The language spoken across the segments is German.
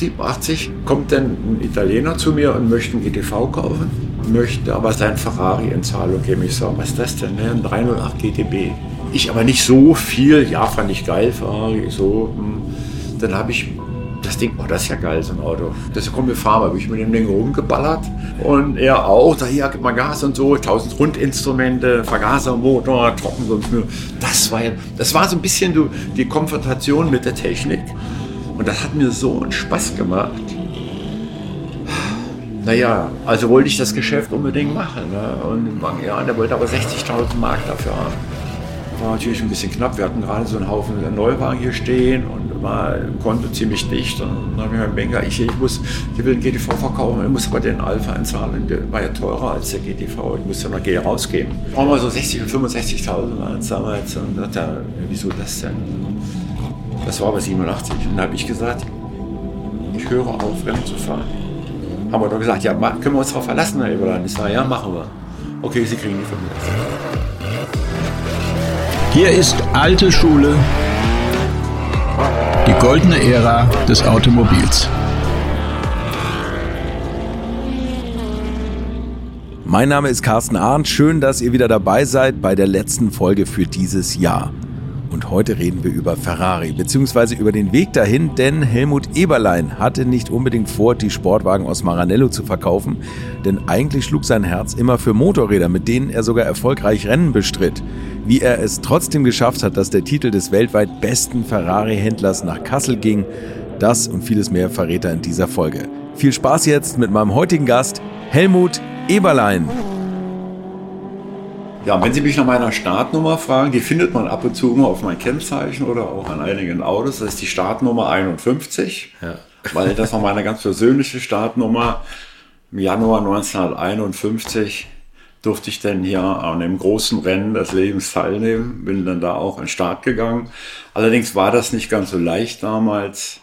87 kommt dann ein Italiener zu mir und möchte einen GTV kaufen, möchte aber sein Ferrari in Zahlung geben. Ich sage, was ist das denn? Ne? Ein 308 GTB. Ich aber nicht so viel, ja, fand ich geil, Ferrari, so. Hm. Dann habe ich das Ding, oh, das ist ja geil, so ein Auto. Das kommt wir fahren, habe ich mit dem Ding rumgeballert. Und er auch, da hier gibt man Gas und so, tausend Rundinstrumente, Vergasermotor, Trockensumpfmühle. Das war, das war so ein bisschen die Konfrontation mit der Technik. Und das hat mir so einen Spaß gemacht. Naja, also wollte ich das Geschäft unbedingt machen. Ne? Und ja, der wollte aber 60.000 Mark dafür haben. War natürlich ein bisschen knapp. Wir hatten gerade so einen Haufen Neuwagen hier stehen und war im Konto ziemlich dicht. Und dann habe ich meinen Banker, ich, ich muss, ich will den GTV verkaufen, ich muss aber den Alpha einzahlen. Der war ja teurer als der GTV. Ich muss ja noch G rausgeben. Brauchen wir so 60 und 65.000 damals. Und dann dachte er, wieso das denn? Das war aber 87. Und dann habe ich gesagt, ich höre auf, Rennen zu fahren. Haben wir doch gesagt, ja, können wir uns darauf verlassen, Herr Eberlein? Ich sage, ja, machen wir. Okay, Sie kriegen die von mir. Hier ist alte Schule, die goldene Ära des Automobils. Mein Name ist Carsten Arndt. Schön, dass ihr wieder dabei seid bei der letzten Folge für dieses Jahr. Heute reden wir über Ferrari, beziehungsweise über den Weg dahin, denn Helmut Eberlein hatte nicht unbedingt vor, die Sportwagen aus Maranello zu verkaufen, denn eigentlich schlug sein Herz immer für Motorräder, mit denen er sogar erfolgreich Rennen bestritt. Wie er es trotzdem geschafft hat, dass der Titel des weltweit besten Ferrari-Händlers nach Kassel ging, das und vieles mehr verrät er in dieser Folge. Viel Spaß jetzt mit meinem heutigen Gast, Helmut Eberlein. Ja, wenn Sie mich nach meiner Startnummer fragen, die findet man ab und zu immer auf meinem Kennzeichen oder auch an einigen Autos. Das ist die Startnummer 51, ja. weil das war meine ganz persönliche Startnummer. Im Januar 1951 durfte ich dann hier an dem großen Rennen des Lebens teilnehmen, bin dann da auch in den Start gegangen. Allerdings war das nicht ganz so leicht damals.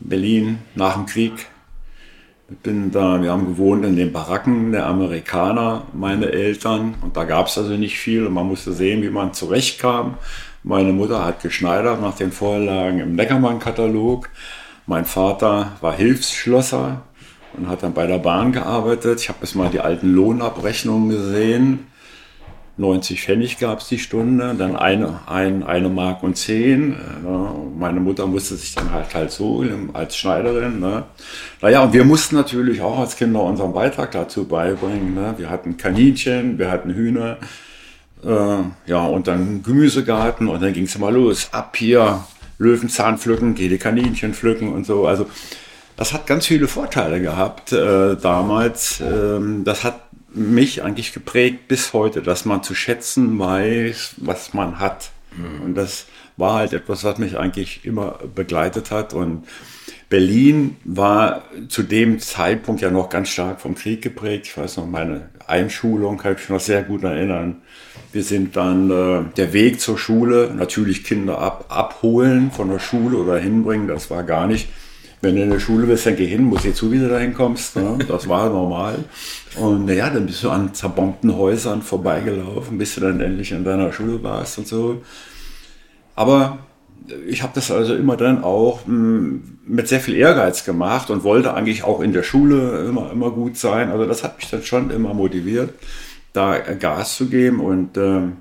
Berlin nach dem Krieg bin da, wir haben gewohnt in den Baracken der Amerikaner, meine Eltern, und da gab es also nicht viel und man musste sehen, wie man zurechtkam. Meine Mutter hat geschneidert nach den Vorlagen im Neckermann-Katalog. Mein Vater war Hilfsschlosser und hat dann bei der Bahn gearbeitet. Ich habe bis mal die alten Lohnabrechnungen gesehen 90 Pfennig gab es die Stunde, dann eine, ein, eine Mark und zehn. Ne? Meine Mutter musste sich dann halt halt so als Schneiderin. Ne? Naja, und wir mussten natürlich auch als Kinder unseren Beitrag dazu beibringen. Ne? Wir hatten Kaninchen, wir hatten Hühner, äh, ja, und dann Gemüsegarten und dann ging es mal los. Ab hier, Löwenzahn pflücken, geh die Kaninchen pflücken und so. Also, das hat ganz viele Vorteile gehabt äh, damals. Ähm, das hat mich eigentlich geprägt bis heute, dass man zu schätzen weiß, was man hat. Mhm. Und das war halt etwas, was mich eigentlich immer begleitet hat. Und Berlin war zu dem Zeitpunkt ja noch ganz stark vom Krieg geprägt. Ich weiß noch, meine Einschulung kann ich mich noch sehr gut erinnern. Wir sind dann äh, der Weg zur Schule, natürlich Kinder ab, abholen von der Schule oder hinbringen, das war gar nicht wenn du in der Schule bist, dann geh hin, muss jetzt zu, wie du dahin kommst. Ne? Das war normal. Und naja, dann bist du an zerbombten Häusern vorbeigelaufen, bis du dann endlich in deiner Schule warst und so. Aber ich habe das also immer dann auch hm, mit sehr viel Ehrgeiz gemacht und wollte eigentlich auch in der Schule immer, immer gut sein. Also das hat mich dann schon immer motiviert, da Gas zu geben und ähm,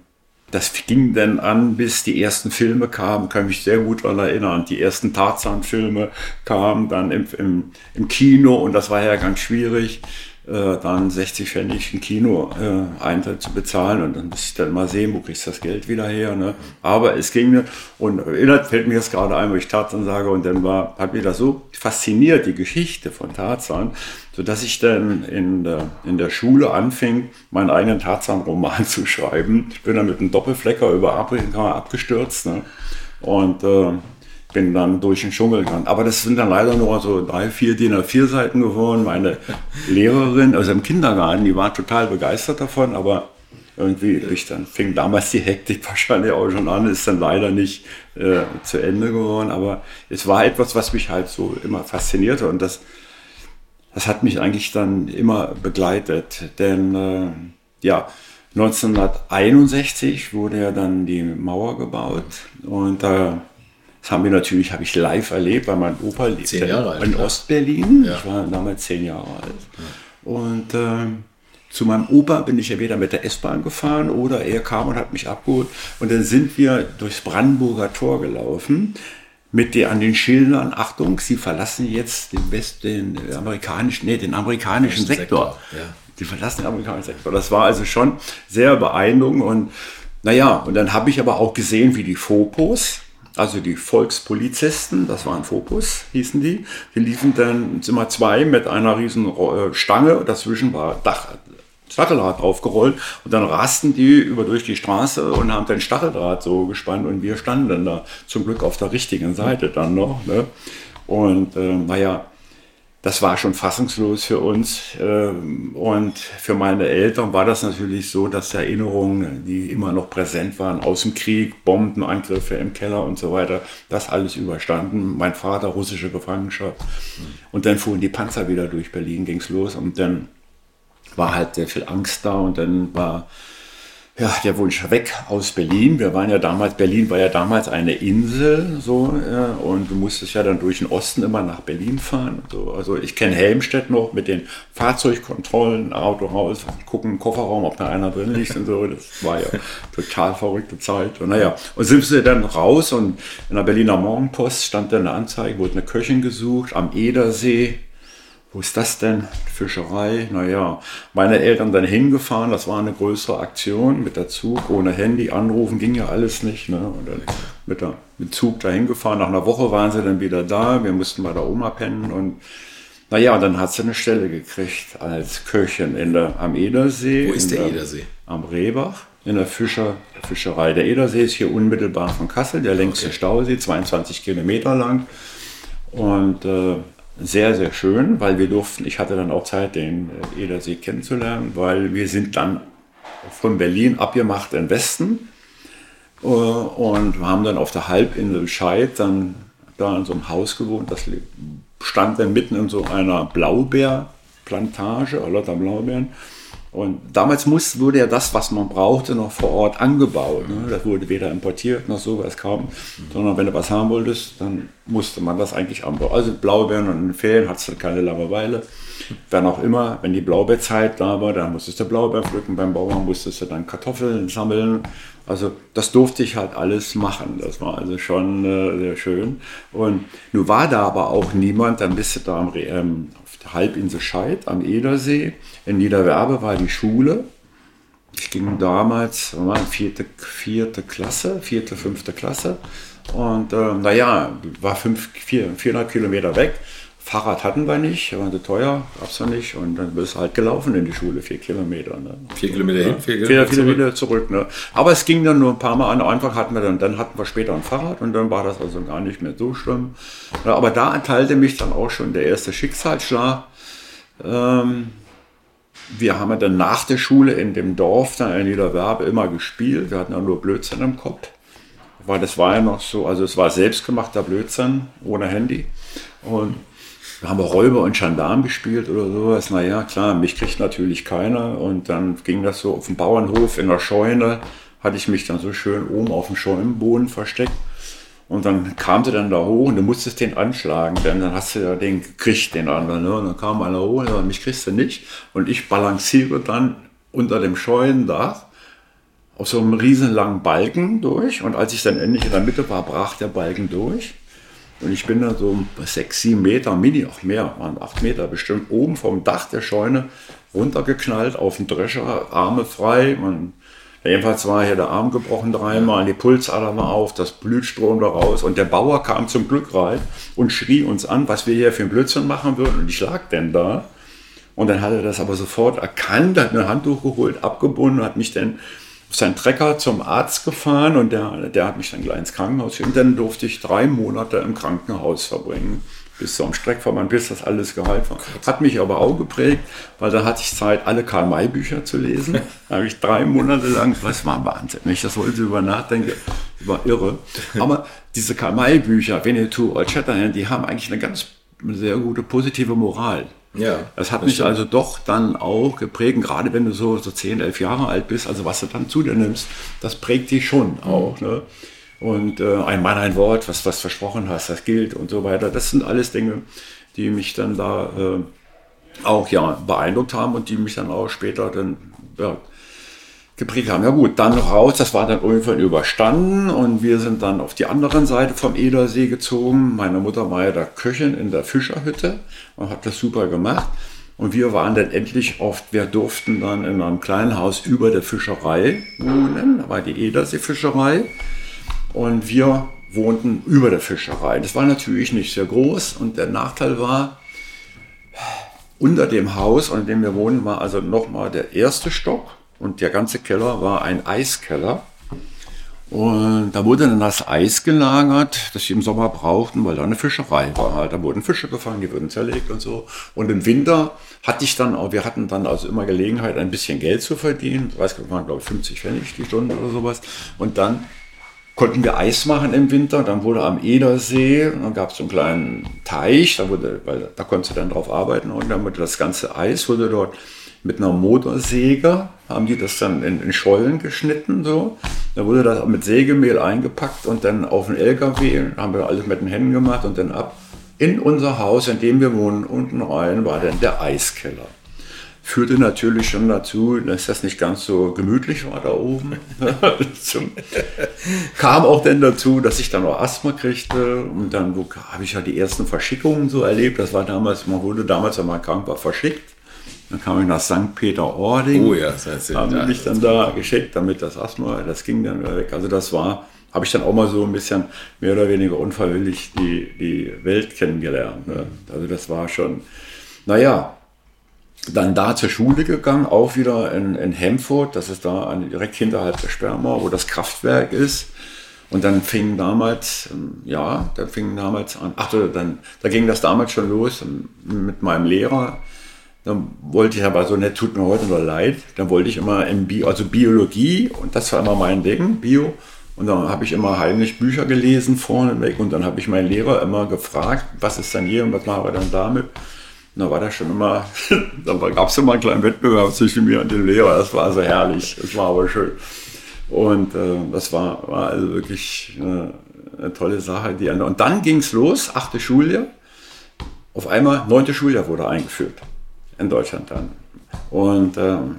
das ging dann an, bis die ersten Filme kamen, kann mich sehr gut daran erinnern. Die ersten Tarzan-Filme kamen dann im, im, im Kino und das war ja ganz schwierig äh, dann 60 Pfennig ein Kino äh, zu bezahlen und dann muss ich dann mal sehen, wo kriegst du das Geld wieder her. Ne? Aber es ging mir und erinnert fällt mir jetzt gerade ein, wo ich Tarzan sage und dann war, hat mich das so fasziniert, die Geschichte von Tarzan, sodass ich dann in der, in der Schule anfing, meinen eigenen Tarzan-Roman zu schreiben. Ich bin dann mit einem Doppelflecker über Afrika abgestürzt ne? und äh, bin dann durch den Dschungel gegangen. Aber das sind dann leider nur so drei, vier DIN A4 Seiten geworden. Meine Lehrerin, also im Kindergarten, die war total begeistert davon, aber irgendwie, ich dann fing damals die Hektik wahrscheinlich auch schon an, ist dann leider nicht äh, zu Ende geworden. Aber es war etwas, was mich halt so immer faszinierte und das, das hat mich eigentlich dann immer begleitet. Denn äh, ja, 1961 wurde ja dann die Mauer gebaut und da äh, Das haben wir natürlich, habe ich live erlebt, weil mein Opa lebte in ja. Ostberlin. Ja. Ich war damals zehn Jahre alt. Und äh, zu meinem Opa bin ich ja wieder mit der S-Bahn gefahren oder er kam und hat mich abgeholt. Und dann sind wir durchs Brandenburger Tor gelaufen mit der an den Schildern, Achtung, Sie verlassen jetzt den Westen, den amerikanischen, nee, den amerikanischen Sektor. Sektor ja. Die verlassen den amerikanischen Sektor. Das war also schon sehr beeindruckend und naja, und dann habe ich aber auch gesehen, wie die Fopos, also die Volkspolizisten, das waren Fopus, hießen die, die liefen dann immer zwei mit einer riesen äh, Stange, dazwischen war Dach, Stacheldraht draufgerollt und dann rasten die über durch die Straße und haben den Stacheldraht so gespannt und wir standen dann da zum Glück auf der richtigen Seite dann noch. Ne? Und äh, naja, das war schon fassungslos für uns. Äh, und für meine Eltern war das natürlich so, dass Erinnerungen, die immer noch präsent waren aus dem Krieg, Bombenangriffe im Keller und so weiter, das alles überstanden. Mein Vater, russische Gefangenschaft. Und dann fuhren die Panzer wieder durch Berlin, ging es los. Und dann war halt sehr viel Angst da und dann war ja, der Wunsch weg aus Berlin. Wir waren ja damals, Berlin war ja damals eine Insel, so, ja, und du musstest ja dann durch den Osten immer nach Berlin fahren. So. Also ich kenne Helmstedt noch mit den Fahrzeugkontrollen, Auto raus, gucken Kofferraum, ob da einer drin liegt und so. Das war ja total verrückte Zeit. Und naja, und sind sie dann raus und in der Berliner Morgenpost stand dann eine Anzeige, wurde eine Köchin gesucht am Edersee wo ist das denn? Fischerei? Naja, meine Eltern dann hingefahren, das war eine größere Aktion mit der Zug, ohne Handy, anrufen ging ja alles nicht. Ne? Und dann mit, der, mit Zug dahin gefahren, nach einer Woche waren sie dann wieder da, wir mussten bei der Oma pennen und naja, und dann hat sie eine Stelle gekriegt als Köchin in der, am Edersee. Wo ist der, der Edersee? Am Rehbach in der Fischer, Fischerei. Der Edersee ist hier unmittelbar von Kassel, der längste okay. Stausee, 22 Kilometer lang. Und äh, sehr, sehr schön, weil wir durften, ich hatte dann auch Zeit, den äh, Edersee kennenzulernen, weil wir sind dann von Berlin abgemacht in Westen äh, und haben dann auf der Halbinsel Scheid dann da in so einem Haus gewohnt, das stand dann mitten in so einer Blaubeerplantage, lauter Blaubeeren. Und damals muss, wurde ja das, was man brauchte, noch vor Ort angebaut. Ne? Das wurde weder importiert noch sowas kaum, sondern wenn du was haben wolltest, dann musste man das eigentlich anbauen. Also Blaubeeren und in Ferien hattest du keine Langeweile. Wenn auch immer, wenn die Blaubeerzeit da war, dann musstest du Blaubeeren pflücken. Beim Bauern musstest du dann Kartoffeln sammeln. Also das durfte ich halt alles machen. Das war also schon äh, sehr schön. Und nun war da aber auch niemand, dann bist du da am, ähm, Halbinsel Scheid am Edersee. In Niederwerbe war die Schule. Ich ging damals, war vierte, vierte Klasse, vierte, fünfte Klasse. Und äh, naja, war fünf, vier, viereinhalb Kilometer weg. Fahrrad hatten wir nicht, war zu teuer, gab es ja nicht. Und dann bist du halt gelaufen in die Schule, vier Kilometer. Ne? Vier Kilometer hin, vier Kilometer, vier Kilometer zurück. ne? Aber es ging dann nur ein paar Mal an. Einfach hatten wir dann, dann hatten wir später ein Fahrrad und dann war das also gar nicht mehr so schlimm. Ja, aber da enthalte mich dann auch schon der erste Schicksalsschlag. Ähm, wir haben ja dann nach der Schule in dem Dorf, dann in Niederwerbe, immer gespielt. Wir hatten ja nur Blödsinn im Kopf. Weil das war ja noch so, also es war selbstgemachter Blödsinn ohne Handy. Und wir haben Räuber und Gendarm gespielt oder sowas. Naja, klar, mich kriegt natürlich keiner. Und dann ging das so auf dem Bauernhof in der Scheune, hatte ich mich dann so schön oben auf dem Scheunenboden versteckt. Und dann kam sie dann da hoch und du musstest den anschlagen, denn dann hast du ja den gekriegt, den anderen. Ne? Und dann kam einer hoch und sagte, mich kriegst du nicht. Und ich balanciere dann unter dem Scheunendach auf so einem riesenlangen Balken durch. Und als ich dann endlich in der Mitte war, brach der Balken durch. Und ich bin dann so sechs, sieben Meter, mini, auch mehr, waren acht Meter bestimmt, oben vom Dach der Scheune runtergeknallt auf den Drescher, Arme frei. Man, jedenfalls war hier der Arm gebrochen dreimal, die Pulsader war auf, das Blut stromte raus und der Bauer kam zum Glück rein und schrie uns an, was wir hier für ein Blödsinn machen würden. Und ich lag denn da. Und dann hat er das aber sofort erkannt, hat ein Handtuch geholt, abgebunden, hat mich dann sein Trecker zum Arzt gefahren und der, der hat mich dann gleich ins Krankenhaus und dann durfte ich drei Monate im Krankenhaus verbringen. Bis zum Streckverband, bis das alles geheilt war. Hat mich aber auch geprägt, weil da hatte ich Zeit, alle Karl-May-Bücher zu lesen. Da habe ich drei Monate lang, das war Wahnsinn. Wenn ich das heute über nachdenke, war irre. Aber diese Karl-May-Bücher, Winnetou, Old Shatterhand, die haben eigentlich eine ganz sehr gute positive Moral. Ja, das hat das mich stimmt. also doch dann auch geprägt, gerade wenn du so, so 10, 11 Jahre alt bist, also was du dann zu dir nimmst, das prägt dich schon mhm. auch. Ne? Und äh, ein Mann, ein Wort, was was versprochen hast, das gilt und so weiter. Das sind alles Dinge, die mich dann da äh, auch ja beeindruckt haben und die mich dann auch später dann ja, geprägt haben. Ja gut, dann raus, das war dann irgendwann überstanden und wir sind dann auf die anderen Seite vom Edersee gezogen. Meine Mutter war ja da Köchin in der Fischerhütte und hat das super gemacht. Und wir waren dann endlich oft, wir durften dann in einem kleinen Haus über der Fischerei wohnen. Da war die Edersee-Fischerei. Und wir wohnten über der Fischerei. Das war natürlich nicht sehr groß. Und der Nachteil war, unter dem Haus, in dem wir wohnen, war also nochmal der erste Stock und der ganze Keller war ein Eiskeller. Und da wurde dann das Eis gelagert, das sie im Sommer brauchten, weil da eine Fischerei war. Halt. Da wurden Fische gefangen, die wurden zerlegt und so. Und im Winter hatte ich dann auch, wir hatten dann also immer Gelegenheit, ein bisschen Geld zu verdienen. Ich weiß, das waren glaube ich 50 Pfennig die Stunde oder sowas. Und dann konnten wir Eis machen im Winter. Dann wurde am Edersee, dann gab es so einen kleinen Teich, da, wurde, weil, da konntest du dann drauf arbeiten. Und dann wurde das ganze Eis wurde dort mit einer Motorsäge, haben die das dann in, in Schollen geschnitten. So. Da wurde das mit Sägemehl eingepackt und dann auf den LKW, haben wir alles mit den Händen gemacht und dann ab in unser Haus, in dem wir wohnen, unten rein, war dann der Eiskeller. Führte natürlich schon dazu, dass das nicht ganz so gemütlich war da oben. Kam auch dann dazu, dass ich dann auch Asthma kriegte und dann habe ich ja die ersten Verschickungen so erlebt. Das war damals, man wurde damals, wenn man krank war, verschickt. Dann kam ich nach St. Peter-Ording. Oh ja, das heißt, haben da, mich dann da geschickt, damit das Asthma, das ging dann weg. Also das war, habe ich dann auch mal so ein bisschen mehr oder weniger unfreiwillig die, die Welt kennengelernt. Ne? Also das war schon, naja, dann da zur Schule gegangen, auch wieder in, in Hemford, das ist da direkt hinterhalb der Sperma, wo das Kraftwerk ist. Und dann fing damals, ähm, ja, dann fing damals an, ach, dann, da ging das damals schon los mit meinem Lehrer, dann wollte ich aber so nett, tut mir heute nur leid, dann wollte ich immer in Bio, also Biologie und das war immer mein Ding, Bio. Und dann habe ich immer heimlich Bücher gelesen vorneweg und dann habe ich meinen Lehrer immer gefragt, was ist denn hier und was machen wir dann damit? Und da war das schon immer, dann gab es immer einen kleinen Wettbewerb zwischen mir und dem Lehrer, das war also herrlich, das war aber schön. Und äh, das war, war also wirklich eine, eine tolle Sache. Die, und dann ging es los, achte Schuljahr. Auf einmal, neunte Schuljahr wurde eingeführt in Deutschland dann. Und ähm,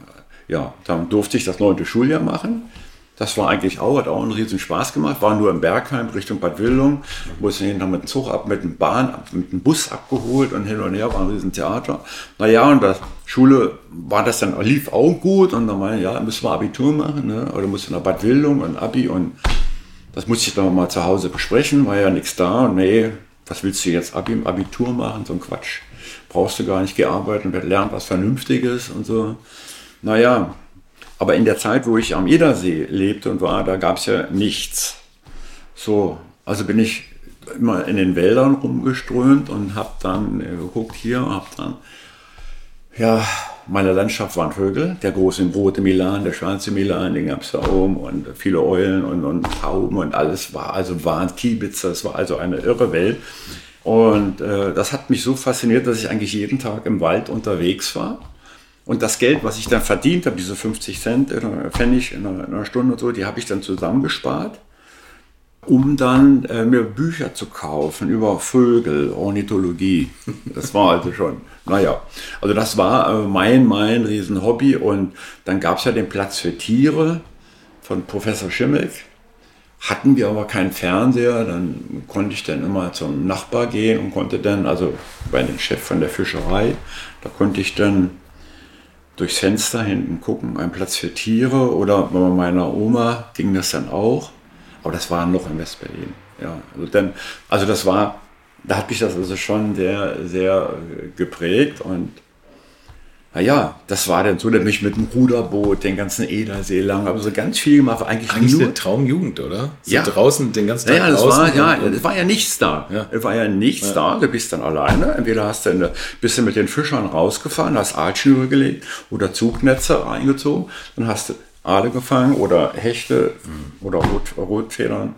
ja, dann durfte ich das neunte Schuljahr machen. Das war eigentlich auch, hat auch einen riesen Spaß gemacht. War nur im Bergheim Richtung Bad Wildung. Musste hin, haben mit dem Zug ab, mit dem Bahn, mit dem Bus abgeholt und hin und her, war ein riesen Theater. Naja, und das Schule war das dann, lief auch gut. Und dann meinte ja, müssen wir Abitur machen, ne? oder musste nach Bad Wildung und Abi. Und das musste ich dann mal zu Hause besprechen, war ja nichts da. Und nee, was willst du jetzt Abi, Abitur machen? So ein Quatsch brauchst du gar nicht gearbeitet und lernt was Vernünftiges und so. Naja, aber in der Zeit, wo ich am Edersee lebte und war, da gab es ja nichts. So, also bin ich immer in den Wäldern rumgeströmt und habe dann äh, geguckt hier, habe dann, ja, meine Landschaft waren Vögel, der große rote Milan, der schwarze Milan, den gab es da oben und viele Eulen und, und Tauben und alles war, also waren Kiebitzer, es war also eine irre Welt. Und äh, das hat mich so fasziniert, dass ich eigentlich jeden Tag im Wald unterwegs war. Und das Geld, was ich dann verdient habe, diese 50 Cent, äh, Pfennig in einer, in einer Stunde und so, die habe ich dann zusammengespart, um dann äh, mir Bücher zu kaufen über Vögel, Ornithologie. Das war also schon, naja, also das war äh, mein, mein Riesenhobby. Und dann gab es ja den Platz für Tiere von Professor Schimmelk hatten wir aber keinen Fernseher, dann konnte ich dann immer zum Nachbar gehen und konnte dann, also bei dem Chef von der Fischerei, da konnte ich dann durchs Fenster hinten gucken, ein Platz für Tiere oder bei meiner Oma ging das dann auch, aber das war noch in Westberlin. Ja, also, dann, also das war, da hat mich das also schon sehr, sehr geprägt und naja, das war dann so, dass ich mit dem Ruderboot den ganzen Edersee lang, aber so ganz viel gemacht, eigentlich, eigentlich nur. eine Traumjugend, oder? So ja. draußen den ganzen Tag ja, das war, ja, es war ja nichts da. Ja. Es war ja nichts ja. da. Du bist dann alleine. Entweder hast du eine, bist du mit den Fischern rausgefahren, hast Aalschnüre gelegt oder Zugnetze reingezogen, dann hast du Aale gefangen oder Hechte mhm. oder Rot, Rotfedern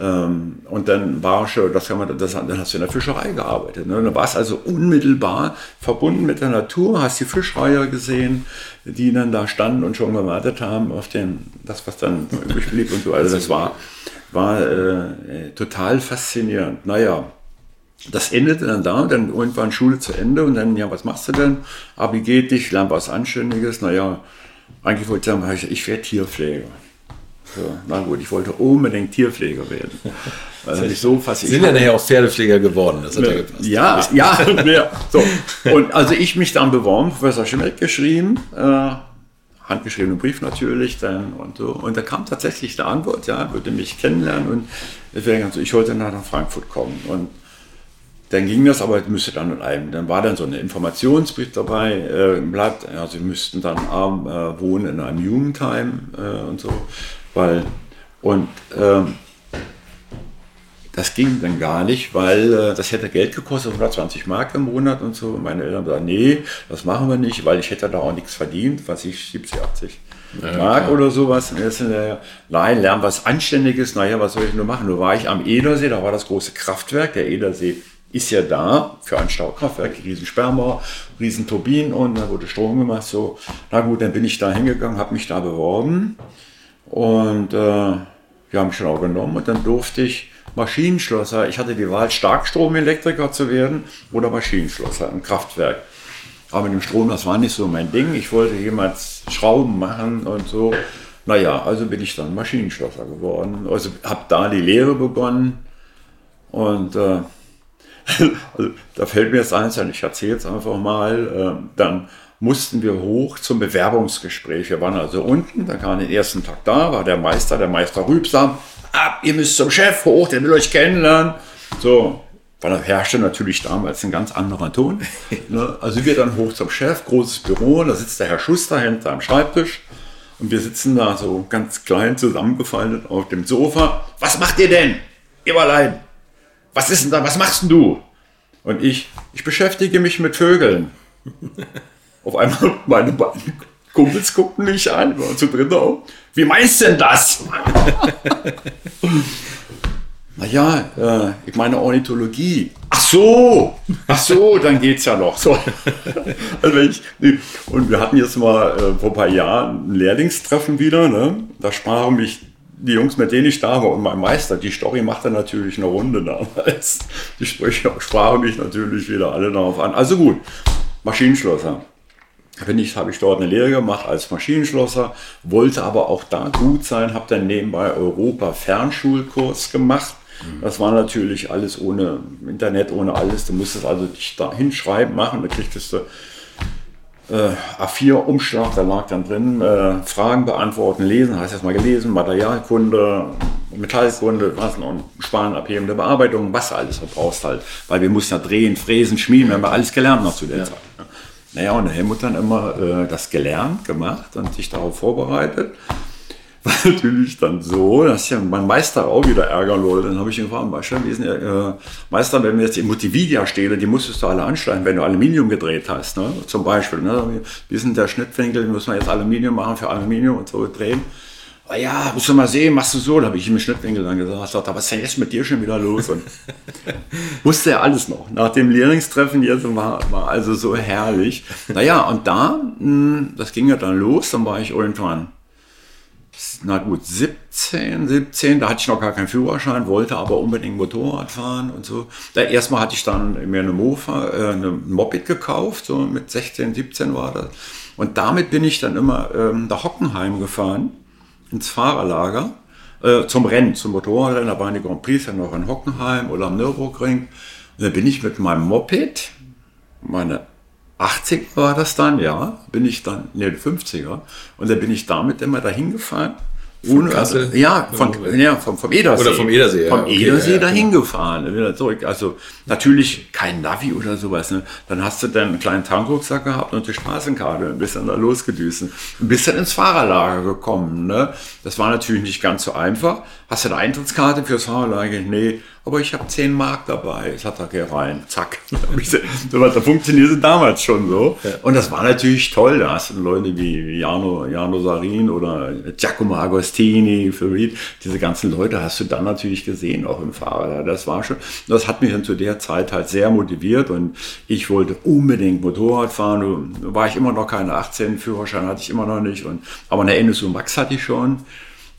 ähm, und dann war schon, das kann man, das, dann hast du in der Fischerei gearbeitet. Ne? Dann warst also unmittelbar verbunden mit der Natur, hast die Fischreiher gesehen, die dann da standen und schon gewartet haben auf den, das, was dann übrig blieb und so. Also das war, war äh, total faszinierend. Naja, das endete dann da, dann irgendwann Schule zu Ende und dann, ja, was machst du denn? Abi geht dich, lern was Anständiges. Naja, eigentlich wollte ich sagen, ich werde Tierpfleger. So, na gut, ich wollte unbedingt Tierpfleger werden. Weil ich so fast, sind ja nachher auch Pferdepfleger geworden. Das hat ja, ja, ja, ja. So. Und also ich mich dann beworben, Professor Schmidt geschrieben, äh, handgeschriebenen Brief natürlich dann und so. Und da kam tatsächlich eine Antwort, ja, würde mich kennenlernen und ich wollte nach Frankfurt kommen. Und dann ging das, aber müsste dann in einem, dann war dann so ein Informationsbrief dabei äh, im Blatt, ja, sie müssten dann arm äh, wohnen in einem Jugendheim äh, und so, weil, und ähm, das ging dann gar nicht, weil äh, das hätte Geld gekostet, 120 Mark im Monat und so. Und meine Eltern sagten, nee, das machen wir nicht, weil ich hätte da auch nichts verdient, was ich 70, 80 ja, Mark klar. oder sowas. Und jetzt, äh, nein, lernen was Anständiges. Naja, was soll ich nur machen? Nur war ich am Edersee, da war das große Kraftwerk. Der Edersee ist ja da für ein Staukraftwerk, riesen Sperrmauer, riesen Turbinen und da wurde Strom gemacht. So, na gut, dann bin ich da hingegangen, habe mich da beworben und äh, die haben mich schon auch genommen und dann durfte ich Maschinenschlosser, ich hatte die Wahl, Starkstromelektriker zu werden oder Maschinenschlosser im Kraftwerk. Aber mit dem Strom, das war nicht so mein Ding. Ich wollte jemals Schrauben machen und so. Naja, also bin ich dann Maschinenschlosser geworden. Also habe da die Lehre begonnen und äh, also, da fällt mir jetzt eins ein, ich erzähle es einfach mal. Äh, dann mussten wir hoch zum Bewerbungsgespräch. Wir waren also unten, da kam den ersten Tag da, war der Meister, der Meister Rübsam. Ab, ihr müsst zum Chef hoch, der will euch kennenlernen. So, weil da herrschte natürlich damals ein ganz anderer Ton. Ne? Also wir dann hoch zum Chef, großes Büro, da sitzt der Herr Schuster hinter am Schreibtisch. Und wir sitzen da so ganz klein zusammengefaltet auf dem Sofa. Was macht ihr denn? Ihr allein was ist denn da, was machst denn du? Und ich, ich beschäftige mich mit Vögeln. Auf einmal meine beiden Kumpels guckten mich an, waren zu dritt auch. Wie meinst du denn das? naja, äh, ich meine Ornithologie. Ach so, ach so, dann geht's ja noch. So. Also ich. Und wir hatten jetzt mal äh, vor ein paar Jahren ein Lehrlingstreffen wieder. Ne? Da sprachen mich die Jungs, mit denen ich da war und mein Meister, die Story machte natürlich eine Runde damals. Die Sprüche sprachen mich natürlich wieder alle darauf an. Also gut, Maschinenschlosser. Bin ich, habe ich dort eine Lehre gemacht als Maschinenschlosser, wollte aber auch da gut sein, habe dann nebenbei Europa Fernschulkurs gemacht. Das war natürlich alles ohne Internet, ohne alles. Du musstest also dich da hinschreiben, machen, da kriegtest du äh, A4-Umschlag, da lag dann drin, äh, Fragen beantworten, lesen, heißt erstmal gelesen, Materialkunde, Metallkunde, was noch, Sparen, abhebende Bearbeitung, was du alles brauchst halt. Weil wir mussten ja drehen, fräsen, schmieden, wir haben alles gelernt noch zu der ja. Zeit. Naja, und der Helmut dann immer äh, das gelernt, gemacht und sich darauf vorbereitet war natürlich dann so, dass ja mein Meister auch wieder ärgern wollte. Dann habe ich ihn gefragt, Meister, wie ist denn, äh, Meister, wenn wir jetzt die Multividia-Stähle, die musstest du alle anschneiden, wenn du Aluminium gedreht hast, ne? zum Beispiel. Ne? Wie ist denn der Schnittwinkel, müssen wir jetzt Aluminium machen für Aluminium und so drehen. Ah ja, musst du mal sehen, machst du so. Da habe ich ihm im Schnittwinkel dann gesagt, was ist denn jetzt mit dir schon wieder los? Und wusste er alles noch. Nach dem Lehrlingstreffen jetzt war, war also so herrlich. Naja, und da, mh, hm, das ging ja dann los, dann war ich irgendwann na gut, 17, 17, da hatte ich noch gar keinen Führerschein, wollte aber unbedingt Motorrad fahren und so. Da erstmal hatte ich dann mir eine Mofa, äh, eine Moped gekauft, so mit 16, 17 war das. Und damit bin ich dann immer ähm, nach Hockenheim gefahren, ins Fahrerlager, äh, zum Rennen, zum Motorradrennen. Da waren die Grand Prix ja noch in Hockenheim oder am Nürburgring. Und dann bin ich mit meinem Moped, meine 80 war das dann, ja, bin ich dann, ne, 50er. Und dann bin ich damit immer dahin gefahren ohne, also, ja, von, ja vom, vom Edersee. Oder vom Edersee. Vom okay, Edersee ja, dahin ja. gefahren, wieder zurück. Also natürlich kein Navi oder sowas. Ne? Dann hast du dann einen kleinen Tankrucksack gehabt und die Straßenkarte und bist dann da losgedüst. Und bist dann ins Fahrerlager gekommen. Ne? Das war natürlich nicht ganz so einfach. Hast du eine Eintrittskarte fürs Fahrerlager? Nee, aber ich habe 10 Mark dabei. Das hat er rein. Zack. da funktionierte damals schon so. Und das war natürlich toll. Da hast du Leute wie Jano, Jano Sarin oder Giacomo Agostini, Farid. Diese ganzen Leute hast du dann natürlich gesehen, auch im Fahrer. Das war schon, das hat mich dann zu der Zeit halt sehr motiviert und ich wollte unbedingt Motorrad fahren. Da war ich immer noch keine 18, Führerschein hatte ich immer noch nicht. Und, aber eine NSU Max hatte ich schon.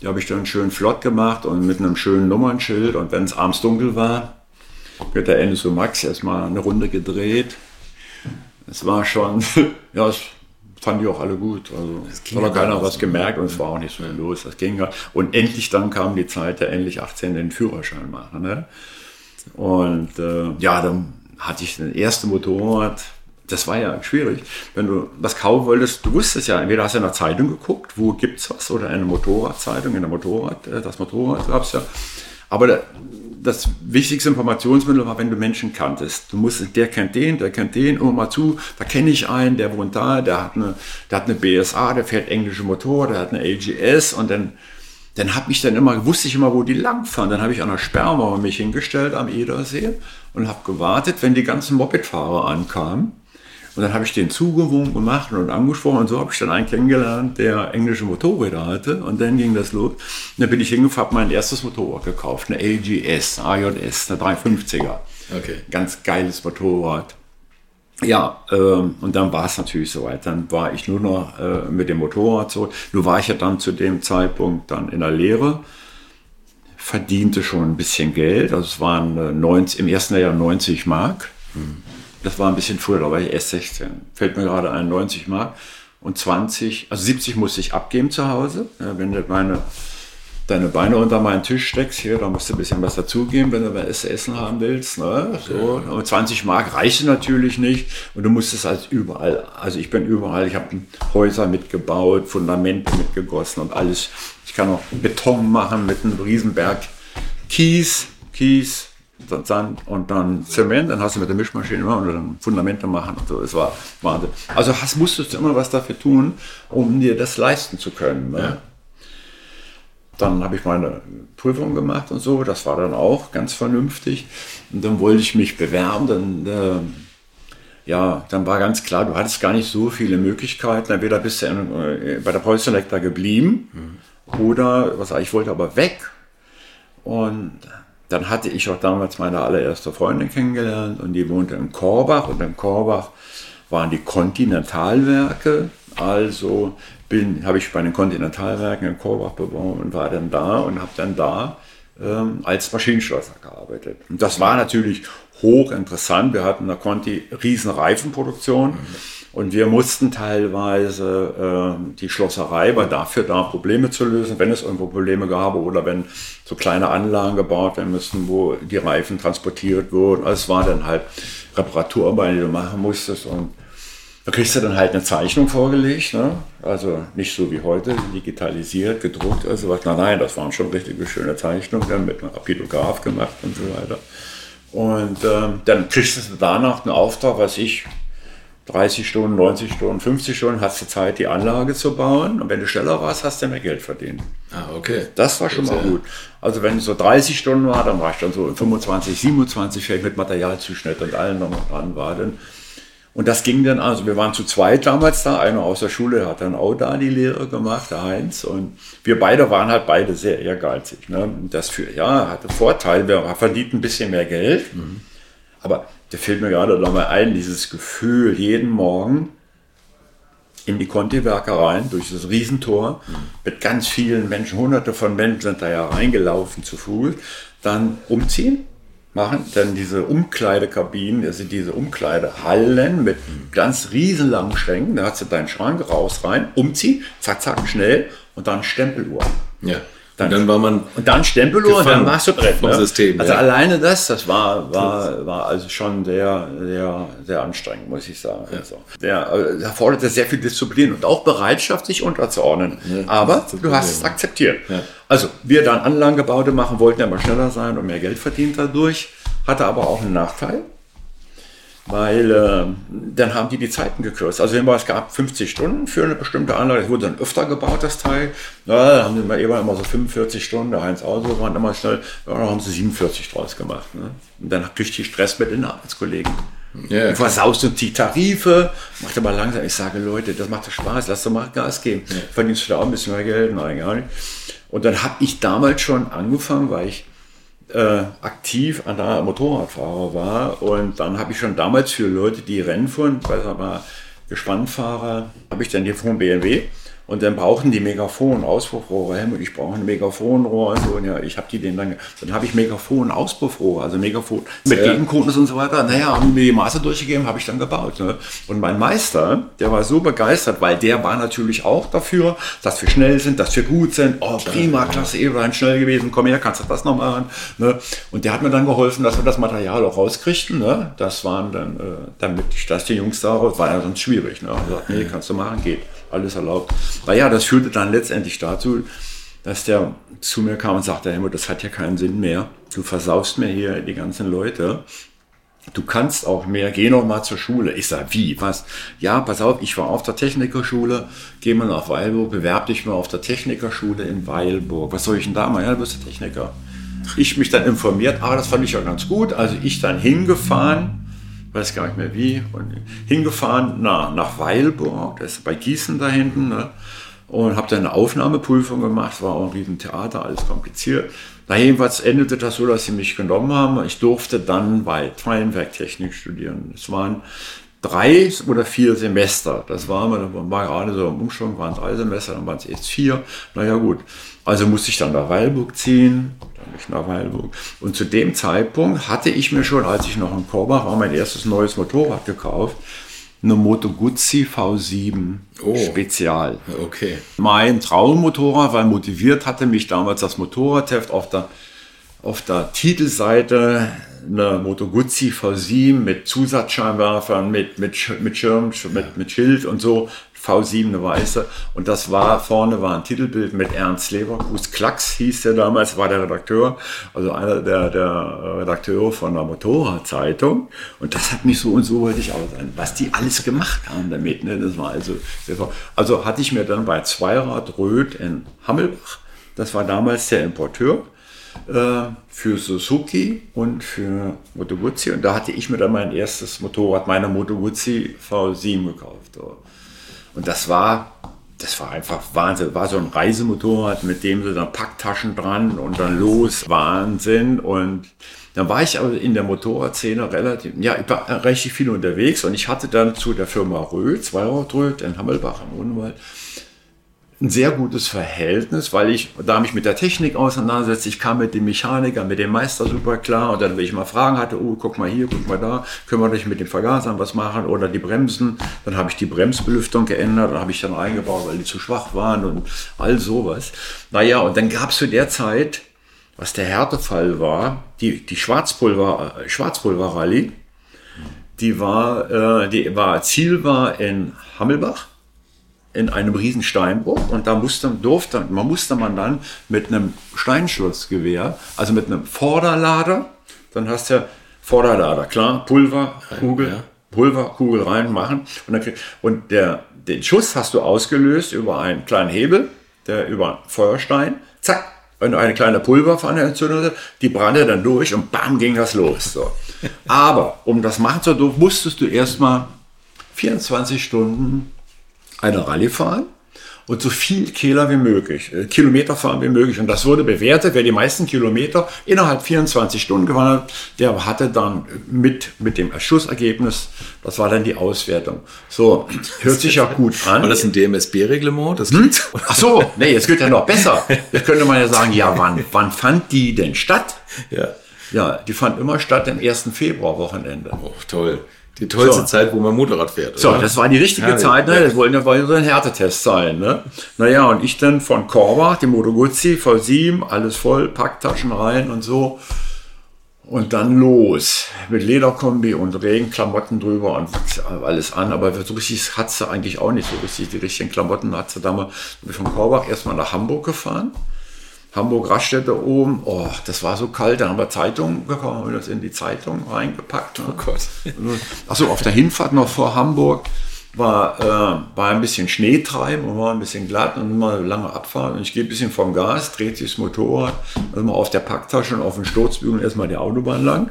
Die habe ich dann schön flott gemacht und mit einem schönen Nummernschild. Und wenn es abends dunkel war, wird der Enzo Max erstmal eine Runde gedreht. Es war schon, ja, es fanden die auch alle gut. Also es hat keiner was gemerkt und es war auch nicht so los. Das ging ja. Und endlich dann kam die Zeit, der endlich 18 den Führerschein machen. Ne? Und äh, ja, dann hatte ich das erste Motorrad. Das war ja schwierig. Wenn du was kaufen wolltest, du wusstest ja, entweder hast du in der Zeitung geguckt, wo gibt es was, oder eine Motorradzeitung, in der Motorrad, äh, das Motorrad gab es ja. Aber das wichtigste Informationsmittel war, wenn du Menschen kanntest. Du musstest, der kennt den, der kennt den, immer mal zu, da kenne ich einen, der wohnt da, der hat eine, der hat eine BSA, der fährt englische Motor, der hat eine AGS und dann, dann habe ich dann immer, wusste ich immer, wo die langfahren. Dann habe ich an der Sperrmauer mich hingestellt am Edersee und habe gewartet, wenn die ganzen Mopedfahrer ankamen. Und dann habe ich den zugewogen gemacht und angesprochen. Und so habe ich dann einen kennengelernt, der englische Motorräder hatte. Und dann ging das los. Und dann bin ich hingefahren, habe mein erstes Motorrad gekauft. Eine AGS, AJS, eine 350er. Okay. Ganz geiles Motorrad. Ja, ähm, und dann war es natürlich soweit. Dann war ich nur noch äh, mit dem Motorrad zurück. Nur war ich ja dann zu dem Zeitpunkt dann in der Lehre, verdiente schon ein bisschen Geld. Also es waren äh, 90, im ersten Jahr 90 Mark. Mhm. Das war ein bisschen früher, da war ich erst 16. Fällt mir gerade ein, 90 Mark. Und 20, also 70 musste ich abgeben zu Hause. Ja, wenn du meine, deine Beine unter meinen Tisch steckst, hier, da musst du ein bisschen was dazugeben, wenn du was Essen haben willst. Ne? So. Und 20 Mark reichte natürlich nicht. Und du musstest als überall, also ich bin überall, ich habe Häuser mitgebaut, Fundamente mitgegossen und alles. Ich kann auch Beton machen mit einem Riesenberg Kies, Kies, Sand und dann Zement, dann hast du mit der Mischmaschine immer und dann Fundamente machen und so. Es war Wahnsinn. Also hast, musstest du immer was dafür tun, um dir das leisten zu können. Ne? Ja. Dann habe ich meine Prüfung gemacht und so. Das war dann auch ganz vernünftig. Und dann wollte ich mich bewerben. Dann, äh, ja, dann war ganz klar, du hattest gar nicht so viele Möglichkeiten. Entweder bist du in, äh, bei der Preußelecta geblieben mhm. oder, was ich wollte aber weg. Und dann hatte ich auch damals meine allererste Freundin kennengelernt und die wohnte in Korbach und in Korbach waren die Kontinentalwerke. Also habe ich bei den Kontinentalwerken in Korbach beworben und war dann da und habe dann da ähm, als Maschinenschlosser gearbeitet. Und das war natürlich hochinteressant. Wir hatten der Conti riesen Reifenproduktion. Mhm. Und wir mussten teilweise äh, die Schlosserei war dafür da, Probleme zu lösen, wenn es irgendwo Probleme gab oder wenn so kleine Anlagen gebaut werden müssten, wo die Reifen transportiert wurden. Also es war dann halt Reparaturarbeit, die du machen musstest. Und da kriegst du dann halt eine Zeichnung vorgelegt. Ne? Also nicht so wie heute, digitalisiert, gedruckt. Also was. Nein, nein, das waren schon richtige schöne Zeichnungen, dann mit einem Apidograph gemacht und so weiter. Und ähm, dann kriegst du danach einen Auftrag, was ich 30 Stunden, 90 Stunden, 50 Stunden hast du Zeit, die Anlage zu bauen. Und wenn du schneller warst, hast du mehr Geld verdient. Ah, okay. Das war schon mal gut. Also wenn es so 30 Stunden war, dann war ich dann so in 25, 27 vielleicht mit Materialzuschnitt und allem noch dran war. Dann. Und das ging dann, also wir waren zu zweit damals da, einer aus der Schule hat dann auch da die Lehre gemacht, der Heinz. Und wir beide waren halt beide sehr ehrgeizig. Ne? Das für, ja, hatte Vorteile, wir verdienten ein bisschen mehr Geld. Mhm. Aber da fällt mir gerade nochmal ein, dieses Gefühl, jeden Morgen in die Conti-Werke rein, durch das Riesentor, mhm. mit ganz vielen Menschen, hunderte von Menschen sind da ja reingelaufen zu Fuß, dann umziehen, machen, dann diese Umkleidekabinen, also diese Umkleidehallen mit mhm. ganz riesenlangen Schränken, da hast du deinen Schrank raus, rein, umziehen, zack, zack, schnell und dann Stempeluhr. Ja. Dann, und dann war man. Und dann Stempeluhr und dann warst du drin. Ne? System, also ja. alleine das, das war, war, war also schon sehr, sehr, sehr anstrengend, muss ich sagen. Ja. Also, der, äh, der forderte sehr viel Disziplin und auch Bereitschaft, sich unterzuordnen. Ja, Aber du hast es akzeptiert. Also, wir dann Anlagengebaute machen wollten, immer schneller sein und mehr Geld verdient dadurch. Hatte aber auch einen Nachteil weil äh, dann haben die die Zeiten gekürzt. Also es gab 50 Stunden für eine bestimmte Anlage, es wurde dann öfter gebaut, das Teil. Ja, da haben sie immer, immer so 45 Stunden, der Heinz Auso waren immer schnell, ja, da haben sie 47 draus gemacht. Ne? Und dann kriegte ich Stress mit den Arbeitskollegen. Ja, versaust und die Tarife, macht aber langsam. Ich sage, Leute, das macht doch Spaß, lass doch mal Gas geben. Ja. Verdienst du da auch ein bisschen mehr Geld? Nein, gar nicht. Und dann habe ich damals schon angefangen, weil ich äh, aktiv an der Motorradfahrer war. Und dann habe ich schon damals für Leute, die Rennen fuhren, weil mal Gespannfahrer, habe ich dann hier vom BMW Und dann brauchten die Megafon, Auspuffrohre, Helmut, ich brauche ein Megafonrohr. Und so, und ja, ich habe die den dann, dann habe ich Megafon, Auspuffrohre, also Megafon mit ja. Gegenkonus und so weiter. Naja, haben mir die Maße durchgegeben, habe ich dann gebaut. Ne? Und mein Meister, der war so begeistert, weil der war natürlich auch dafür, dass wir schnell sind, dass wir gut sind. Oh, prima, klasse, Eberlein, schnell gewesen, komm her, kannst du das noch machen. Ne? Und der hat mir dann geholfen, dass wir das Material auch rauskriegten. Ne? Das waren dann, äh, damit ich das die Jungs daraus, war ja sonst schwierig. Ne? Also, nee, kannst du machen, geht alles erlaubt. Naja, das führte dann letztendlich dazu, dass der zu mir kam und sagte, Helmut, das hat ja keinen Sinn mehr. Du versaust mir hier die ganzen Leute. Du kannst auch mehr, geh noch mal zur Schule. Ich sag, wie, was? Ja, pass auf, ich war auf der Technikerschule, geh mal nach Weilburg, bewerb dich mal auf der Technikerschule in Weilburg. Was soll ich denn da mal? Ja, du bist der Techniker. Ich mich dann informiert, ah, das fand ich ja ganz gut. Also ich dann hingefahren, weiß gar nicht mehr wie, und hingefahren nach, nach Weilburg, das ist bei Gießen da hinten, ne? und habe dann eine Aufnahmeprüfung gemacht, war auch ein Riesentheater, alles kompliziert. Na, jedenfalls endete das so, dass sie mich genommen haben. Ich durfte dann bei Feinwerktechnik studieren. Es waren drei oder vier Semester. Das war, man war gerade so im Umschwung, waren drei Semester, dann waren es jetzt vier. Naja gut, also musste ich dann nach Weilburg ziehen, ich nach Weilburg. Und zu dem Zeitpunkt hatte ich mir schon, als ich noch in Korbach war, mein erstes neues Motorrad gekauft. Eine Moto Guzzi V7 oh, Spezial. Okay. Mein Traummotorrad, weil motiviert hatte mich damals das Motorradheft auf der, auf der Titelseite eine Moto Guzzi V7 mit Zusatzscheinwerfern, mit, mit, mit Schirm, mit, mit Schild und so. V7 eine weiße. Und das war, vorne war ein Titelbild mit Ernst Leverkus. Klacks hieß der damals, war der Redakteur, also einer der, der Redakteure von der Motorradzeitung. Und das hat mich so und so wollte ich auch sein, was die alles gemacht haben damit. Ne? Das war also, also hatte ich mir dann bei Zweirad Röth in Hammelbach, das war damals der Importeur, äh, für Suzuki und für Moto Guzzi. Und da hatte ich mir dann mein erstes Motorrad, meine Moto Guzzi V7 gekauft. Und das war, das war einfach Wahnsinn. War so ein Reisemotorrad, mit dem sie dann Packtaschen dran und dann los. Wahnsinn. Und dann war ich aber in der Motorradszene relativ, ja, ich war richtig viel unterwegs und ich hatte dann zu der Firma Röth, Zweirad Röth in Hammelbach im Unwald, ein sehr gutes Verhältnis, weil ich da mich mit der Technik auseinandersetze. Ich kam mit dem Mechaniker, mit dem Meister super klar und dann, wenn ich mal Fragen hatte, oh, guck mal hier, guck mal da, können wir nicht mit dem Vergasern was machen oder die Bremsen. Dann habe ich die Bremsbelüftung geändert, dann habe ich dann eingebaut, weil die zu schwach waren und all sowas. Naja, und dann gab es zu der Zeit, was der Härtefall war, die, die Schwarzpulver, äh, Schwarzpulver-Rallye, die war, äh, die war, Ziel war in Hammelbach in einem riesen Steinbruch und da musste, durfte, man musste man dann mit einem Steinschlussgewehr, also mit einem Vorderlader, dann hast du Vorderlader, klar, Pulver, Kugel, ja. Pulver, Kugel reinmachen und, dann, und der, den Schuss hast du ausgelöst über einen kleinen Hebel, der über einen Feuerstein, zack, und eine kleine Pulverpfanne entzündet, die brannte dann durch und bam, ging das los. So. Aber um das machen zu dürfen, musstest du erstmal 24 Stunden eine Rallye fahren und so viel Kehler wie möglich, äh, Kilometer fahren wie möglich. Und das wurde bewertet, wer die meisten Kilometer innerhalb 24 Stunden gefahren hat, der hatte dann mit, mit dem Schussergebnis, das war dann die Auswertung. So, hört sich ja gut an. War das ein DMSB-Reglement? hm? Ach so, nee, jetzt geht ja noch besser. Jetzt könnte man ja sagen, ja, wann, wann fand die denn statt? Ja. Ja, die fand immer statt im 1. Februar-Wochenende. Oh, toll. Die tollste so. Zeit, wo man Motorrad fährt. So, das war die richtige ja, Zeit, ne? Das wollten ja so ein Härtetest sein, ne? Naja, und ich dann von Korbach, dem Moto Guzzi, V7, alles voll, Packtaschen rein und so. Und dann los. Mit Lederkombi und Regenklamotten drüber und alles an. Aber so richtig hat sie eigentlich auch nicht so richtig. Die richtigen Klamotten hat sie damals von Korbach erstmal nach Hamburg gefahren. Hamburg-Raststätte oben, oh, das war so kalt, da haben wir Zeitungen gekauft, haben wir das in die Zeitung reingepackt. Ne? Oh Gott. Achso, auf der Hinfahrt noch vor Hamburg war, äh, war ein bisschen Schnee treiben und war ein bisschen glatt und immer lange Abfahrt. Und ich gehe ein bisschen vom Gas, dreht sich das Motorrad, also mal auf der Packtasche und auf den Sturzbügeln erstmal die Autobahn lang.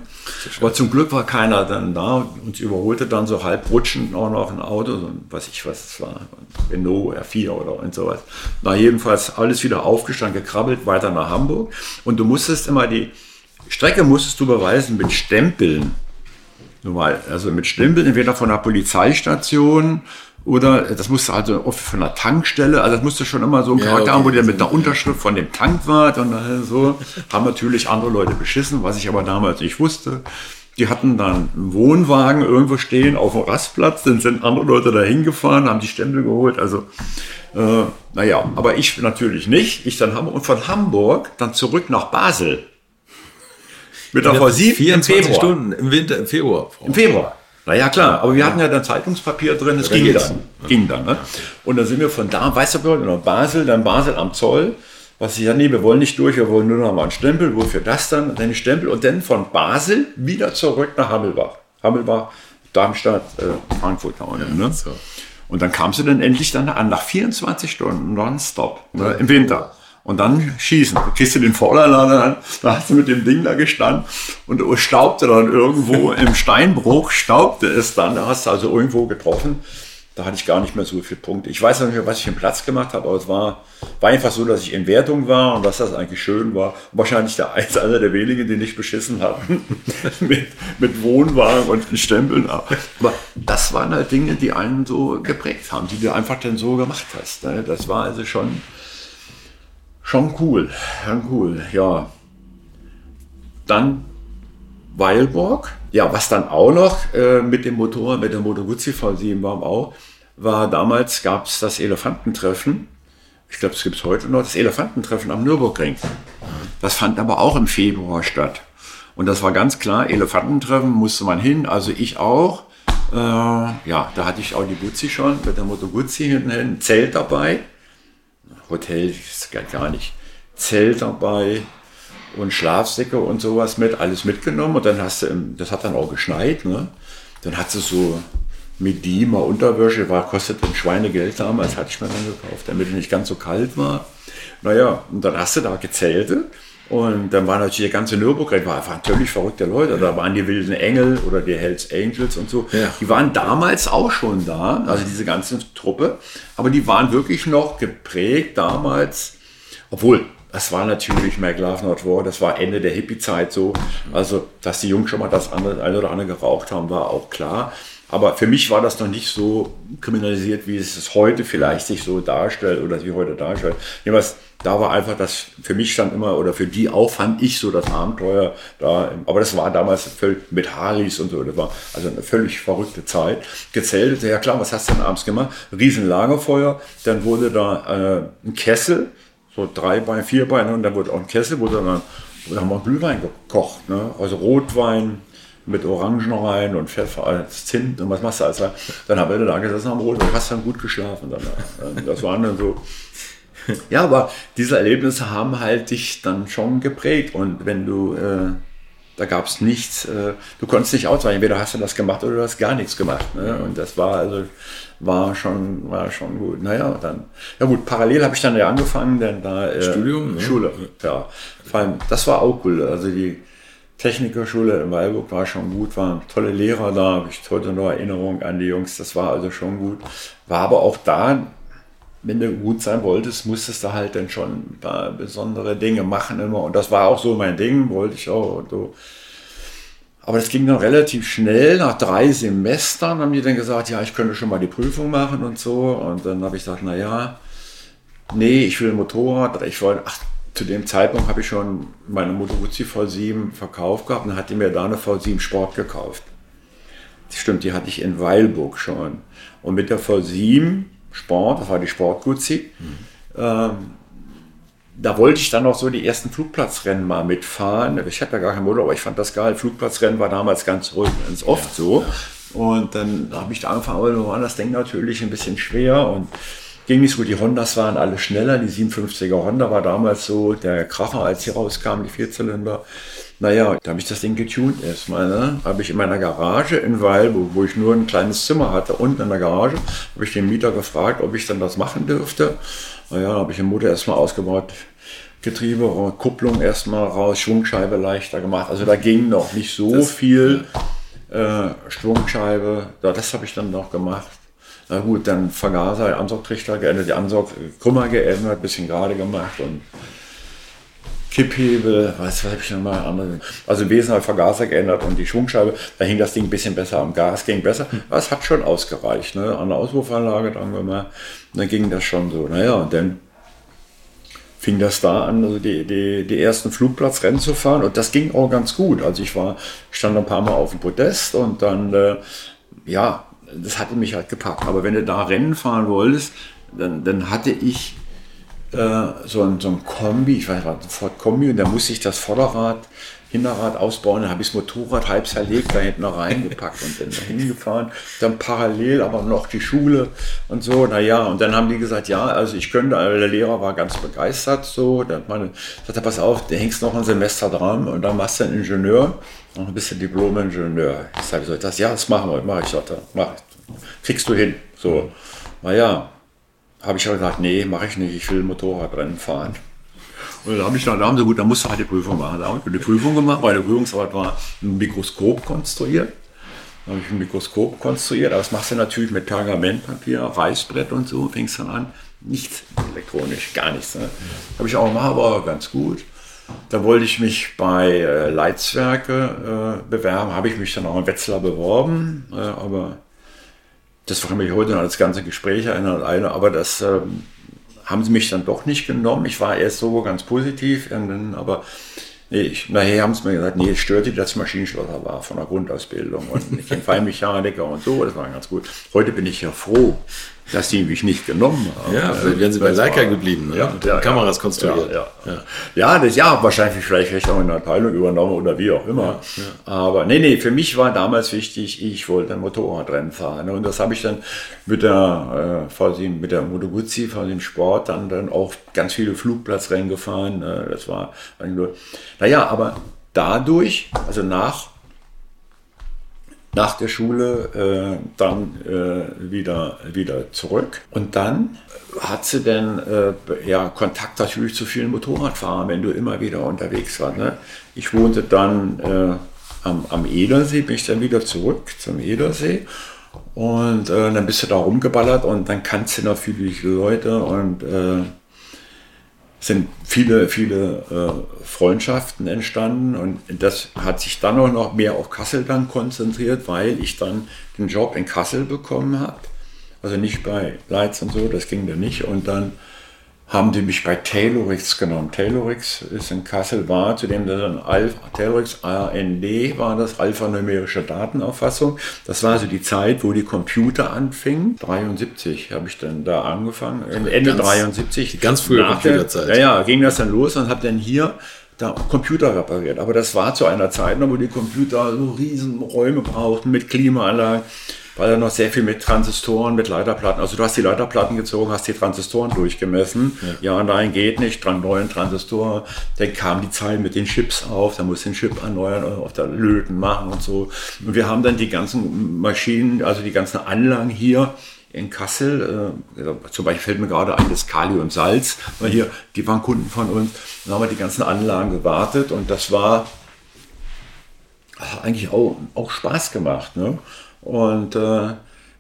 Aber zum Glück war keiner dann da. Uns überholte dann so halb rutschend auch noch ein Auto, so ein, weiß ich was es war, ein Renault R4 oder und sowas. Na, jedenfalls alles wieder aufgestanden, gekrabbelt, weiter nach Hamburg. Und du musstest immer die Strecke musstest du beweisen mit Stempeln. Also mit Stempeln, entweder von der Polizeistation Oder das musste also oft von der Tankstelle, also das musste schon immer so ein Charakter okay. haben, wo der mit der Unterschrift von dem Tankwart und so. Haben natürlich andere Leute beschissen, was ich aber damals nicht wusste. Die hatten dann einen Wohnwagen irgendwo stehen auf dem Rastplatz, dann sind andere Leute da hingefahren, haben die Stempel geholt. Also, äh, naja, aber ich natürlich nicht. Ich dann Hamburg und von Hamburg dann zurück nach Basel. Mit der V7 24 im Februar. Stunden im Winter, im Februar. Im Februar. Naja, klar, aber wir hatten ja dann Zeitungspapier drin, es ging dann. Ging dann ne? Und dann sind wir von da, weißt du, nach Basel, dann Basel am Zoll. Was ich ja, nee, wir wollen nicht durch, wir wollen nur noch mal einen Stempel. Wofür das dann? Dann Stempel und dann von Basel wieder zurück nach Hammelbach. Hammelbach, Darmstadt, äh, Frankfurt da unten. Ne? So. Und dann kam sie dann endlich dann an, nach 24 Stunden nonstop, ne, im Winter. Und dann schießen. Du kriegst du den Vorderlader an, da hast du mit dem Ding da gestanden und staubte dann irgendwo im Steinbruch, staubte es dann. Da hast du also irgendwo getroffen. Da hatte ich gar nicht mehr so viele Punkte. Ich weiß noch nicht mehr, was ich im Platz gemacht habe, aber es war, war einfach so, dass ich in Wertung war und dass das eigentlich schön war. Und wahrscheinlich der eins, einer der wenigen, die nicht beschissen hatten. mit, mit Wohnwagen und Stempeln. Aber das waren halt Dinge, die einen so geprägt haben, die du einfach dann so gemacht hast. Ne? Das war also schon, Schon cool, schon cool, ja. Dann Weilburg. Ja, was dann auch noch äh, mit dem Motor, mit der Moto Guzzi V7 war auch, war damals gab es das Elefantentreffen. Ich glaube, es gibt es heute noch, das Elefantentreffen am Nürburgring. Das fand aber auch im Februar statt. Und das war ganz klar, Elefantentreffen musste man hin, also ich auch. Äh, ja, da hatte ich auch die Guzzi schon, mit der Moto Guzzi hinten hin, Zelt dabei. Hotel ist gar nicht. Zelt dabei und Schlafsäcke und sowas mit, alles mitgenommen. Und dann hast du, das hat dann auch geschneit, ne? Dann hat sie so Medima Unterwäsche, war, kostet ein Schweinegeld damals, hatte ich mir dann gekauft, damit es nicht ganz so kalt war. Naja, und dann hast du da gezeltet. Und dann war natürlich der ganze Nürburgring, war einfach völlig verrückte Leute. Da waren die wilden Engel oder die Hells Angels und so. Ja. Die waren damals auch schon da, also diese ganze Truppe. Aber die waren wirklich noch geprägt damals, obwohl das war natürlich Make Love Not War, das war Ende der Hippie-Zeit so. Also, dass die Jungs schon mal das eine oder andere geraucht haben, war auch klar. Aber für mich war das noch nicht so kriminalisiert, wie es es heute vielleicht sich so darstellt oder wie heute darstellt. Jedenfalls, da war einfach das, für mich stand immer, oder für die auch fand ich so das Abenteuer da. Aber das war damals völlig mit Harleys und so. Das war also eine völlig verrückte Zeit. Gezeltet, ja klar, was hast du denn abends gemacht? Riesen Lagerfeuer, dann wurde da äh, ein Kessel, so drei Beine, vier Beine, und dann wurde auch ein Kessel, wo dann, da haben wir Glühwein gekocht, ne? also Rotwein, mit Orangen rein und Pfeffer als Zimt und was machst du alles rein. Dann haben wir da gesessen am Rot und hast dann gut geschlafen. Dann, das waren dann so. Ja, aber diese Erlebnisse haben halt dich dann schon geprägt und wenn du, äh, da gab es nichts, äh, du konntest nicht ausweichen, entweder hast du das gemacht oder du hast gar nichts gemacht. Ne? Und das war also, war schon, war schon gut. Naja, dann, ja gut, parallel habe ich dann ja angefangen, denn da äh, Studium, ne? Schule, ja. Vor allem, das war auch cool. Also die Technikerschule in Weilburg war schon gut, waren tolle Lehrer da, habe ich heute noch Erinnerung an die Jungs, das war also schon gut. War aber auch da, wenn du gut sein wolltest, musstest du halt dann schon ein paar besondere Dinge machen immer. Und das war auch so mein Ding, wollte ich auch. So. Aber das ging dann relativ schnell. Nach drei Semestern haben die dann gesagt, ja, ich könnte schon mal die Prüfung machen und so. Und dann habe ich gesagt, naja, nee, ich will Motorrad. Ich wollte, ach, zu dem Zeitpunkt habe ich schon meine Moto Guzzi V7 verkauft gehabt und hatte mir da eine V7 Sport gekauft. Stimmt, die hatte ich in Weilburg schon. Und mit der V7 Sport, das war die Sport Guzzi, mhm. ähm, da wollte ich dann auch so die ersten Flugplatzrennen mal mitfahren. Ich hatte ja gar keinen Motor, aber ich fand das geil. Flugplatzrennen war damals ganz ganz oft ja, so. Ja. Und dann habe ich da angefangen, aber das Ding natürlich ein bisschen schwer und ging nicht so gut. Die Hondas waren alle schneller. Die 57er Honda war damals so der Kracher, als sie rauskamen, die Vierzylinder. Naja, da habe ich das Ding getuned erstmal. Ne? Habe ich in meiner Garage in Weil, wo, ich nur ein kleines Zimmer hatte, unten in der Garage, habe ich den Mieter gefragt, ob ich dann das machen dürfte. Naja, habe ich den Motor erstmal ausgebaut. Getriebe, Kupplung erstmal raus, Schwungscheibe leichter gemacht. Also da ging noch nicht so das, viel. Äh, Schwungscheibe, das habe ich dann noch gemacht. Na gut, dann Vergaser, Ansaugtrichter geändert, die Ansaugkrümmer geändert, bisschen gerade gemacht und Kipphebel, was, was habe ich nochmal andere. Also wesentlich Vergaser geändert und die Schwungscheibe, da hing das Ding ein bisschen besser am Gas, ging besser. Das hat schon ausgereicht, ne? An der Auspuffanlage dran gemacht. Dann ging das schon so. Naja, und dann fing das da an, also die, die, die ersten Flugplatzrennen zu fahren und das ging auch ganz gut. Also ich war, stand ein paar Mal auf dem Podest und dann, äh, ja, das hatte mich halt gepackt. Aber wenn du da Rennen fahren wolltest, dann, dann hatte ich äh, so, ein, so ein Kombi, ich weiß nicht, Ford Kombi und da musste ich das Vorderrad Hinterrad ausbauen, dann habe ich das Motorrad halb zerlegt, da hinten reingepackt und bin da hingefahren. Dann parallel aber noch die Schule und so, naja, und dann haben die gesagt, ja, also ich könnte, also der Lehrer war ganz begeistert, so, dann meine, sagte, pass auf, der hängst noch ein Semester dran und dann machst du einen Ingenieur, noch ein bisschen Diplom-Ingenieur. Ich sage, soll ich das? Ja, das machen wir, mach ich, sagte, mach, kriegst du hin, so. Naja, habe ich aber gesagt, nee, mache ich nicht, ich will Motorradrennen fahren. Und dann habe ich dann, da haben sie gut, dann musst du halt die Prüfung machen. Da habe ich die Prüfung gemacht, der Prüfungsarbeit war ein Mikroskop konstruiert. Da habe ich ein Mikroskop konstruiert, aber das machst du natürlich mit Pergamentpapier, Reißbrett und so, fängst dann an. Nichts elektronisch, gar nichts. Ne? Habe ich auch gemacht, aber ganz gut. Da wollte ich mich bei äh, Leitzwerke äh, bewerben, habe ich mich dann auch in Wetzlar beworben, äh, aber das kann mich heute noch als ganze Gespräch erinnern, aber das ähm, haben sie mich dann doch nicht genommen. Ich war erst so ganz positiv, aber ich, nachher haben sie mir gesagt, nee, es störte, dass ich Maschinenschlosser war von der Grundausbildung und ich bin Feinmechaniker und so, das war ganz gut. Heute bin ich ja froh, dass die mich nicht genommen haben. Ja, dann wären sie bei Leica geblieben, ne? ja, ja, Kameras konstruiert. Ja, ja. ja, das ja wahrscheinlich vielleicht hätte ich auch in der Abteilung übernommen oder wie auch immer. Aber nee, nee, für mich war damals wichtig, ich wollte ein Motorradrennen fahren. Und das habe ich dann mit der, äh, quasi mit der Moto Guzzi, von dem Sport, dann, dann auch ganz viele Flugplatzrennen gefahren. Äh, das war nur, naja, aber dadurch, also nach nach der Schule äh, dann äh, wieder, wieder zurück. Und dann hat sie dann äh, ja, Kontakt natürlich zu vielen Motorradfahrern, wenn du immer wieder unterwegs warst. Ne? Ich wohnte dann äh, am, am Edersee, bin ich dann wieder zurück zum Edersee. Und äh, dann bist du da rumgeballert und dann kannst du natürlich Leute und äh, sind viele, viele äh, Freundschaften entstanden und das hat sich dann auch noch mehr auf Kassel dann konzentriert, weil ich dann den Job in Kassel bekommen habe. Also nicht bei Leitz und so, das ging dann nicht. Und dann haben die mich bei Taylorix genommen. Taylorix ist in Kassel, war zudem dann Alpha, Taylorix AND war das alphanumerische Datenauffassung. Das war also die Zeit, wo die Computer anfingen. 73 habe ich dann da angefangen, Ende ganz, 73. Die ganz frühe Computerzeit. Ja, ja, ging das dann los und habe dann hier da Computer repariert. Aber das war zu einer Zeit, wo die Computer so riesen Räume brauchten mit Klimaanlagen weil er noch sehr viel mit Transistoren, mit Leiterplatten, also du hast die Leiterplatten gezogen, hast die Transistoren durchgemessen. Ja, ja nein, geht nicht, dran neuen Transistor. Dann kam die Zeit mit den Chips auf, da muss den Chip erneuern, auf der Löten machen und so. Und wir haben dann die ganzen Maschinen, also die ganzen Anlagen hier in Kassel, äh, zum Beispiel fällt mir gerade ein, das Kali und Salz, weil hier, die waren Kunden von uns, dann haben wir die ganzen Anlagen gewartet und das war eigentlich auch, auch Spaß gemacht. Ne? Und äh,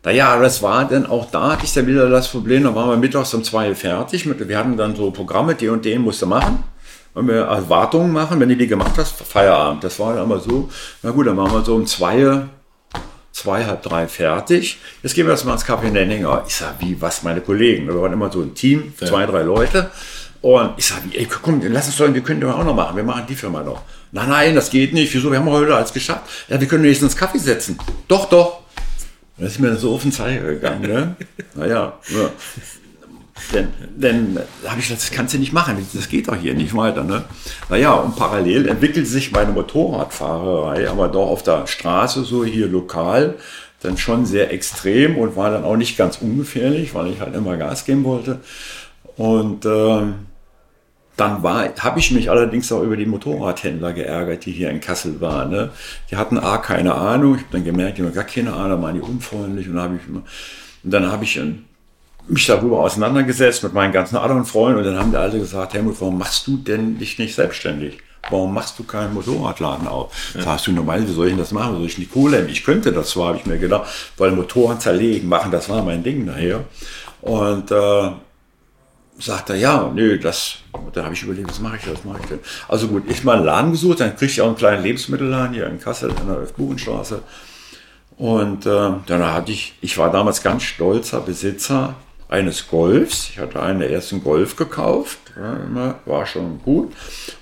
naja, das war dann auch da, hatte ich dann wieder das Problem, da waren wir mittags um zwei fertig. Wir hatten dann so Programme, die und den musste machen. Wenn wir Erwartungen machen, wenn du die gemacht hast, Feierabend. Das war dann immer so, na gut, dann waren wir so um zwei, zwei, halb drei fertig. Jetzt gehen wir erstmal ins Café Nenninger. Ich sag, wie, was, meine Kollegen? Wir waren immer so ein Team, zwei, drei Leute. Und ich sag, ey, komm, lass uns doch, wir können das auch noch machen. Wir machen die Firma noch. Nein, nein, das geht nicht. Wieso? Wir haben heute alles geschafft. Ja, wir können nächstens Kaffee setzen. Doch, doch. Das ist mir so auf den Zeiger gegangen. Ne? naja, ja. Denn, denn habe ich gesagt, das kannst du nicht machen, das geht doch hier nicht weiter. Ne? Naja, und parallel entwickelt sich meine Motorradfahrerei, aber doch auf der Straße, so hier lokal, dann schon sehr extrem und war dann auch nicht ganz ungefährlich, weil ich halt immer Gas geben wollte. Und ähm, dann habe ich mich allerdings auch über die Motorradhändler geärgert, die hier in Kassel waren. Ne? Die hatten A, keine Ahnung. Ich habe dann gemerkt, die haben gar keine Ahnung, waren die unfreundlich. Und, hab ich, und dann habe ich ähm, mich darüber auseinandergesetzt mit meinen ganzen anderen Freunden. Und dann haben die alle gesagt, Helmut, warum machst du denn dich nicht selbstständig? Warum machst du keinen Motorradladen auf? Ja. Sagst du normal, wie soll ich das machen? Wie soll ich die Kohle Ich könnte das zwar, habe ich mir gedacht, weil Motoren zerlegen, machen, das war mein Ding nachher. Und äh, sagt er, ja, nö, das, da habe ich überlegt, was mache ich, was mache ich denn? Also gut, ich mal einen Laden gesucht, dann kriegte ich auch einen kleinen Lebensmittelladen hier in Kassel, in der Buchenstraße. Und äh, dann hatte ich, ich war damals ganz stolzer Besitzer eines Golfs. Ich hatte einen der ersten Golf gekauft, war schon gut.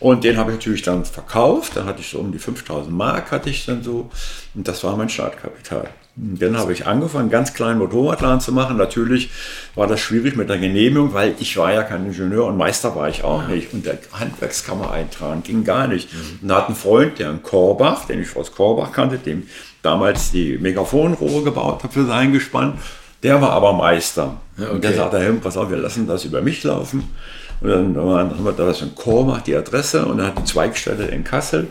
Und den habe ich natürlich dann verkauft. Dann hatte ich so um die 5000 Mark hatte ich dann so. Und das war mein Startkapital. Dann habe ich angefangen, einen ganz kleinen Motorradladen zu machen. Natürlich war das schwierig mit der Genehmigung, weil ich war ja kein Ingenieur und Meister war ich auch nicht. Und der Handwerkskammer eintragen ging gar nicht. Mhm. Und da hat ein Freund, der in Korbach, den ich aus Korbach kannte, dem damals die Megafonrohre gebaut hat für sein Gespann, der war aber Meister. Ja, okay. Und der sagte, hey, pass auf, wir lassen das über mich laufen. Und dann haben wir da so ein Chor die Adresse, und dann hat die Zweigstelle in Kassel.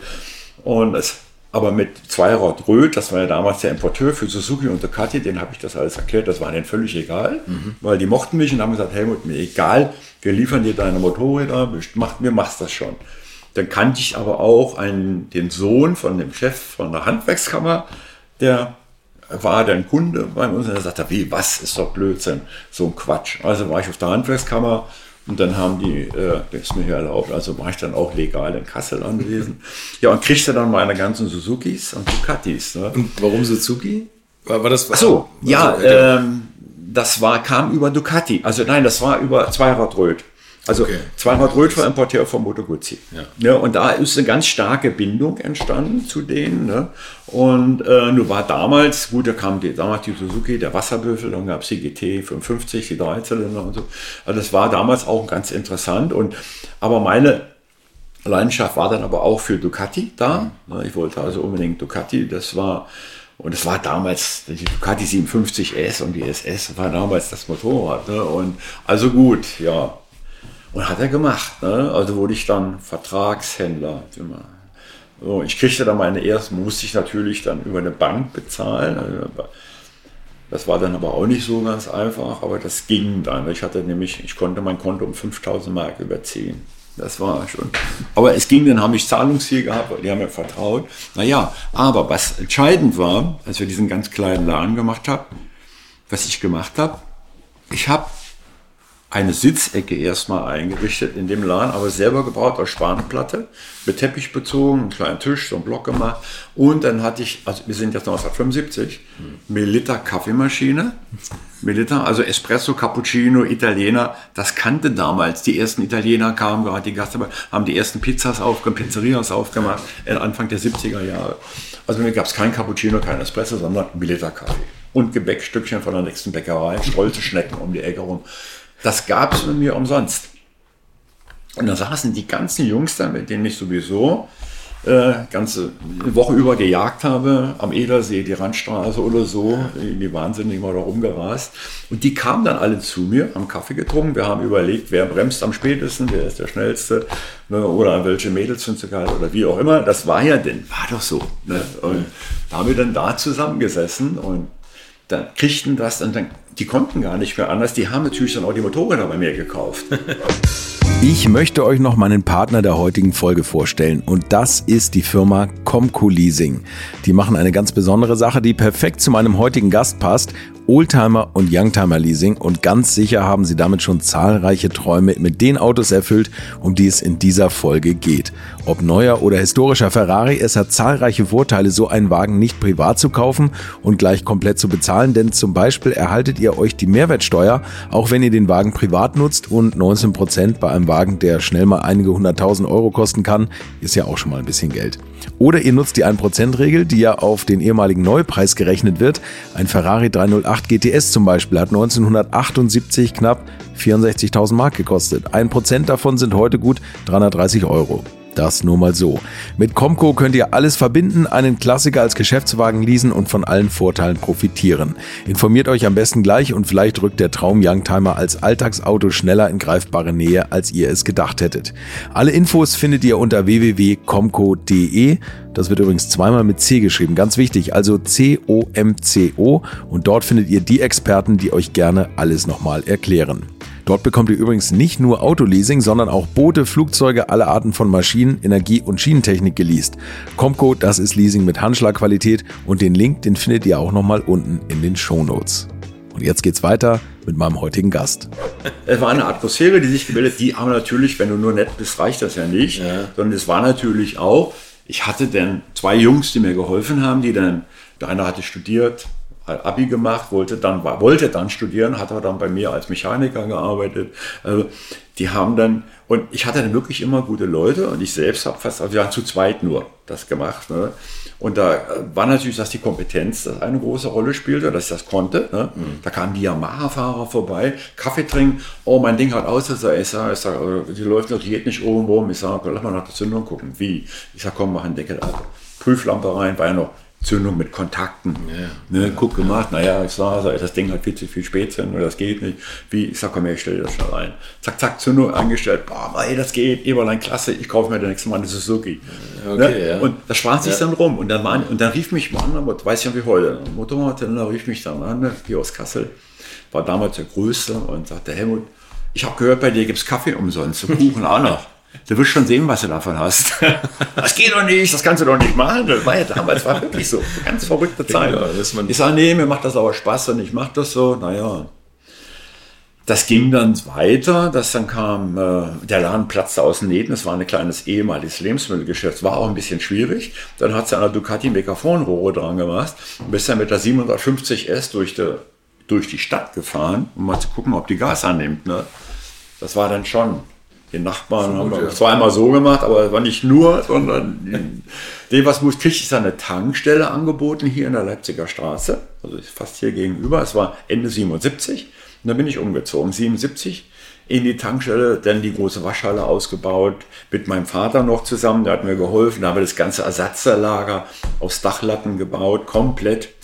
Und es, aber mit Zweirad Röth, das war ja damals der Importeur für Suzuki und Ducati, den habe ich das alles erklärt, das war denen völlig egal, mhm. weil die mochten mich und haben gesagt, Helmut, mir egal, wir liefern dir deine Motorräder, mach, mir machst das schon. Dann kannte ich aber auch einen, den Sohn von dem Chef von der Handwerkskammer, der war dann Kunde bei uns und er sagte, wie, was ist doch Blödsinn, so ein Quatsch. Also war ich auf der Handwerkskammer und dann haben die, äh, das ist mir hier erlaubt, also war ich dann auch legal in Kassel anwesend. ja, und kriegte dann meine ganzen Suzukis und Ducatis. Ne? Und warum Suzuki? War, war das? Ach so, ja, also, ähm, das war, kam über Ducati. Also nein, das war über Zweiradröth. Also okay. zweimal Rötfer Importeur von Moto Guzzi. Ja. ja. und da ist eine ganz starke Bindung entstanden zu denen. Ne? Und äh, nur war damals, gut, da kam die, damals die Suzuki, der Wasserbüffel, dann gab es die GT 55, die Dreizylinder und so. Also das war damals auch ganz interessant. Und aber meine Leidenschaft war dann aber auch für Ducati da. Mhm. Ich wollte also unbedingt Ducati. Das war und es war damals die Ducati 57S und die SS war damals das Motorrad. Ne? Und also gut, ja, und hat er gemacht. Ne? Also wurde ich dann Vertragshändler. So, ich kriegte dann meine ersten, musste ich natürlich dann über eine Bank bezahlen. Das war dann aber auch nicht so ganz einfach, aber das ging dann. Ich hatte nämlich, ich konnte mein Konto um 5000 Mark überziehen. Das war schon. Aber es ging, dann habe ich Zahlungsziel gehabt, die haben mir vertraut. Naja, aber was entscheidend war, als wir diesen ganz kleinen Laden gemacht haben, was ich gemacht habe, ich habe eine Sitzecke erstmal eingerichtet in dem Laden, aber selber gebaut aus Spanplatte, mit Teppich bezogen, einen kleinen Tisch, so einen Block gemacht. Und dann hatte ich, also wir sind jetzt 1975, Melita Kaffeemaschine. Melita, also Espresso, Cappuccino, Italiener, das kannte damals. Die ersten Italiener kamen gerade, die Gäste haben die ersten Pizzas aufgemacht, Pizzerias aufgemacht, Anfang der 70er Jahre. Also mir gab es kein Cappuccino, kein Espresso, sondern Melita Kaffee. Und Gebäckstückchen von der nächsten Bäckerei, stolze Schnecken um die Ecke rum. Das gab es mir umsonst. Und da saßen die ganzen Jungs da, mit denen ich sowieso äh, ganze Woche über gejagt habe, am Edersee, die Randstraße oder so, die Wahnsinnigen mal da rumgerast. Und die kamen dann alle zu mir, haben Kaffee getrunken, wir haben überlegt, wer bremst am spätesten, wer ist der Schnellste, ne, oder welche Mädels sind sie geil, oder wie auch immer. Das war ja denn, war doch so. Ne? Und da haben wir dann da zusammengesessen und dann kriegten das und dann, die konnten gar nicht mehr anders. Die haben natürlich dann auch die Motorräder bei mir gekauft. Ich möchte euch noch meinen Partner der heutigen Folge vorstellen und das ist die Firma Comco Leasing. Die machen eine ganz besondere Sache, die perfekt zu meinem heutigen Gast passt Oldtimer und Youngtimer Leasing und ganz sicher haben Sie damit schon zahlreiche Träume mit den Autos erfüllt, um die es in dieser Folge geht. Ob neuer oder historischer Ferrari, es hat zahlreiche Vorteile, so einen Wagen nicht privat zu kaufen und gleich komplett zu bezahlen, denn zum Beispiel erhaltet ihr euch die Mehrwertsteuer, auch wenn ihr den Wagen privat nutzt und 19 Prozent bei einem Wagen, der schnell mal einige hunderttausend Euro kosten kann, ist ja auch schon mal ein bisschen Geld. Oder ihr nutzt die 1%-Regel, die ja auf den ehemaligen Neupreis gerechnet wird. Ein Ferrari 308 GTS zum Beispiel hat 1978 knapp 64.000 Mark gekostet. Ein Prozent davon sind heute gut 330 Euro. Das nur mal so. Mit Comco könnt ihr alles verbinden, einen Klassiker als Geschäftswagen leasen und von allen Vorteilen profitieren. Informiert euch am besten gleich und vielleicht rückt der Traum Youngtimer als Alltagsauto schneller in greifbare Nähe, als ihr es gedacht hättet. Alle Infos findet ihr unter www.comco.de. Das wird übrigens zweimal mit C geschrieben, ganz wichtig, also C-O-M-C-O und dort findet ihr die Experten, die euch gerne alles nochmal erklären. Dort bekommt ihr übrigens nicht nur Autoleasing, sondern auch Boote, Flugzeuge, alle Arten von Maschinen, Energie und Schienentechnik geleast. Comco, das ist Leasing mit Handschlagqualität und den Link, den findet ihr auch nochmal unten in den Show Notes. Und jetzt geht's weiter mit meinem heutigen Gast. Es war eine Atmosphäre, die sich gebildet, die aber natürlich, wenn du nur nett bist, reicht das ja nicht, ja. sondern es war natürlich auch, ich hatte dann zwei Jungs, die mir geholfen haben, die dann, der eine hatte studiert, Abi gemacht, wollte dann, wollte dann studieren, hat aber dann bei mir als Mechaniker gearbeitet. Also die haben dann, und ich hatte dann wirklich immer gute Leute und ich selbst habe fast, also wir haben zu zweit nur das gemacht. Ne? Und da war natürlich, dass die Kompetenz das eine große Rolle spielte, dass ich das konnte. Ne? Mhm. Da kamen die Yamaha-Fahrer vorbei, Kaffee trinken, oh, mein Ding hat aus, ich sage, ich sag, die läuft noch, die geht nicht oben rum. Ich sage, lass mal nach der Zündung gucken. Wie? Ich sage, komm, mach einen Deckel ab. Prüflampe rein, war ja noch Zündung mit Kontakten. Ja. Ne, guck gemacht, naja, ich sage, das Ding hat viel zu viel Spätzündung, das geht nicht. Wie, ich sag, komm her, ich stelle das schnell rein. Zack, zack, Zündung angestellt, boah, ey, das geht, Eberlein, klasse, ich kaufe mir das nächste Mal eine Suzuki. Okay, ne? ja. Und das sprach sich ja. dann rum. Und dann, war, und dann rief mich mal an, weiß ich ja wie heute, Motorradhändler rief mich dann an, ne, hier aus Kassel, war damals der Größte und sagte, Helmut, ich habe gehört, bei dir gibt es Kaffee umsonst, Kuchen auch noch. Du wirst schon sehen, was du davon hast. das geht doch nicht, das kannst du doch nicht machen. Das war ja damals war wirklich so. Eine ganz verrückte Zeit. Ja, ich sage, nee, mir macht das aber Spaß und ich mache das so. Naja, das ging dann weiter, dass dann kam, äh, der Laden platzte aus den Nähten, es war ein kleines ehemaliges Lebensmittelgeschäft, war auch ein bisschen schwierig. Dann hat sie an der Ducati Megaphonrohre dran gemacht und bist dann mit der 750S durch die, durch die Stadt gefahren, um mal zu gucken, ob die Gas annimmt. Ne? Das war dann schon den Nachbarn haben wir ja. zweimal so gemacht, aber es war nicht nur, sondern dem, was muss, kriege ich eine Tankstelle angeboten hier in der Leipziger Straße, also fast hier gegenüber. Es war Ende 77 und dann bin ich umgezogen. 77 in die Tankstelle, dann die große Waschhalle ausgebaut, mit meinem Vater noch zusammen, der hat mir geholfen, da haben wir das ganze Ersatzlager aus Dachlatten gebaut, komplett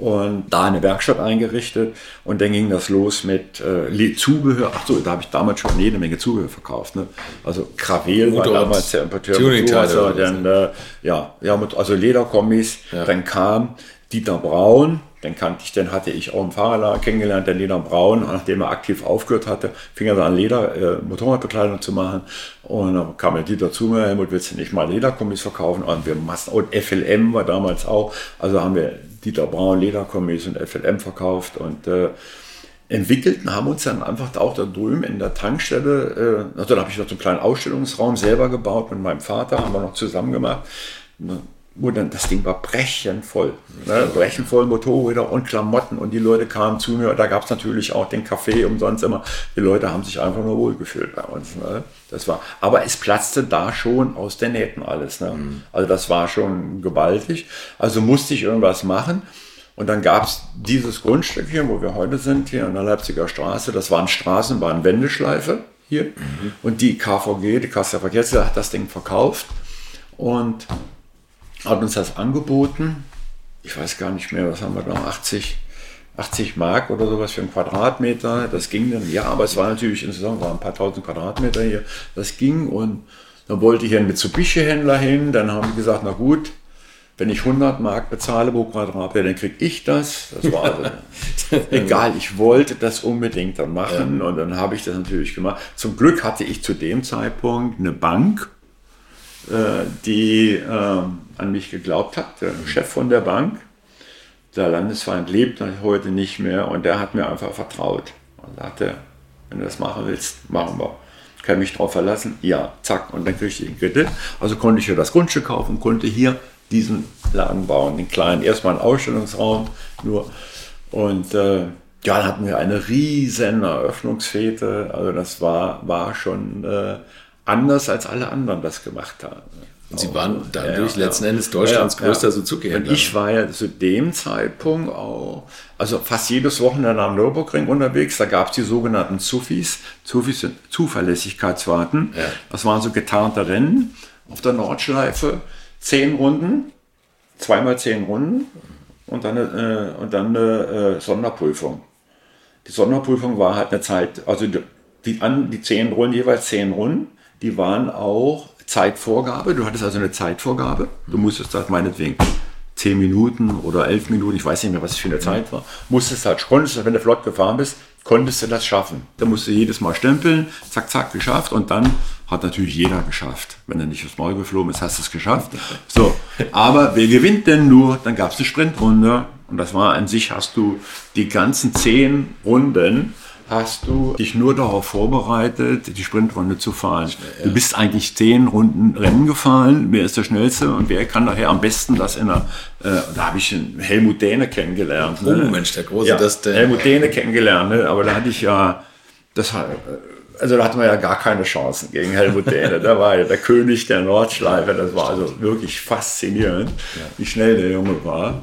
und da eine Werkstatt eingerichtet und dann ging das los mit äh, Zubehör. Ach so, da habe ich damals schon jede Menge Zubehör verkauft. Ne? Also Kravel war damals der Importeur. Also, dann, äh, ja, ja, also Lederkombis. Ja. Dann kam Dieter Braun, den kannte ich, den hatte ich auch im Fahrerlager kennengelernt, der Leder Braun, nachdem er aktiv aufgehört hatte, fing er an Leder, äh, Motorradbekleidung zu machen. Und dann kam der Dieter zu mir, Helmut, willst du nicht mal Lederkombis verkaufen? Und wir Massen, und FLM war damals auch, also haben wir Dieter Braun Lederkombis und FLM verkauft und äh, entwickelten, haben uns dann einfach auch da drüben in der Tankstelle, äh, also dann habe ich noch so einen kleinen Ausstellungsraum selber gebaut mit meinem Vater, haben wir noch zusammen gemacht wo dann das Ding war brechenvoll. Ne? Brechenvoll Motorräder und Klamotten und die Leute kamen zu mir. Da gab es natürlich auch den Kaffee umsonst immer. Die Leute haben sich einfach nur wohlgefühlt bei uns. Ne? Das war, aber es platzte da schon aus den Nähten alles. Ne? Mhm. Also das war schon gewaltig. Also musste ich irgendwas machen. Und dann gab es dieses Grundstück hier, wo wir heute sind, hier an der Leipziger Straße. Das war eine Straßenbahn-Wendeschleife hier. Mhm. Und die KVG, die Kassel Verkehrsgesellschaft, hat das Ding verkauft. Und hat uns das angeboten. Ich weiß gar nicht mehr, was haben wir da, 80, 80 Mark oder sowas für einen Quadratmeter. Das ging dann, ja, aber es war natürlich insgesamt waren ein paar tausend Quadratmeter hier. Das ging und dann wollte ich einen Mitsubishi-Händler hin. Dann haben die gesagt, na gut, wenn ich 100 Mark bezahle pro Quadratmeter, dann kriege ich das. Das war also egal, ich wollte das unbedingt dann machen ja. und dann habe ich das natürlich gemacht. Zum Glück hatte ich zu dem Zeitpunkt eine Bank, äh, die ähm, an mich geglaubt hat, der Chef von der Bank. Der Landesfeind lebt heute nicht mehr und der hat mir einfach vertraut. Und sagte, wenn du das machen willst, machen wir. Kann mich darauf verlassen? Ja, zack, und dann kriegte ich den Kredit. Also konnte ich hier das Grundstück kaufen konnte hier diesen Laden bauen, den kleinen, erstmal einen Ausstellungsraum nur. Und äh, ja, dann hatten wir eine riesen Eröffnungsfete. Also das war, war schon äh, anders, als alle anderen das gemacht haben. Und Sie waren dadurch ja, letzten ja. Endes Deutschlands ja, größter Suzuki-Händler. Ich war ja zu dem Zeitpunkt auch, also fast jedes Wochenende am Nürburgring unterwegs. Da gab es die sogenannten Zufis. Zufis sind Zuverlässigkeitswarten. Das waren so getarnte Rennen auf der Nordschleife. Zehn Runden, zweimal zehn Runden und dann, äh, und dann eine äh, Sonderprüfung. Die Sonderprüfung war halt eine Zeit, also die, die, an, die zehn Runden, jeweils zehn Runden, die waren auch Zeitvorgabe. Du hattest also eine Zeitvorgabe. Du musstest halt meinetwegen zehn Minuten oder elf Minuten, ich weiß nicht mehr, was es für eine Zeit war, musstest halt, konntest, wenn du flott gefahren bist, konntest du das schaffen. Da musst du jedes Mal stempeln, zack, zack, geschafft und dann hat natürlich jeder geschafft. Wenn er nicht aufs Maul geflogen ist, hast du es geschafft. So, aber wer gewinnt denn nur? Dann gab es eine Sprintrunde Und das war an sich, hast du die ganzen zehn Runden, hast du dich nur darauf vorbereitet, die Sprintrunde zu fahren. Ja. Du bist eigentlich zehn Runden Rennen gefahren, wer ist der Schnellste und wer kann daher am besten das in der, äh, da habe ich Helmut Däne kennengelernt. Ne? Oh Mensch, der große, ja, das der, Helmut Däne kennengelernt, ne? aber da hatte ich ja, das also da hatten wir ja gar keine Chancen gegen Helmut Däne. Der war ja der König der Nordschleife. Das war also wirklich faszinierend, wie schnell der Junge war.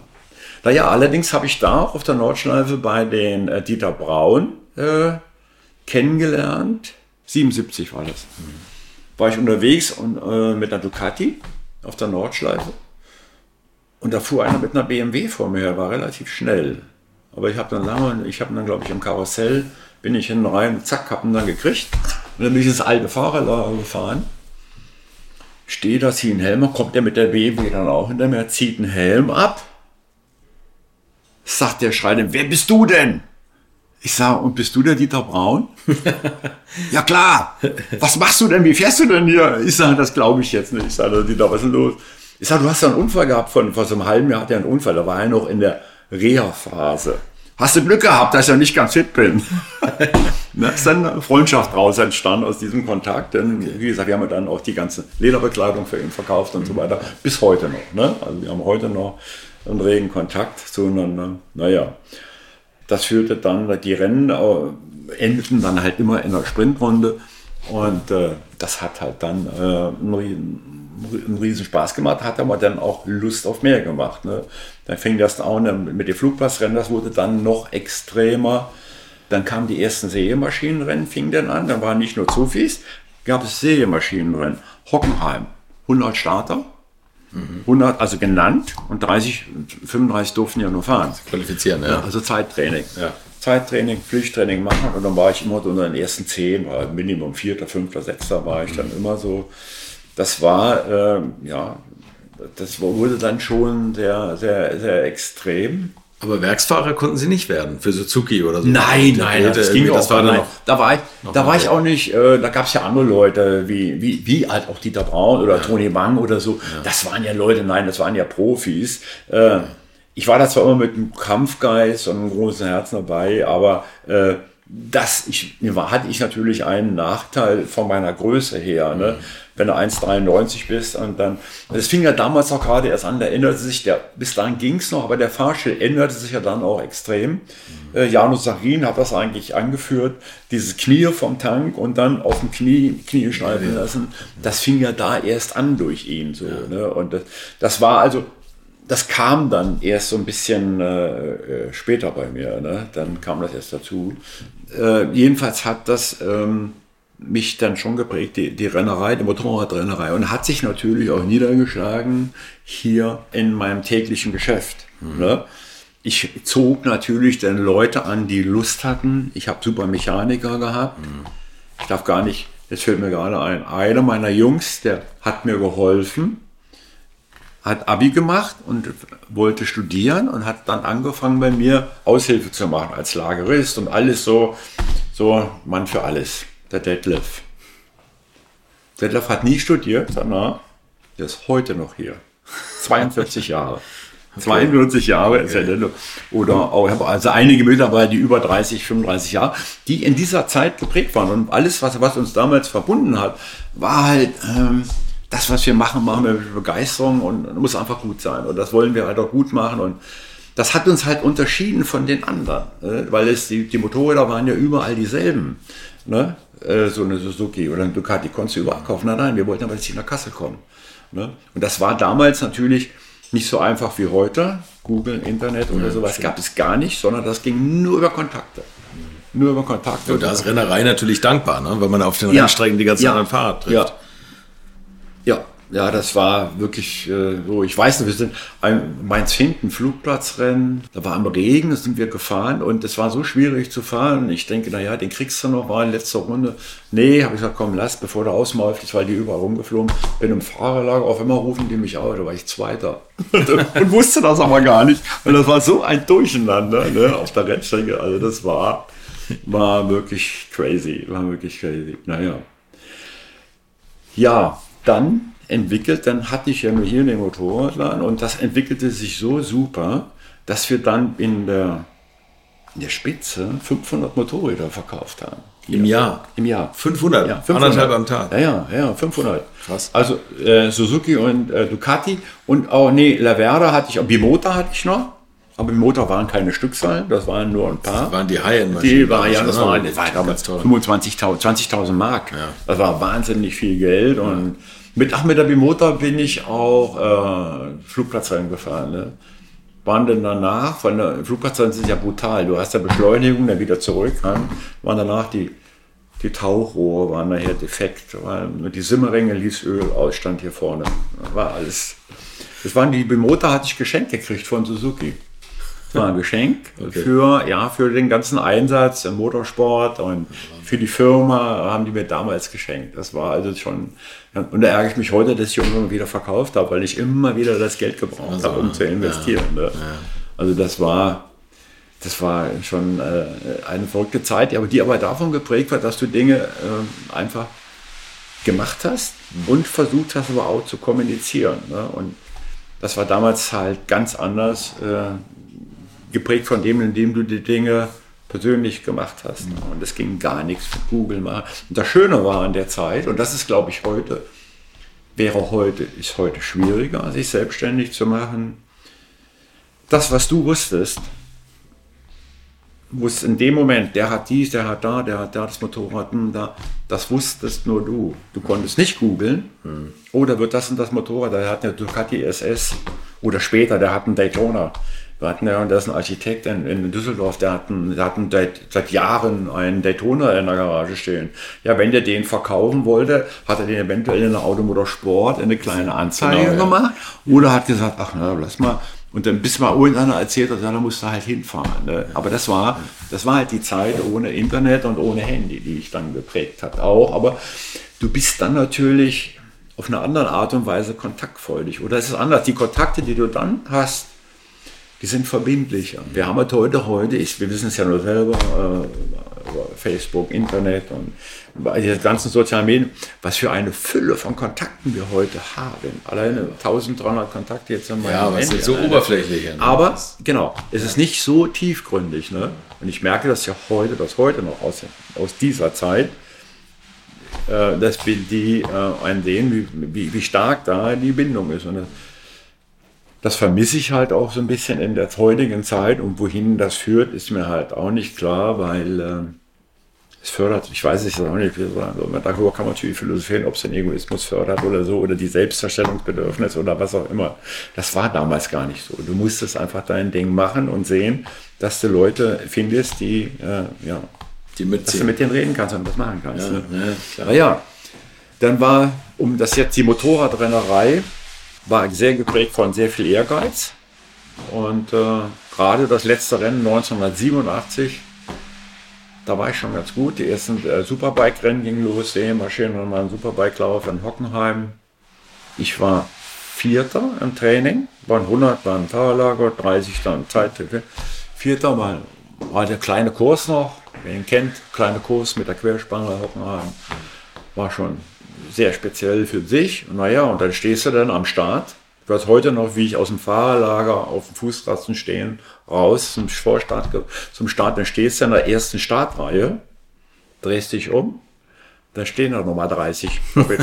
Naja, allerdings habe ich da auch auf der Nordschleife bei den äh, Dieter Braun äh, kennengelernt. 77 war das. Mhm. War ich unterwegs und, äh, mit einer Ducati auf der Nordschleife. Und da fuhr einer mit einer BMW vor mir, war relativ schnell. Aber ich habe dann lange, ich habe dann, glaube ich, im Karussell bin ich hinten rein, zack, hab ihn dann gekriegt. Und dann bin ich ins alte Fahrerlager gefahren. Stehe da, ziehe einen Helm, kommt der mit der BMW dann auch hinter mir, zieht einen Helm ab. Sagt der Schreiner, wer bist du denn? Ich sage, und bist du der Dieter Braun? ja klar. Was machst du denn? Wie fährst du denn hier? Ich sage, das glaube ich jetzt nicht. Ich sage, Dieter, was ist denn los? Ich sage, du hast ja einen Unfall gehabt von, vor so einem halben Jahr hat er einen Unfall. Da war er noch in der Reha-Phase hast du Glück gehabt, dass ich ja nicht ganz fit bin. da ist dann eine Freundschaft draus entstanden aus diesem Kontakt. Denn wie gesagt, wir haben dann auch die ganze Lederbekleidung für ihn verkauft und so mhm. weiter. Bis heute noch. Ne? Also wir haben heute noch einen regen Kontakt zueinander. Naja, das führte dann, die Rennen äh, endeten dann halt immer in der Sprintrunde. Und äh, das hat halt dann äh, einen riesen Spaß gemacht, hat aber dann auch Lust auf mehr gemacht. Ne? Dann fing das an mit den Flugplatzrennen, das wurde dann noch extremer. Dann kamen die ersten Serienmaschinenrennen, fing dann an. Dann waren nicht nur Zufis, gab es Serienmaschinenrennen. Hockenheim, 100 Starter, 100, also genannt und 30, 35 durften ja nur fahren. Qualifizieren, ja. Also Zeittraining. Ja. Zeittraining, Pflichttraining machen und dann war ich immer unter den ersten zehn, war Minimum vierter, fünfter, sechster war ich dann immer so das war, äh, ja, das wurde dann schon sehr, sehr, sehr extrem. Aber Werksfahrer konnten sie nicht werden für Suzuki oder so. Nein, nein, das, das ging das war nein. Noch, da war ich, da war ich auch nicht. Äh, da gab es ja andere Leute wie wie wie halt auch Dieter Braun oder ja. Toni Mang oder so. Ja. Das waren ja Leute, nein, das waren ja Profis. Äh, ich war da zwar immer mit einem Kampfgeist und einem großen Herzen dabei, aber äh, das ich, war, hatte ich natürlich einen Nachteil von meiner Größe her. Ne? Mhm wenn du 1,93 bist und dann, das fing ja damals auch gerade erst an, da änderte sich der, bis dahin ging es noch, aber der Fahrstuhl änderte sich ja dann auch extrem. Mhm. Äh, Janus Sarin hat das eigentlich angeführt, dieses Knie vom Tank und dann auf dem Knie, Knie schneiden lassen, das fing ja da erst an durch ihn, so, ja. ne? und das, das war also, das kam dann erst so ein bisschen äh, äh, später bei mir, ne? dann kam das erst dazu. Äh, jedenfalls hat das, ähm, mich dann schon geprägt, die, die Rennerei, die Motorradrennerei. Und hat sich natürlich auch niedergeschlagen hier in meinem täglichen Geschäft. Mhm. Ne? Ich zog natürlich dann Leute an, die Lust hatten. Ich habe super Mechaniker gehabt. Mhm. Ich darf gar nicht, jetzt fällt mir gerade ein, einer meiner Jungs, der hat mir geholfen, hat Abi gemacht und wollte studieren und hat dann angefangen bei mir Aushilfe zu machen als Lagerist und alles so, so Mann für alles der Detlef. Detlef hat nie studiert, sondern der ist heute noch hier. 42 Jahre. 42 Jahre ist okay. er Oder auch, also einige Mitarbeiter, die über 30, 35 Jahre, die in dieser Zeit geprägt waren. Und alles, was, was uns damals verbunden hat, war halt ähm, das, was wir machen, machen wir mit Begeisterung und muss einfach gut sein. Und das wollen wir halt auch gut machen. Und das hat uns halt unterschieden von den anderen, äh, weil es die, die Motorräder waren ja überall dieselben. Ne? Äh, so eine Suzuki oder eine Ducati konntest du überall kaufen. Nein, nein, wir wollten aber jetzt nach Kassel kommen. Ne? Und das war damals natürlich nicht so einfach wie heute. Google, Internet oder ja, sowas stimmt. gab es gar nicht, sondern das ging nur über Kontakte. Nur über Kontakte. Und da ist Rennerei natürlich dankbar, ne? wenn man auf den ja. Rennstrecken die ganzen ja. anderen Fahrer trifft. Ja. Ja, das war wirklich äh, so. Ich weiß nicht, wir sind ein Mainz-Hinten Flugplatzrennen. Da war am Regen, da sind wir gefahren und es war so schwierig zu fahren. Ich denke, naja, den kriegst du noch, war in letzter Runde. Nee, habe ich gesagt, komm, lass, bevor du ausläufst, weil die überall rumgeflogen. Bin im Fahrerlager, auf immer rufen die mich auf, da war ich Zweiter. und wusste das aber gar nicht. Und das war so ein Durcheinander ne, auf der Rennstrecke. Also das war, war wirklich crazy. War wirklich crazy. Naja. Ja, dann entwickelt, dann hatte ich ja nur hier den Motorradladen und das entwickelte sich so super, dass wir dann in der, in der Spitze 500 Motorräder verkauft haben. Im Jahr? Im Jahr. 500? Ja, 500. Anderthalb am Tag? Ja, ja, ja, 500. Krass. Also äh, Suzuki und äh, Ducati und auch, nee, Laverde hatte ich, Bimota hatte ich noch. Aber Bimota waren keine Stückzahlen, das waren nur ein paar. Das waren die High-End Die war, ja, das war, das war damals toll. 25.000, 20.000 Mark. Ja. Das war wahnsinnig viel Geld. Und ach, mit der Bimota bin ich auch äh, Flugplatzrennen gefahren. Ne? Waren denn danach, von der Flugplatzrennen sind ja brutal. Du hast ja Beschleunigung, dann wieder zurück. Ja? Waren danach die, die Tauchrohre, waren nachher defekt. Waren, nur die Simmeringe ließ Öl aus, stand hier vorne. War alles. Das waren die Bimota, hatte ich geschenkt gekriegt von Suzuki. Das war ein Geschenk Okay. für, ja, für den ganzen Einsatz im Motorsport und für die Firma haben die mir damals geschenkt. Das war also schon, und da ärgere ich mich heute, dass ich irgendwann wieder verkauft habe, weil ich immer wieder das Geld gebraucht Also, habe, um zu investieren. Ne? Also das war, das war schon äh, eine verrückte Zeit, aber die aber davon geprägt war, dass du Dinge äh, einfach gemacht hast und versucht hast, aber auch zu kommunizieren. Ne? Und das war damals halt ganz anders, äh, geprägt von dem, indem du die Dinge persönlich gemacht hast. Und es ging gar nichts mit Google machen. Und das Schöne war an der Zeit, und das ist, glaube ich, heute, wäre heute, ist heute schwieriger, sich selbstständig zu machen. Das, was du wusstest, wusste in dem Moment, der hat dies, der hat da, der hat da das Motorrad, hm, da, das wusstest nur du. Du konntest nicht googeln, oder wird das und das Motorrad, der hat eine Ducati SS, oder später, der hat einen Daytona. Wir hatten ja, der ist ein Architekt in, in Düsseldorf, der hat, einen, der hat einen, seit, seit Jahren einen Daytona in der Garage stehen. Ja, wenn der den verkaufen wollte, hat er den eventuell in der Automotor Sport in eine kleine Anzeige Genau, ja. gemacht oder hat gesagt, ach na, lass mal. Und dann bis mal irgendeiner erzählt hat, ja, da musst du halt hinfahren. Ne? Aber das war, das war halt die Zeit ohne Internet und ohne Handy, die ich dann geprägt hat auch. Aber du bist dann natürlich auf eine andere Art und Weise kontaktfreudig. Oder es ist anders. Die Kontakte, die du dann hast, die sind verbindlicher. Wir haben halt heute, heute, ich, wir wissen es ja nur selber, äh, über Facebook, Internet und den ganzen sozialen Medien, was für eine Fülle von Kontakten wir heute haben. Alleine 1300 Kontakte jetzt haben wir Ja, was Handy ist so alleine. oberflächlich. ne? Aber genau, es ist nicht so tiefgründig. Ne? Und ich merke das ja heute, dass heute noch aus, aus dieser Zeit, äh, dass wir die äh, einen sehen, wie, wie, wie stark da die Bindung ist. Und das, das vermisse ich halt auch so ein bisschen in der heutigen Zeit. Und wohin das führt, ist mir halt auch nicht klar, weil äh, es fördert, ich weiß es auch nicht, wie sagen, so, darüber kann man natürlich philosophieren, ob es den Egoismus fördert oder so, oder die Selbstverstellungsbedürfnis oder was auch immer. Das war damals gar nicht so. Du musstest einfach dein Ding machen und sehen, dass du Leute findest, die, äh, ja, die dass du mitziehen. mit denen reden kannst und das machen kannst. Ja, ne? ja, klar. Naja, dann war, um das jetzt die Motorradrennerei, war sehr geprägt von sehr viel Ehrgeiz. Und äh, gerade das letzte Rennen 1987, da war ich schon ganz gut. Die ersten äh, Superbike-Rennen gingen los, Serienmaschinen und mal ein Superbike-Lauf in Hockenheim. Ich war Vierter im Training, waren 100 waren Powerlager, 30 dann Zeit. Vierter war, war der kleine Kurs noch, wer ihn kennt, kleine Kurs mit der Querspanne Hockenheim. War schon sehr speziell für sich. Und naja, und dann stehst du dann am Start. Ich weiß heute noch, wie ich aus dem Fahrerlager auf dem Fußrasten stehen, raus zum Vorstart, zum Start. Dann stehst du in der ersten Startreihe, drehst dich um, da stehen da nochmal 30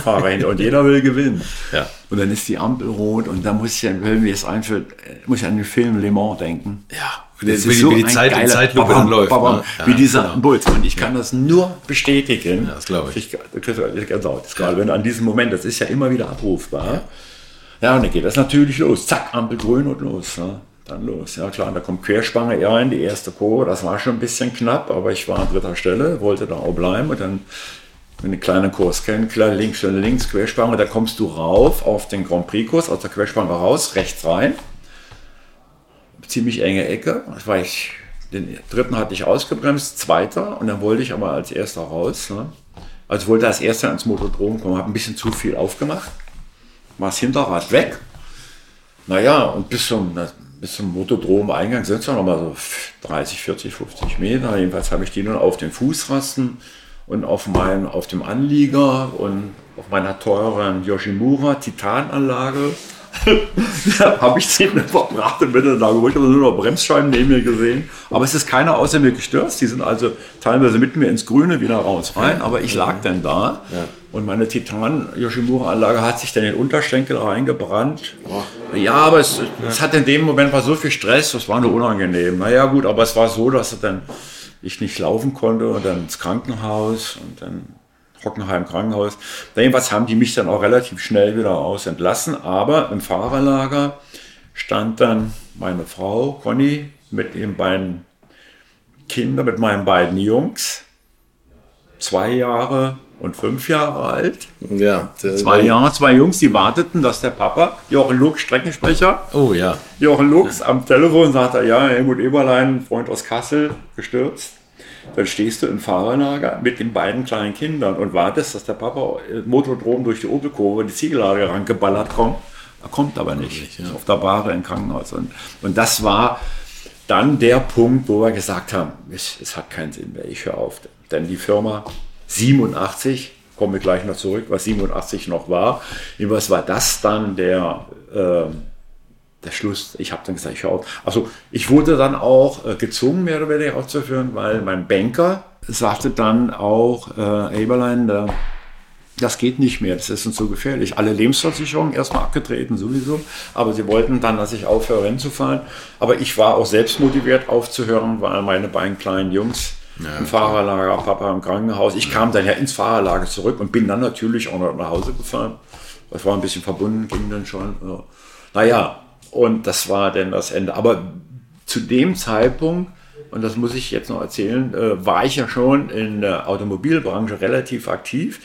Fahrer hinter und jeder will gewinnen. Ja. Und dann ist die Ampel rot und da muss ich, wenn mir das einfällt, muss ich an den Film Le Mans denken. Ja, die- ist wie, so wie die Zeit in geiler- Zeitlupe Babam, dann läuft. babam, ne? Ja, wie dieser genau. Impuls. Und ich kann das nur bestätigen. Ja, das glaube ich. Ich, du kriegst wirklich Gänsehaut. Das gerade wenn an diesem Moment, das ist ja immer wieder abrufbar. Ja, und dann geht das natürlich los. Zack, Ampel grün und los. Ne? Dann los. Ja klar, da kommt Querspange eher in die erste Kurve. Das war schon ein bisschen knapp, aber ich war an dritter Stelle, wollte da auch bleiben. Und dann, einen kleinen Kurs kennst, klar, links, links, Querspange, da kommst du rauf auf den Grand Prix-Kurs, aus der Querspange raus, rechts rein ziemlich enge Ecke. Das war ich, den dritten hatte ich ausgebremst, zweiter und dann wollte ich aber als erster raus. Ne? Also wollte als erster ans Motodrom kommen, habe ein bisschen zu viel aufgemacht, war das Hinterrad weg. Naja, und bis zum, bis zum Motodrom-Eingang sind es noch mal so 30, 40, 50 Meter. Jedenfalls habe ich die nun auf den Fußrasten und auf, mein, auf dem Anlieger und auf meiner teuren Yoshimura Titananlage da habe ich den verbracht und bin dann da geholt, habe nur noch Bremsscheiben neben mir gesehen. Aber es ist keiner außer mir gestürzt. Die sind also teilweise mit mir ins Grüne wieder raus rein. Aber ich lag dann da ja. und meine Titan-Yoshimura-Anlage hat sich dann in den Unterschenkel reingebrannt. Oh. Ja, aber es, es hat in dem Moment war so viel Stress, das war nur unangenehm. Naja, gut, aber es war so, dass dann ich nicht laufen konnte und dann ins Krankenhaus und dann Hockenheim Krankenhaus. Jedenfalls haben die mich dann auch relativ schnell wieder aus entlassen, aber im Fahrerlager stand dann meine Frau Conny mit ihren beiden Kindern, mit meinen beiden Jungs, zwei Jahre und fünf Jahre alt. Ja. Zwei Jahre, zwei Jungs, die warteten, dass der Papa, Jochen Lux, Streckensprecher, oh ja. Jochen Lux am Telefon sagte, ja, Helmut Eberlein, Freund aus Kassel, gestürzt. Dann stehst du im Fahrerlager mit den beiden kleinen Kindern und wartest, dass der Papa äh, Motordrom durch die Opelkurve, die Ziegellage rangeballert kommt. Er kommt aber nicht. nicht ja. auf der Bahre im Krankenhaus. Und, und das war dann der Punkt, wo wir gesagt haben, es, es hat keinen Sinn mehr, ich höre auf. Denn die Firma 87, kommen wir gleich noch zurück, was 87 noch war, was war das dann der... Äh, der Schluss, ich habe dann gesagt, ich auf. Also ich wurde dann auch äh, gezwungen, mehr oder weniger aufzuführen, weil mein Banker sagte dann auch, äh, Eberlein, äh, das geht nicht mehr, das ist uns so gefährlich. Alle Lebensversicherungen erstmal abgetreten sowieso, aber sie wollten dann, dass ich aufhöre, Rennen zu fahren. Aber ich war auch selbst motiviert aufzuhören, weil meine beiden kleinen Jungs ja, im Fahrerlager, Papa im Krankenhaus. Ich ja. kam dann ja ins Fahrerlager zurück und bin dann natürlich auch noch nach Hause gefahren. Das war ein bisschen verbunden, ging dann schon. Ja. Naja, und das war dann das Ende. Aber zu dem Zeitpunkt, und das muss ich jetzt noch erzählen, äh, war ich ja schon in der Automobilbranche relativ aktiv.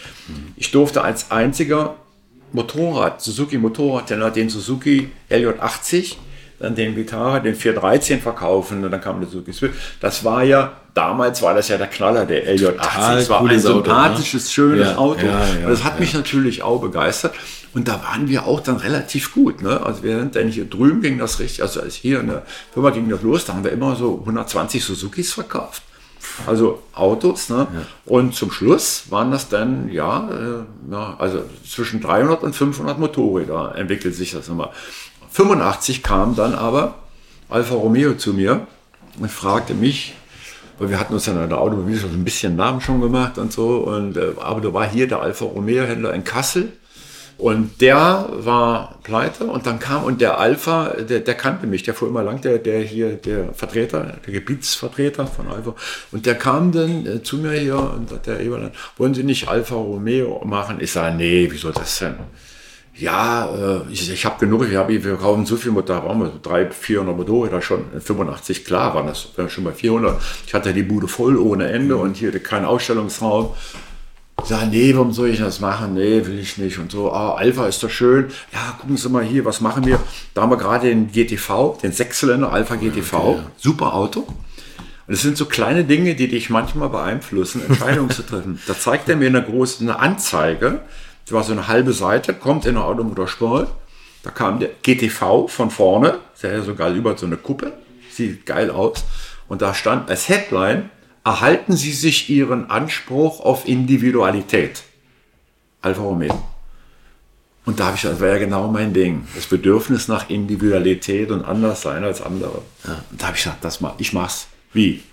Ich durfte als einziger Motorrad, Suzuki Motorradhändler, den Suzuki LJ80, dann den Vitara, den 413 verkaufen und dann kam der Suzuki Swift. Das war ja, damals war das ja der Knaller, der LJ80. Das war ein sympathisches, Auto, ne? schönes ja, Auto. Ja, ja, und das hat mich natürlich auch begeistert. Und da waren wir auch dann relativ gut. Ne? Also wir sind dann hier drüben ging das richtig, also als hier in der Firma ging das los, da haben wir immer so 120 Suzukis verkauft. Also Autos. Ne? Ja. Und zum Schluss waren das dann, ja, äh, ja, also zwischen 300 und 500 Motorräder entwickelt sich das immer. 85 kam dann aber Alfa Romeo zu mir und fragte mich, weil wir hatten uns ja in der Automobil schon ein bisschen Namen schon gemacht und so. Und, äh, aber da war hier der Alfa Romeo Händler in Kassel und der war pleite und dann kam, und der Alpha, der, der kannte mich, der fuhr immer lang, der, der hier, der Vertreter, der Gebietsvertreter von Alpha. Und der kam dann äh, zu mir hier und sagt, der Eberland, wollen Sie nicht Alpha Romeo machen? Ich sage, nee, wieso das denn? Ja, äh, ich, ich habe genug, ich hab, wir kaufen so viel Motorräder, drei, 400 Motorräder schon, 85, klar waren das, schon bei 400. Ich hatte die Bude voll ohne Ende und hier kein Ausstellungsraum. Ich sage, nee, warum soll ich das machen? Nee, will ich nicht. Und so, ah, Alpha ist doch schön. Ja, gucken Sie mal hier, was machen wir? Da haben wir gerade den GTV, den Sechszylinder Alpha GTV. Okay. Super Auto. Und es sind so kleine Dinge, die dich manchmal beeinflussen, Entscheidungen zu treffen. Da zeigt er mir eine große eine Anzeige. Das war so eine halbe Seite, kommt in der Automotorsport. Da kam der GTV von vorne, der ja sogar über so eine Kuppe, sieht geil aus. Und da stand als Headline erhalten Sie sich Ihren Anspruch auf Individualität. Alfa Romeo. Und da habe ich, das war ja genau mein Ding. Das Bedürfnis nach Individualität und anders sein als andere. Ja. Und da habe ich gesagt, das mal, ich mach's. Wie?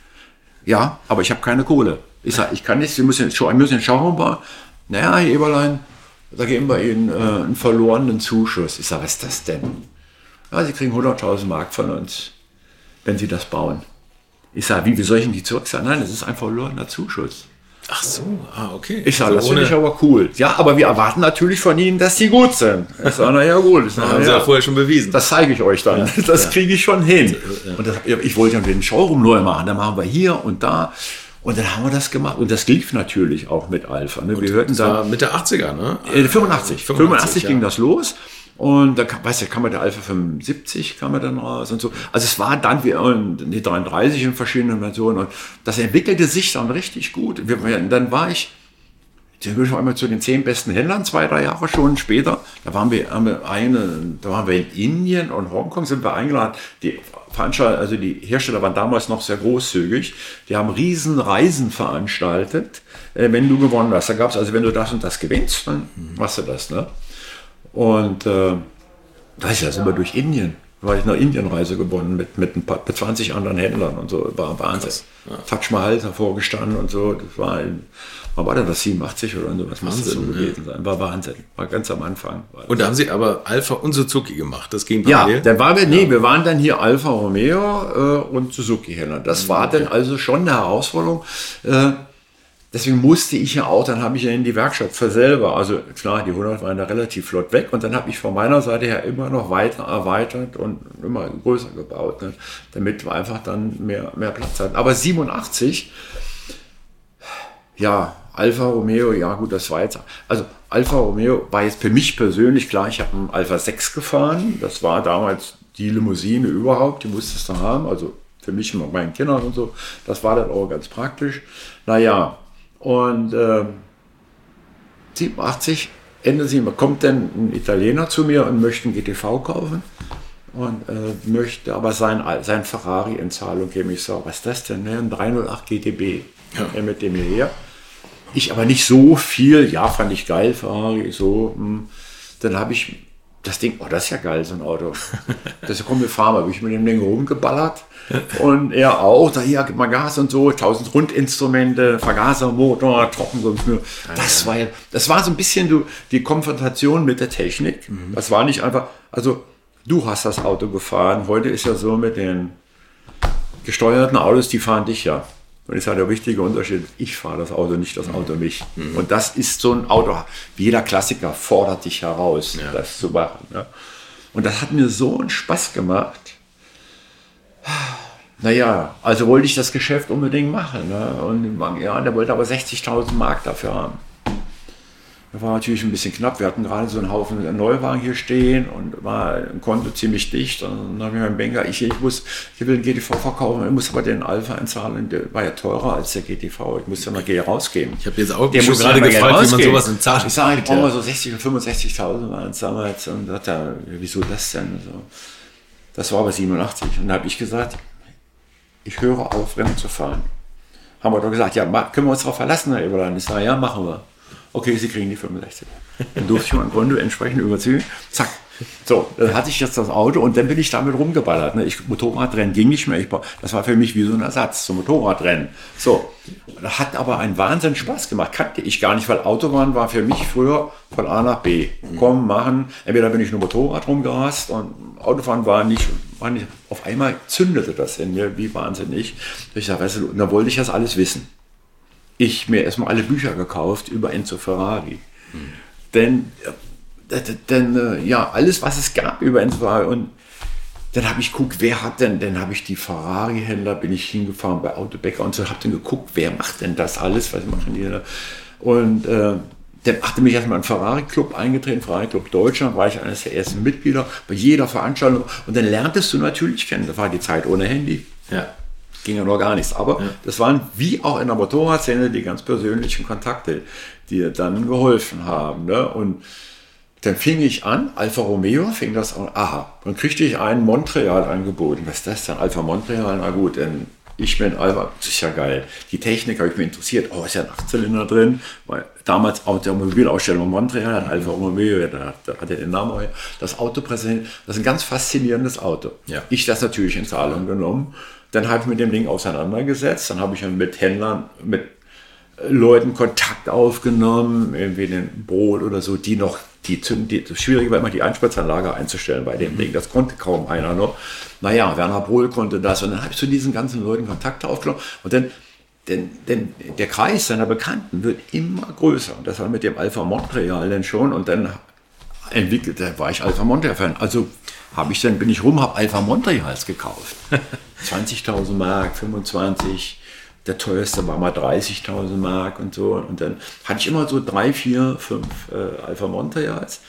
Ja, aber ich habe keine Kohle. Ich sage, ich kann nicht, Sie müssen, wir müssen schauen, naja, Herr Eberlein, da geben wir Ihnen äh, einen verlorenen Zuschuss. Ich sage, was ist das denn? Ja, Sie kriegen 100.000 Mark von uns, wenn Sie das bauen. Ich sage, wie, wie soll ich denn die zurückzahlen? Nein, das ist ein verlorener Zuschuss. Ach so, ah, okay. Ich sage, das finde ich aber cool. Ja, aber wir erwarten natürlich von Ihnen, dass Sie gut sind. Ich sage, naja, gut. Das haben Sie ja vorher schon bewiesen. Das zeige ich euch dann. Ja, das ja. kriege ich schon hin. Ja. Und das, ich wollte ja den Showroom neu machen. Dann machen wir hier und da. Und dann haben wir das gemacht. Und das lief natürlich auch mit Alpha. Ne? Wir hörten da. Mitte 80er, ne? Äh, 85. 85, 85 ging das los. Und da kam, weißt du, kam der Alpha 75, kam er dann raus und so. Also es war dann wie die 33 in verschiedenen Versionen und das entwickelte sich dann richtig gut. Wir, dann war ich, dann bin ich einmal zu den zehn besten Händlern, zwei, drei Jahre schon später. Da waren wir, haben wir eine, da waren wir in Indien und Hongkong sind wir eingeladen. Die Veranstalter, also die Hersteller waren damals noch sehr großzügig. Die haben riesen Reisen veranstaltet, äh, wenn du gewonnen hast. Da gab es also, wenn du das und das gewinnst, dann machst du das, ne? Und äh, da sind wir durch Indien. Da war ich eine Indienreise gewonnen mit, mit, ein paar, mit 20 anderen Händlern und so. War Wahnsinn. Ja. Taj Mahal davor gestanden und so. Das war, ein, wann war denn das? 87 oder so? Was muss das so gewesen ja. sein? War Wahnsinn. War ganz am Anfang. Und da haben Sie aber Alpha und Suzuki gemacht. Das ging Ja, dann waren wir, nee, ja. wir waren dann hier Alpha Romeo äh, und Suzuki-Händler. Das mhm, war okay. dann also schon eine Herausforderung. Äh, Deswegen musste ich ja auch, dann habe ich ja in die Werkstatt für selber, also klar, die 100 waren da relativ flott weg und dann habe ich von meiner Seite her immer noch weiter erweitert und immer größer gebaut, ne, damit wir einfach dann mehr, mehr Platz hatten. Aber 87, ja, Alfa Romeo, ja gut, das war jetzt, also Alfa Romeo war jetzt für mich persönlich klar, ich habe einen Alpha 6 gefahren, das war damals die Limousine überhaupt, die musstest du haben, also für mich und meinen Kindern und so, das war dann auch ganz praktisch. Naja, und äh, 87, Ende 7, kommt dann ein Italiener zu mir und möchte einen GTV kaufen und äh, möchte aber sein, sein Ferrari in Zahlung geben. Ich sage, was ist das denn? Ne? Ein 308 GTB. Ja. mit dem hierher. Ich aber nicht so viel. Ja, fand ich geil. So. Hm. Dann habe ich das Ding, oh, das ist ja geil, so ein Auto. Das kommt wir fahren, habe ich mit dem Ding rumgeballert. Und er auch, da hier gib mal Gas und so, tausend Rundinstrumente, Vergasermotor, Trockensumpf. Das war ja, das war so ein bisschen du, die Konfrontation mit der Technik. Mhm. Das war nicht einfach, also du hast das Auto gefahren. Heute ist ja so mit den gesteuerten Autos, die fahren dich ja. Und das ist halt der wichtige Unterschied. Ich fahre das Auto, nicht das Auto mich. Mhm. Und das ist so ein Auto. Jeder Klassiker fordert dich heraus, ja. das zu machen. Ne? Und das hat mir so einen Spaß gemacht. Naja, also wollte ich das Geschäft unbedingt machen. Ne? Und ja, der wollte aber 60.000 Mark dafür haben. Das war natürlich ein bisschen knapp. Wir hatten gerade so einen Haufen Neuwagen hier stehen und war ein Konto ziemlich dicht. Und dann habe ich meinen Banker, ich, ich, muss, ich will den GTV verkaufen, ich muss aber den Alpha einzahlen. Der war ja teurer als der GTV. Ich muss ja mal G rausgeben. Ich habe jetzt auch der schon gerade gefragt, wie man sowas in Zahlen Ich sage, ich brauche mal so 60.000 oder 65.000 waren es damals. Und sagt er, wieso das denn? So. Das war aber 87. Und da habe ich gesagt, ich höre auf, Rennen zu fahren. Haben wir doch gesagt, ja, können wir uns darauf verlassen, Herr Eberlein? Ich sage, ja, machen wir okay, Sie kriegen die 65. Dann durfte ich mein Konto entsprechend überziehen. Zack. So, dann hatte ich jetzt das Auto und dann bin ich damit rumgeballert. Ne? Ich, Motorradrennen ging nicht mehr. Ich, das war für mich wie so ein Ersatz zum Motorradrennen. So, hat aber einen Wahnsinn Spaß gemacht. Kannte ich gar nicht, weil Autobahn war für mich früher von A nach B. Kommen, machen. Entweder bin ich nur Motorrad rumgerast und Autofahren war nicht, war nicht. Auf einmal zündete das in mir wie wahnsinnig. Ich sage, weißt du, da wollte ich das alles wissen ich mir erstmal alle Bücher gekauft über Enzo Ferrari. Hm. Denn, äh, denn äh, ja, alles, was es gab über Enzo Ferrari. Und dann habe ich geguckt, wer hat denn, dann habe ich die Ferrari-Händler, bin ich hingefahren bei Autobäcker und so, habe dann geguckt, wer macht denn das alles, was machen die da? Und äh, dann achte mich erstmal in den Ferrari-Club eingetreten, Ferrari-Club Deutschland, war ich eines der ersten Mitglieder bei jeder Veranstaltung. Und dann lerntest du natürlich kennen, das war die Zeit ohne Handy. Ja ging ja noch gar nichts. Aber ja. das waren wie auch in der Motorradszene die ganz persönlichen Kontakte, die dann geholfen haben. Ne? Und dann fing ich an, Alfa Romeo fing das an, aha, dann kriegte ich einen Montreal angeboten. Was ist das denn? Alfa Montreal, na gut, denn ich bin Alfa, das ist ja geil. Die Technik habe ich mir interessiert. Oh, ist ja ein Achtzylinder drin. Weil damals Automobilausstellung Montreal, hat Alfa Romeo, da, da hat er den Namen, das Auto präsentiert. Das ist ein ganz faszinierendes Auto. Ja. Ich das natürlich in Zahlung genommen dann habe ich mit dem Ding auseinandergesetzt. Dann habe ich mit Händlern, mit Leuten Kontakt aufgenommen, irgendwie den Brot oder so, die noch, die, die das Schwierige war immer die Einspritzanlage einzustellen bei dem. Ding. Das konnte kaum einer noch. Naja, Werner Brohl konnte das. Und dann habe ich zu diesen ganzen Leuten Kontakt aufgenommen. Und dann, denn, denn der Kreis seiner Bekannten wird immer größer. Und das war mit dem Alpha Montreal dann schon. Und dann entwickelt, da war ich Alpha Montreal-Fan. Also habe ich dann, bin ich rum, habe Alpha Montreals gekauft. 20.000 Mark, 25, der teuerste war mal 30.000 Mark und so. Und dann hatte ich immer so drei, vier, fünf äh, Alfa Montreals.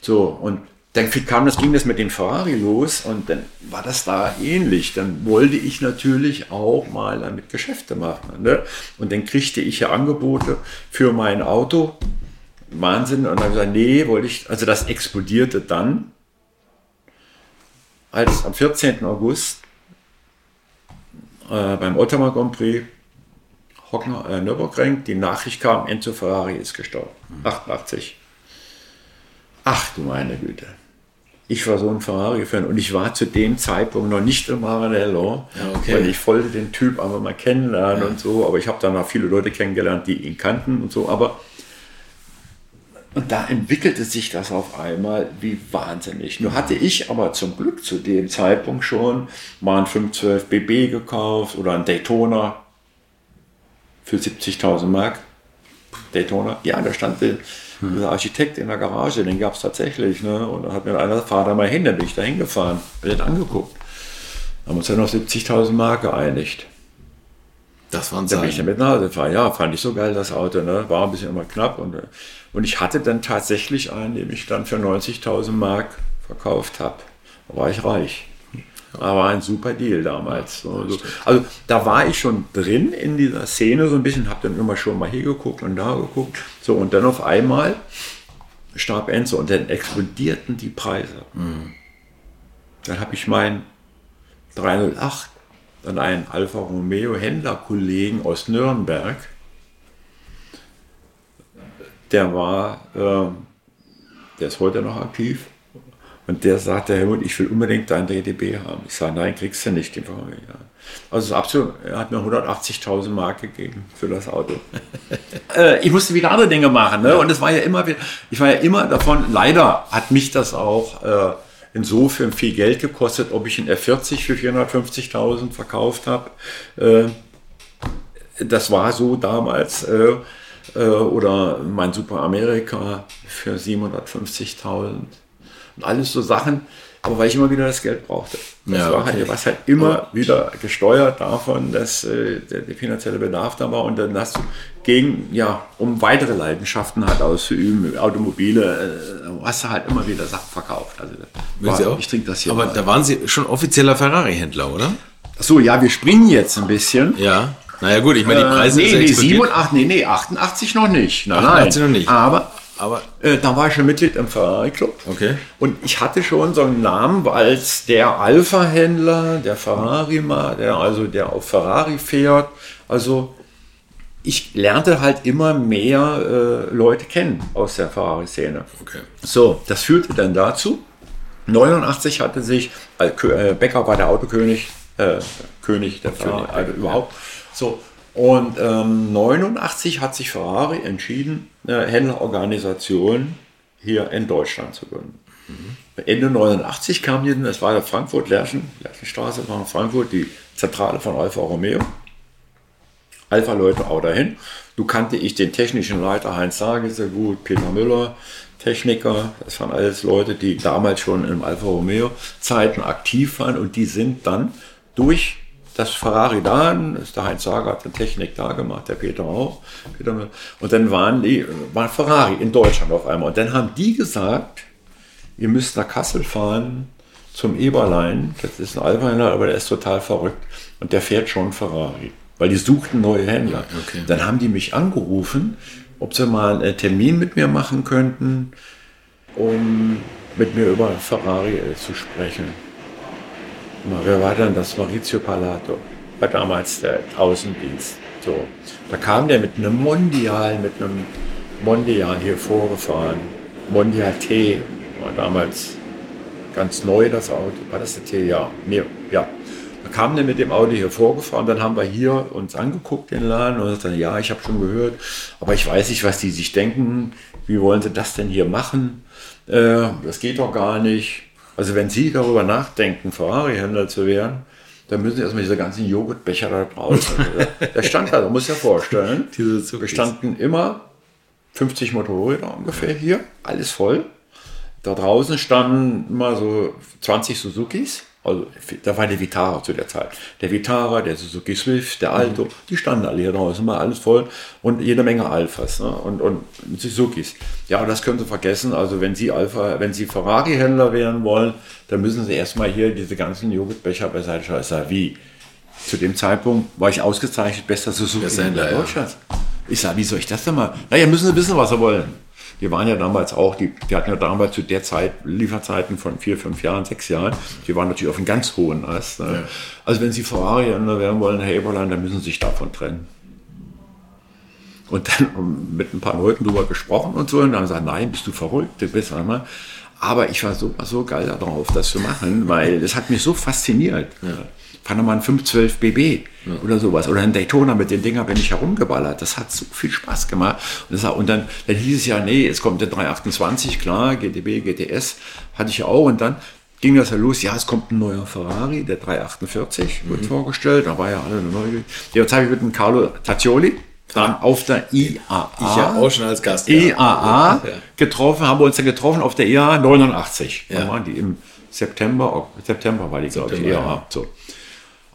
So, und dann kam das, ging das mit den Ferrari los und dann war das da ähnlich. Dann wollte ich natürlich auch mal damit Geschäfte machen. Ne? Und dann kriegte ich ja Angebote für mein Auto. Wahnsinn. Und dann gesagt, nee, wollte ich, also das explodierte dann, als am 14. August äh, beim Ottawa Grand Prix Hockner, äh, Nürburgring die Nachricht kam, Enzo Ferrari ist gestorben. Mhm. 88. Ach du meine Güte. ich war so ein Ferrari-Fan und ich war zu dem Zeitpunkt noch nicht im Maranello, Ja, okay. weil ich wollte den Typ einfach mal kennenlernen und so, aber ich habe dann auch viele Leute kennengelernt, die ihn kannten und so, aber und da entwickelte sich das auf einmal wie wahnsinnig. Nur hatte ich aber zum Glück zu dem Zeitpunkt schon mal ein 512 BB gekauft oder ein Daytona für 70.000 Mark. Daytona, ja, da stand der, der Architekt in der Garage, den gab es tatsächlich. Ne? Und dann hat mir einer, da mal hin, dann bin ich da hingefahren, bin den angeguckt. Haben uns dann auf 70.000 Mark geeinigt. Das waren Da bin ich damit nach Hause gefahren. Ja, fand ich so geil, das Auto. Ne? War ein bisschen immer knapp. Und, äh, und ich hatte dann tatsächlich einen, den ich dann für 90.000 Mark verkauft habe. Da war ich reich. War ein super Deal damals. So, so. Also da war ich schon drin in dieser Szene so ein bisschen, habe dann immer schon mal hier geguckt und da geguckt. So, und dann auf einmal starb Enzo und dann explodierten die Preise. Dann habe ich meinen 308 an einen Alfa Romeo Händlerkollegen aus Nürnberg. Der war, ähm, der ist heute noch aktiv. Und der sagte, Helmut, ich will unbedingt dein DDB haben. Ich sage, nein, kriegst du nicht. Die Frage, ja. Also es ist absolut, er hat mir 180.000 Mark gegeben für das Auto. äh, ich musste wieder andere Dinge machen. Ne? Und es war ja immer, wieder- ich war ja immer davon, leider hat mich das auch äh, insofern viel Geld gekostet, ob ich einen F40 für 450.000 verkauft habe. Äh, das war so damals. Äh, äh, oder mein Super America für 750.000. Und alles so Sachen, aber weil ich immer wieder das Geld brauchte. Das Ja, war okay. halt, was halt immer wieder gesteuert davon, dass äh, der, der finanzielle Bedarf da war und dann hast du gegen, ja, um weitere Leidenschaften halt auszuüben, Automobile, äh, hast du halt immer wieder Sachen verkauft. Also, war, auch? ich trinke das hier Aber mal. da waren Sie schon offizieller Ferrari-Händler, oder? Ach so, ja, wir springen jetzt ein bisschen. Ja. Naja gut, ich meine, die Äh, Preise nee, sind nee, explodiert. 87, nee, nee, 88 noch nicht. Nein, 88 nein. noch nicht. Aber Aber äh, da war ich schon Mitglied im Ferrari Club. Okay. Und ich hatte schon so einen Namen als der Alpha-Händler, der Ferrari, der also der auf Ferrari fährt. Also ich lernte halt immer mehr äh, Leute kennen aus der Ferrari-Szene. Okay. So, das führte dann dazu. 89 hatte sich, äh, äh, Becker war der Autokönig, äh, König der Ferrari, also überhaupt. So, und ähm, 89 hat sich Ferrari entschieden, eine Händlerorganisation hier in Deutschland zu gründen. Ende 89 kam hier, das war der Frankfurt, Lerchen, Lerchenstraße, war in Frankfurt, die Zentrale von Alfa Romeo. Alpha-Leute auch dahin. Du kannte ich den technischen Leiter Heinz Sage sehr gut, Peter Müller, Techniker, das waren alles Leute, die damals schon im Alfa Romeo Zeiten aktiv waren und die sind dann durch das Ferrari da, ist der Heinz Sager hat die Technik da gemacht, der Peter auch, Peter und dann waren die, war Ferrari in Deutschland auf einmal und dann haben die gesagt, ihr müsst nach Kassel fahren zum Eberlein. Das ist ein Alpha-Händler, aber der ist total verrückt. Und der fährt schon Ferrari. Weil die suchten neue Händler. Okay. Dann haben die mich angerufen, ob sie mal einen Termin mit mir machen könnten, um mit mir über Ferrari äh, zu sprechen. Wer war denn das? Maurizio Palato. War damals der Außendienst. So. Da kam der mit einem Mondial, mit einem Mondial hier vorgefahren. Mondial T. War damals ganz neu das Auto. War das der T? Ja. Nee, ja. Da kam der mit dem Auto hier vorgefahren, dann haben wir hier uns angeguckt, den Laden, und sagte, ja, ich habe schon gehört, aber ich weiß nicht, was die sich denken. Wie wollen sie das denn hier machen? Äh, das geht doch gar nicht. Also wenn Sie darüber nachdenken, Ferrari-Händler zu werden, dann müssen Sie erstmal diese ganzen Joghurtbecher da draußen. der stand da, du musst dir vorstellen, wir standen immer 50 Motorräder ungefähr hier, alles voll. Da draußen standen immer so 20 Suzukis. Also da war der Vitara zu der Zeit. Der Vitara, der Suzuki Swift, der Alto, die standen alle hier draußen, mal alles voll und jede Menge Alphas ne? und, und Suzukis. Ja, das können Sie vergessen. Also wenn Sie Alpha, wenn Sie Ferrari-Händler werden wollen, dann müssen Sie erstmal hier diese ganzen Joghurtbecher beiseite sag, wie? Zu dem Zeitpunkt war ich ausgezeichnet bester Suzuki Bester Händler, ja. Deutschlands. Ich sage, wie soll ich das denn mal? Naja, müssen Sie wissen, was Sie wollen. Die waren ja damals auch, die, die hatten ja damals zu der Zeit Lieferzeiten von vier, fünf Jahren, sechs Jahren. Die waren natürlich auf einem ganz hohen Ast. Ne? Also wenn Sie Ferrari werden wollen, Herr Eberlein, dann müssen Sie sich davon trennen. Und dann mit ein paar Leuten drüber gesprochen und so. Und dann haben sie gesagt, nein, bist du verrückt, du bist einmal. Aber ich war so, so geil darauf, das zu machen, weil das hat mich so fasziniert. Ja. Panama 512 BB ja. oder sowas. Oder ein Daytona mit den Dinger bin ich herumgeballert. Das hat so viel Spaß gemacht. Und, das, und dann, dann hieß es ja, nee, es kommt der 328, klar, GTB, GTS, hatte ich ja auch. Und dann ging das ja los, ja, es kommt ein neuer Ferrari, der 348 wird mhm. vorgestellt, da war ja alle neu. Jetzt habe ich mit dem Carlo Taccioli dann auf der IAA. Ich ja auch schon als Gast. IAA ja. getroffen, haben wir uns dann getroffen auf der IAA 89. Ja. Da waren die im September, September war die, glaube ich, IAA. So.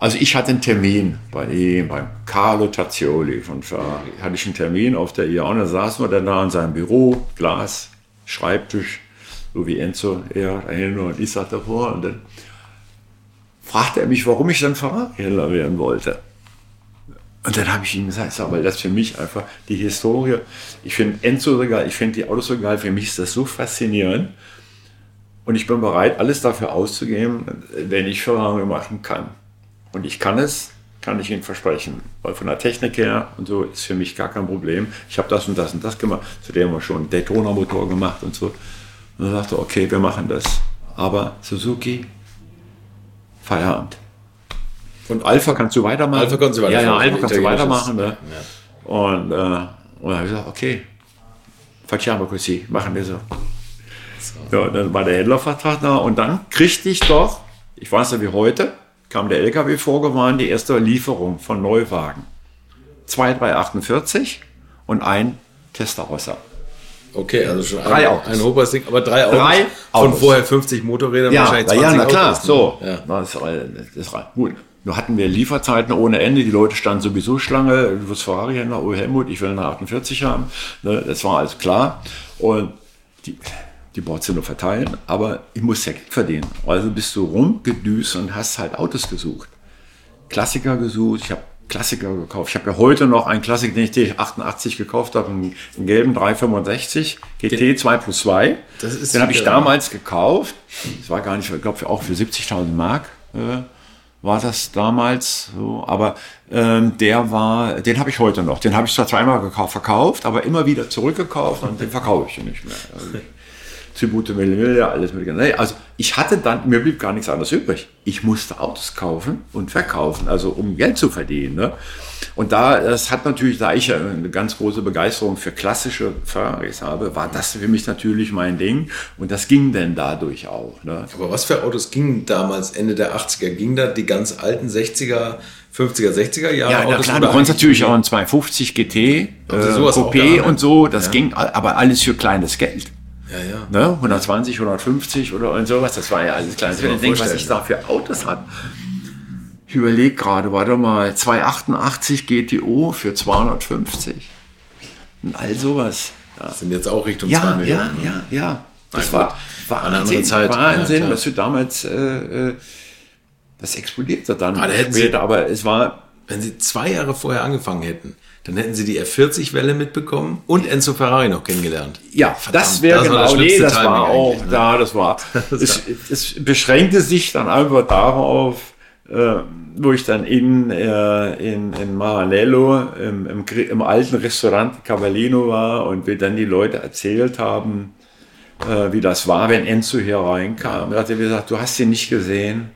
Also ich hatte einen Termin bei ihm, beim Carlo Tazzioli von Ferrari. Hatte ich einen Termin auf der IAA und da saßen wir dann da in seinem Büro, Glas, Schreibtisch, so wie Enzo, er dahin und ich saß davor und dann fragte er mich, warum ich dann Ferrari-Händler werden wollte. Und dann habe ich ihm gesagt, weil das für mich einfach die Historie, ich finde Enzo so geil, ich finde die Autos so geil, für mich ist das so faszinierend. Und ich bin bereit, alles dafür auszugeben, wenn ich Ferrari machen kann. Und ich kann es, kann ich Ihnen versprechen. Weil von der Technik her und so ist für mich gar kein Problem. Ich habe das und das und das gemacht. Zudem haben wir schon einen Daytona-Motor gemacht und so. Und dann sagte, okay, wir machen das. Aber Suzuki, Feierabend. Und Alpha kannst du weitermachen. Alpha kannst du weitermachen. Ja, ja, Alpha kannst du weitermachen. Ne? Ja. Und, äh, und dann habe ich gesagt, okay, facciamo così, machen wir so. so. Ja, dann war der Händlervertrag da und dann kriegte ich doch, ich weiß ja wie heute, kam der LKW vorgefahren, die erste Lieferung von Neuwagen. Zwei 348 und ein Testarossa. Okay, also schon drei ein, Autos. ein hohes Ding, aber drei Autos. Drei Autos. Von vorher 50 Motorrädern, ja, wahrscheinlich 20 Ja, na klar, Autos. so. Ja. Das, das, gut. Nur hatten wir Lieferzeiten ohne Ende. Die Leute standen sowieso Schlange. Du wirst Ferrari-Händler, oh Helmut, ich will eine 48 haben. Ne, das war alles klar. Und die, die brauchst du nur verteilen. Aber ich muss ja Geld verdienen. Also bist du rumgedüst und hast halt Autos gesucht. Klassiker gesucht. Ich habe Klassiker gekauft. Ich habe ja heute noch einen Klassiker, den ich 88 gekauft habe, einen, einen gelben 365 GT 2 plus 2. den habe ich damals gekauft. Das war gar nicht, ich glaube, auch für 70.000 Mark. Äh, war das damals so, aber ähm, der war, den habe ich heute noch. Den habe ich zwar zweimal gekauft, verkauft, aber immer wieder zurückgekauft und den verkaufe ich nicht mehr. Also, Tribute Millionär, alles mit. Also ich hatte dann, mir blieb gar nichts anderes übrig. Ich musste Autos kaufen und verkaufen, also um Geld zu verdienen. Ne? Und da, das hat natürlich, da ich eine ganz große Begeisterung für klassische Ferraris habe, war das für mich natürlich mein Ding. Und das ging denn dadurch auch. Ne? Aber was für Autos gingen damals Ende der 80er? Ging da die ganz alten 60er 50er, 60er Jahre. Ja, Autos klar, du konntest natürlich auch ein 250 GT, äh, Coupé und so, das ja. ging, aber alles für kleines Geld. Ja, ja. Ne? 120, 150 oder und sowas, das war ja alles. Wenn ich denke, was ich da für Autos habe. Ich überlege gerade, warte mal, 288 GTO für 250. Und all sowas. Ja. Das sind jetzt auch Richtung ja, 2 Millionen. Ja, ja, ja. Das war, war eine andere Zeit. Wahnsinn, ja, dass du damals, äh, äh, das explodierte dann aber, später, Sie, aber es war... Wenn Sie zwei Jahre vorher angefangen hätten, dann hätten sie die F40-Welle mitbekommen und Enzo Ferrari noch kennengelernt. Ja, Verdammt, das wäre genau, das, nee, das war auch, ne? da, das war, es, es, beschränkte sich dann einfach darauf, äh, wo ich dann in, äh, in, in Maranello im, im, im, alten Restaurant Cavallino war und wir dann die Leute erzählt haben, äh, wie das war, wenn Enzo hier reinkam. Er hat gesagt, du hast ihn nicht gesehen,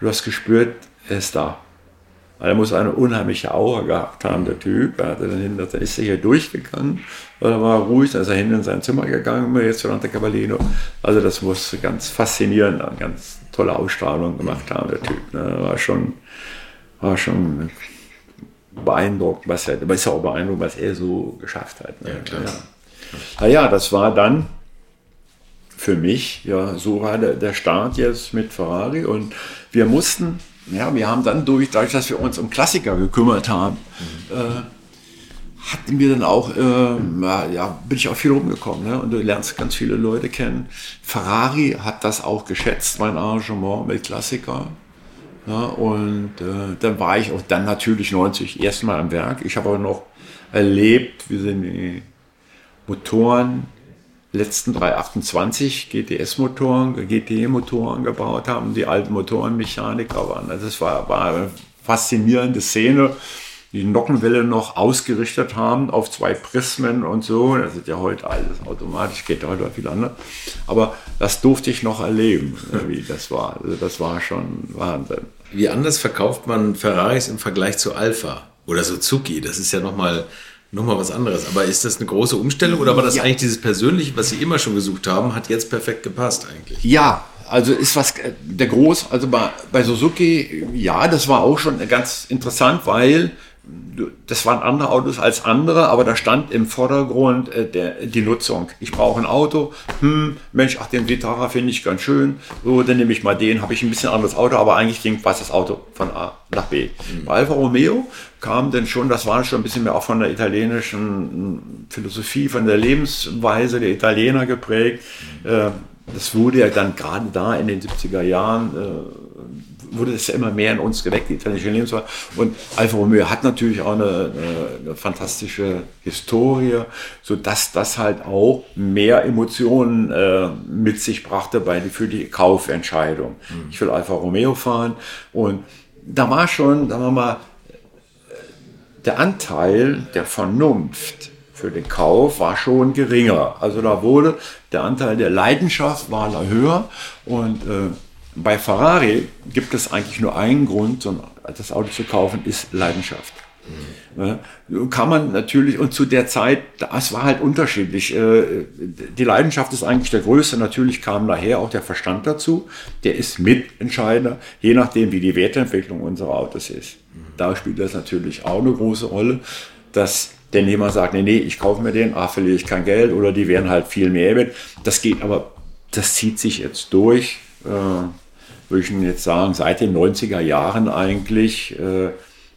du hast gespürt, er ist da. Er muss eine unheimliche Aura gehabt haben, der Typ. Er hatte dann hinter, dann ist er hier durchgegangen, er war ruhig, dann ist er hinten in sein Zimmer gegangen, jetzt der Cavallino. Also das muss ganz faszinierend, eine ganz tolle Ausstrahlung gemacht haben, der Typ. Ne? War schon, war schon beeindruckend, was er, aber ist auch beeindruckend, was er so geschafft hat. Ne? Ja, klar. Ja. Naja, das war dann für mich, ja, so war der, der Start jetzt mit Ferrari und wir mussten ja, wir haben dann durch, dadurch, dass wir uns um Klassiker gekümmert haben, mhm. äh, hatten wir dann auch, äh, ja, bin ich auch viel rumgekommen. Ne? Und du lernst ganz viele Leute kennen. Ferrari hat das auch geschätzt, mein Arrangement mit Klassikern. Ja, und äh, dann war ich auch dann natürlich 90 erstmal am Werk. Ich habe aber noch erlebt, wie sind die Motoren letzten 328 GTS-Motoren, GT-Motoren gebaut haben, die alten Motorenmechaniker waren. Also es war, war eine faszinierende Szene. die Nockenwelle noch ausgerichtet haben auf zwei Prismen und so. Das ist ja heute alles automatisch, geht heute viel anders. Aber das durfte ich noch erleben, wie das war. Also das war schon Wahnsinn. Wie anders verkauft man Ferraris im Vergleich zu Alpha oder Suzuki? Das ist ja nochmal noch mal was anderes. Aber ist das eine große Umstellung oder war das ja. eigentlich dieses Persönliche, was Sie immer schon gesucht haben, hat jetzt perfekt gepasst eigentlich? Ja, also ist was äh, der Groß, also bei, bei Suzuki, ja, das war auch schon ganz interessant, weil das waren andere Autos als andere, aber da stand im Vordergrund äh, der, die Nutzung. Ich brauche ein Auto, hm, Mensch, ach, den Vitara finde ich ganz schön, so, dann nehme ich mal den, habe ich ein bisschen anderes Auto, aber eigentlich ging fast das Auto von A nach B. Mhm. Bei Alfa Romeo kam denn schon, das war schon ein bisschen mehr auch von der italienischen Philosophie, von der Lebensweise der Italiener geprägt. Mhm. Äh, das wurde ja dann gerade da in den 70er Jahren äh, wurde es ja immer mehr in uns geweckt, die italienische Lebensweise. Und Alfa Romeo hat natürlich auch eine, eine, eine fantastische Historie, sodass das halt auch mehr Emotionen äh, mit sich brachte bei, für die Kaufentscheidung. Mhm. Ich will Alfa Romeo fahren und da war schon, sagen wir mal, der Anteil der Vernunft für den Kauf war schon geringer. Also da wurde der Anteil der Leidenschaft war höher und äh, bei Ferrari gibt es eigentlich nur einen Grund, das Auto zu kaufen, ist Leidenschaft. Mhm. Kann man natürlich, und zu der Zeit, das war halt unterschiedlich. Äh, die Leidenschaft ist eigentlich der größte. Natürlich kam daher auch der Verstand dazu. Der ist Mitentscheider, je nachdem, wie die Wertentwicklung unserer Autos ist. Mhm. Da spielt das natürlich auch eine große Rolle, dass der Nehmer sagt, nee, nee, ich kaufe mir den, ah, verliere ich kein Geld oder die werden halt viel mehr wert. Das geht aber, das zieht sich jetzt durch. Äh, würde ich jetzt sagen, seit den 90er Jahren eigentlich, äh,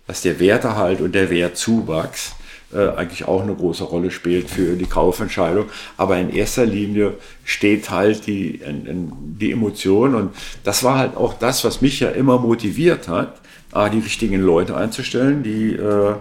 dass der Wertehalt und der Wertzuwachs äh, eigentlich auch eine große Rolle spielt für die Kaufentscheidung. Aber in erster Linie steht halt die, die Emotion und das war halt auch das, was mich ja immer motiviert hat, die richtigen Leute einzustellen, die äh,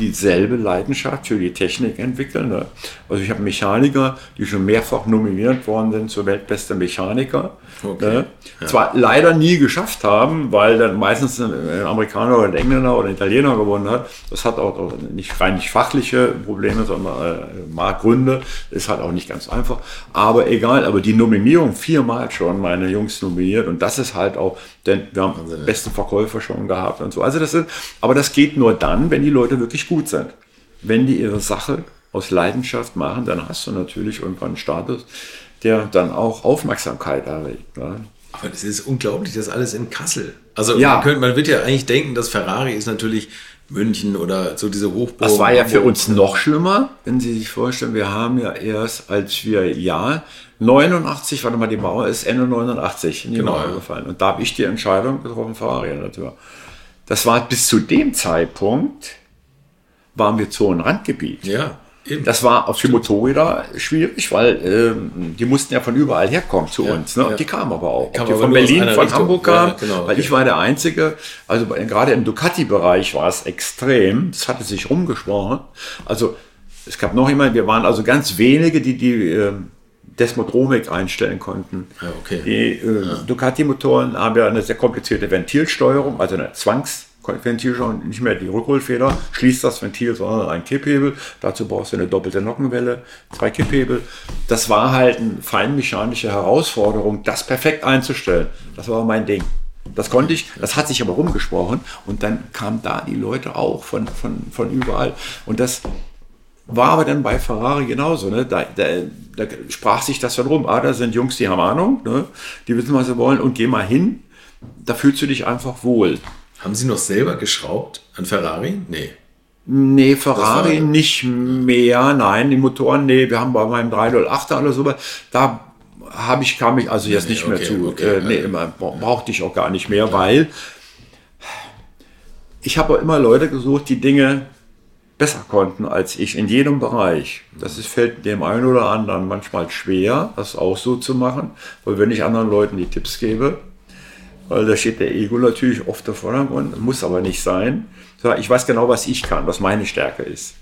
dieselbe Leidenschaft für die Technik entwickeln. Ne? Also ich habe Mechaniker, die schon mehrfach nominiert worden sind zur weltbeste Mechaniker. Okay. Ne? Ja. Zwar leider nie geschafft haben, weil dann meistens ein Amerikaner oder ein Engländer oder ein Italiener gewonnen hat. Das hat auch nicht rein nicht fachliche Probleme, sondern äh, Marktgründe. Ist halt auch nicht ganz einfach. Aber egal, aber die Nominierung viermal schon meine Jungs nominiert und das ist halt auch, denn wir haben Wahnsinn. besten Verkäufer schon gehabt und so. Also das sind, aber das geht nur dann, wenn die Leute wirklich gut sind. Wenn die ihre Sache aus Leidenschaft machen, dann hast du natürlich irgendwann einen Status, der dann auch Aufmerksamkeit erregt. Ne? Aber das ist unglaublich, das alles in Kassel. Also ja. man, könnte, man wird ja eigentlich denken, dass Ferrari ist natürlich München oder so diese Hochburg. Das war ja für uns noch schlimmer, wenn Sie sich vorstellen, wir haben ja erst, als wir ja 89, warte mal, die Mauer ist Ende 89 in die genau, Mauer gefallen. Und da habe ich die Entscheidung getroffen, Ferrari an der Tür. Das war bis zu dem Zeitpunkt, waren wir Zonenrandgebiet. Ja. Eben. Das war auch für Motorräder schwierig, weil ähm, die mussten ja von überall herkommen zu ja, uns. Ne? Ja. Die kamen aber auch. Kam die von Berlin, von Richtung. Hamburg kamen, ja, genau, weil okay. ich war der Einzige. Also gerade im Ducati-Bereich war es extrem. Das hatte sich rumgesprochen. Also es gab noch jemand, wir waren also ganz wenige, die die äh, Desmodromik einstellen konnten. Okay. Die äh, Ducati-Motoren haben ja eine sehr komplizierte Ventilsteuerung, also eine Zwangs- Ventil schon nicht mehr die Rückholfeder, schließt das Ventil, sondern ein Kipphebel. Dazu brauchst du eine doppelte Nockenwelle, zwei Kipphebel. Das war halt eine feinmechanische Herausforderung, das perfekt einzustellen. Das war mein Ding. Das konnte ich, das hat sich aber rumgesprochen und dann kamen da die Leute auch von, von, von überall. Und das war aber dann bei Ferrari genauso. Ne? Da, da, da sprach sich das dann rum. Ah, da sind Jungs, die haben Ahnung, ne? die wissen, was sie wollen und geh mal hin. Da fühlst du dich einfach wohl. Haben Sie noch selber geschraubt an Ferrari? Nee. Nee, Ferrari war, nicht mehr. Nein, die Motoren, nee, wir haben bei meinem 308er oder so, da habe ich, kam ich also jetzt nee, nicht okay, mehr zu. Okay, äh, nee, immer, brauchte ich auch gar nicht mehr, ja. weil ich habe immer Leute gesucht, die Dinge besser konnten als ich in jedem Bereich. Das ist, fällt dem einen oder anderen manchmal schwer, das auch so zu machen, weil wenn ich anderen Leuten die Tipps gebe, weil da steht der Ego natürlich oft im Vordergrund, muss aber nicht sein. Ich weiß genau, was ich kann, was meine Stärke ist.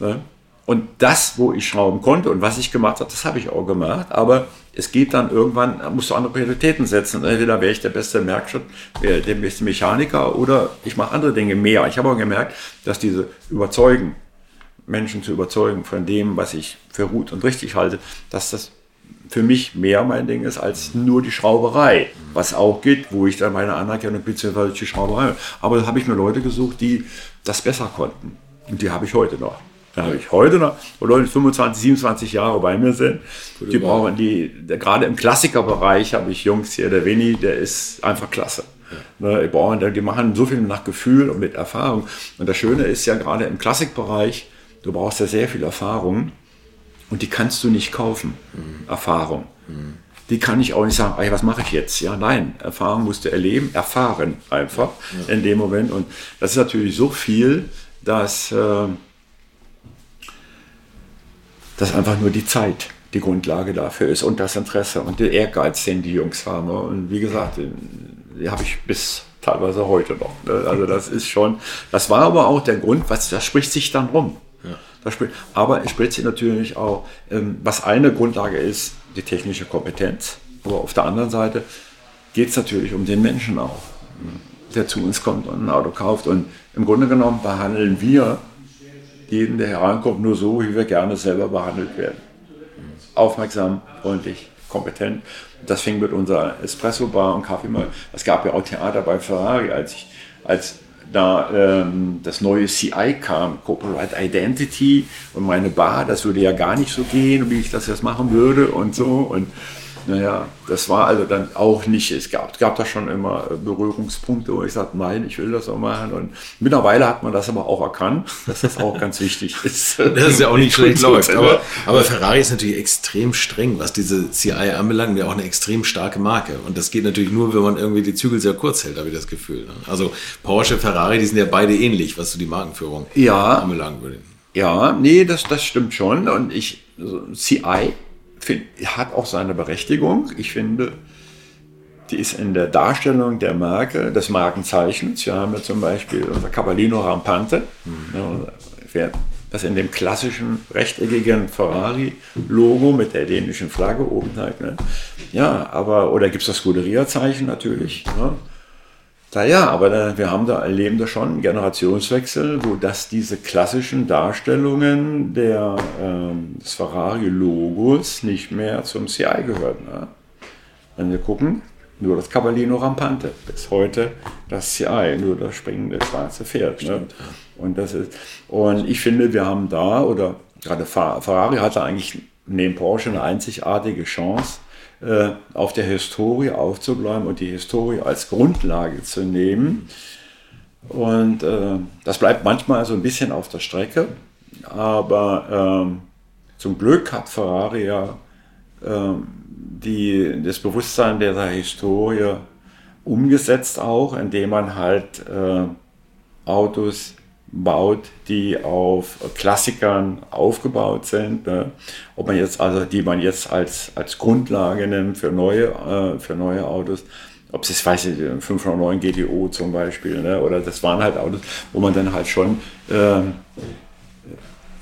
Ne? Und das, wo ich schrauben konnte und was ich gemacht habe, das habe ich auch gemacht. Aber es geht dann irgendwann, musst du andere Prioritäten setzen. Entweder wäre ich der beste Werkstatt, der beste Mechaniker oder ich mache andere Dinge mehr. Ich habe auch gemerkt, dass diese Überzeugen, Menschen zu überzeugen von dem, was ich für gut und richtig halte, dass das für mich mehr mein Ding ist als nur die Schrauberei, was auch geht, wo ich dann meine Anerkennung bzw. die Schrauberei. Aber da habe ich mir Leute gesucht, die das besser konnten. Und die habe ich heute noch. Da habe ich heute noch, wo Leute 25, 27 Jahre bei mir sind, die brauchen die, gerade im Klassikerbereich habe ich Jungs hier, der Winnie, der ist einfach klasse. Ne, die machen so viel nach Gefühl und mit Erfahrung. Und das Schöne ist ja gerade im Klassikbereich, du brauchst ja sehr viel Erfahrung und die kannst du nicht kaufen. Mhm. Erfahrung. Mhm. Die kann ich auch nicht sagen, ey, was mache ich jetzt? Ja, nein, Erfahrung musst du erleben, erfahren einfach ja. in dem Moment. Und das ist natürlich so viel, dass. Äh, dass einfach nur die Zeit die Grundlage dafür ist und das Interesse und der Ehrgeiz, den die Jungs haben. Und wie gesagt, die habe ich bis teilweise heute noch. Ne? Also das ist schon, das war aber auch der Grund, was, das spricht sich dann rum. Ja. Aber es spricht sich natürlich auch, ähm, was eine Grundlage ist, die technische Kompetenz. Aber auf der anderen Seite geht es natürlich um den Menschen auch, der zu uns kommt und ein Auto kauft. Und im Grunde genommen behandeln wir jeden, der herankommt, nur so, wie wir gerne selber behandelt werden. Aufmerksam, freundlich, kompetent. Das fing mit unserer Espresso-Bar und Kaffee mal. Es gab ja auch Theater bei Ferrari, als ich, als da ähm, das neue CI kam, Corporate Identity und meine Bar, das würde ja gar nicht so gehen, wie ich das jetzt machen würde und so. Und naja, das war also dann auch nicht, es gab, gab da schon immer Berührungspunkte, wo ich sagte, nein, ich will das auch machen. Und mittlerweile hat man das aber auch erkannt, dass das auch ganz wichtig ist. Das ist ja auch nicht schlecht läuft. Aber, aber Ferrari ist natürlich extrem streng, was diese CI anbelangt, ja auch eine extrem starke Marke. Und das geht natürlich nur, wenn man irgendwie die Zügel sehr kurz hält, habe ich das Gefühl. Ne? Also Porsche, Ferrari, die sind ja beide ähnlich, was so die Markenführung ja, anbelangt würde. Ja, nee, das, das stimmt schon. Und ich, also CI find, hat auch seine Berechtigung. Ich finde, die ist in der Darstellung der Marke, des Markenzeichens. Wir haben ja zum Beispiel unser Cavallino Rampante, mhm. das in dem klassischen rechteckigen Ferrari-Logo mit der dänischen Flagge oben halt. Ne? Ja, aber, oder gibt es das Scuderia-Zeichen natürlich. Ne? Naja, aber da, wir haben da erleben da schon einen Generationswechsel, wo das diese klassischen Darstellungen der, ähm, des Ferrari-Logos nicht mehr zum CI gehören. Ne? Wenn wir gucken, nur das Cavallino Rampante, bis heute das CI, nur das springende schwarze Pferd. Ne? Und, das ist, und ich finde, wir haben da, oder gerade Ferrari hatte eigentlich neben Porsche eine einzigartige Chance, äh, auf der Historie aufzubleiben und die Historie als Grundlage zu nehmen. Und äh, das bleibt manchmal so ein bisschen auf der Strecke, aber ähm, zum Glück hat Ferrari ja ähm, die, das Bewusstsein dieser Historie umgesetzt auch, indem man halt äh, Autos baut, die auf Klassikern aufgebaut sind, ne? ob man jetzt also die man jetzt als als Grundlage nimmt für neue äh, für neue Autos, ob es weiß ich 509 GTO zum Beispiel, ne? oder das waren halt Autos, wo man dann halt schon äh,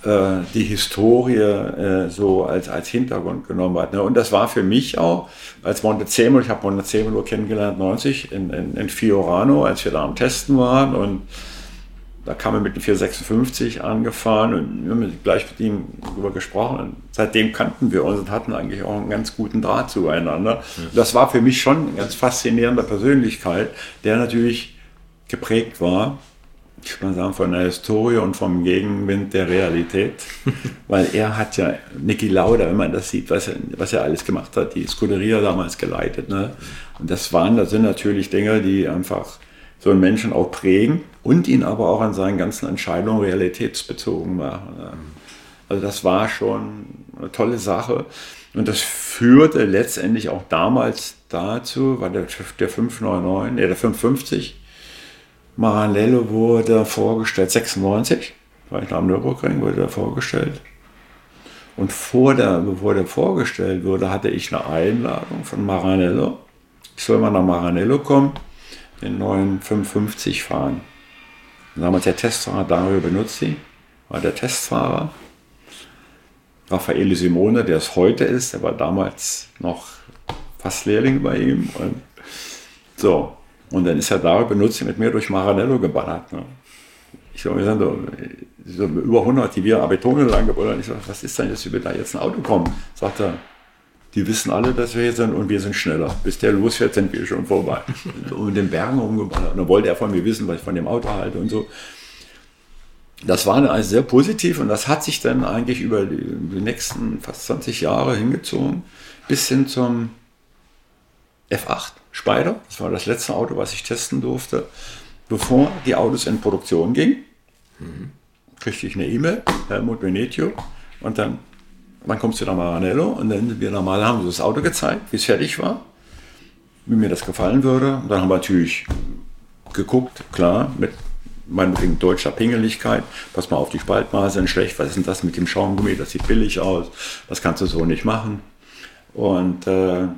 äh, die Historie äh, so als als Hintergrund genommen hat. Ne? Und das war für mich auch als Montezemolo, ich habe Montezemolo kennengelernt 90 in, in, in Fiorano, als wir da am Testen waren und da kam er mit dem 456 angefahren und wir haben gleich mit ihm darüber gesprochen. Und seitdem kannten wir uns und hatten eigentlich auch einen ganz guten Draht zueinander. Ja. Das war für mich schon eine ganz faszinierende Persönlichkeit, der natürlich geprägt war, ich kann sagen, von der Historie und vom Gegenwind der Realität. Weil er hat ja, Niki Lauda, wenn man das sieht, was er, was er alles gemacht hat, die Scuderia damals geleitet. Ne? Und das waren, das sind natürlich Dinge, die einfach so einen Menschen auch prägen und ihn aber auch an seinen ganzen Entscheidungen realitätsbezogen machen. Also das war schon eine tolle Sache. Und das führte letztendlich auch damals dazu, weil der, der 599, nee, der 550 Maranello wurde vorgestellt, 96, war ich am Nürburgring, wurde er vorgestellt. Und vor der, bevor der vorgestellt wurde, hatte ich eine Einladung von Maranello. Ich soll mal nach Maranello kommen den neuen 550 fahren. Damals der Testfahrer Dario Benuzzi war der Testfahrer. Raffaele Simone, der es heute ist, der war damals noch fast Lehrling bei ihm. Und so, und dann ist er da benutzt mit mir durch Maranello geballert. Ne? Ich glaube, wir sind so, über 100, die wir Abetone lang geballert. Ich sage, was ist denn, dass wir da jetzt ein Auto kommen? Sagt er, die wissen alle, dass wir hier sind und wir sind schneller. Bis der losfährt, sind wir schon vorbei. um den Bergen rumgeballert. Und dann wollte er von mir wissen, was ich von dem Auto halte und so. Das war also sehr positiv und das hat sich dann eigentlich über die, die nächsten fast 20 Jahre hingezogen, bis hin zum F8 Spider. Das war das letzte Auto, was ich testen durfte, bevor die Autos in Produktion gingen. Mhm. Kriegte ich eine E-Mail, Helmut Venetio, und dann wann kommst du nach Maranello? Und dann wir normal haben sie das Auto gezeigt, wie es fertig war, wie mir das gefallen würde. Und dann haben wir natürlich geguckt, klar, mit meinetwegen deutscher Pingeligkeit, pass mal auf, die Spaltmaße sind schlecht, was ist denn das mit dem Schaumgummi, das sieht billig aus, das kannst du so nicht machen. Und äh,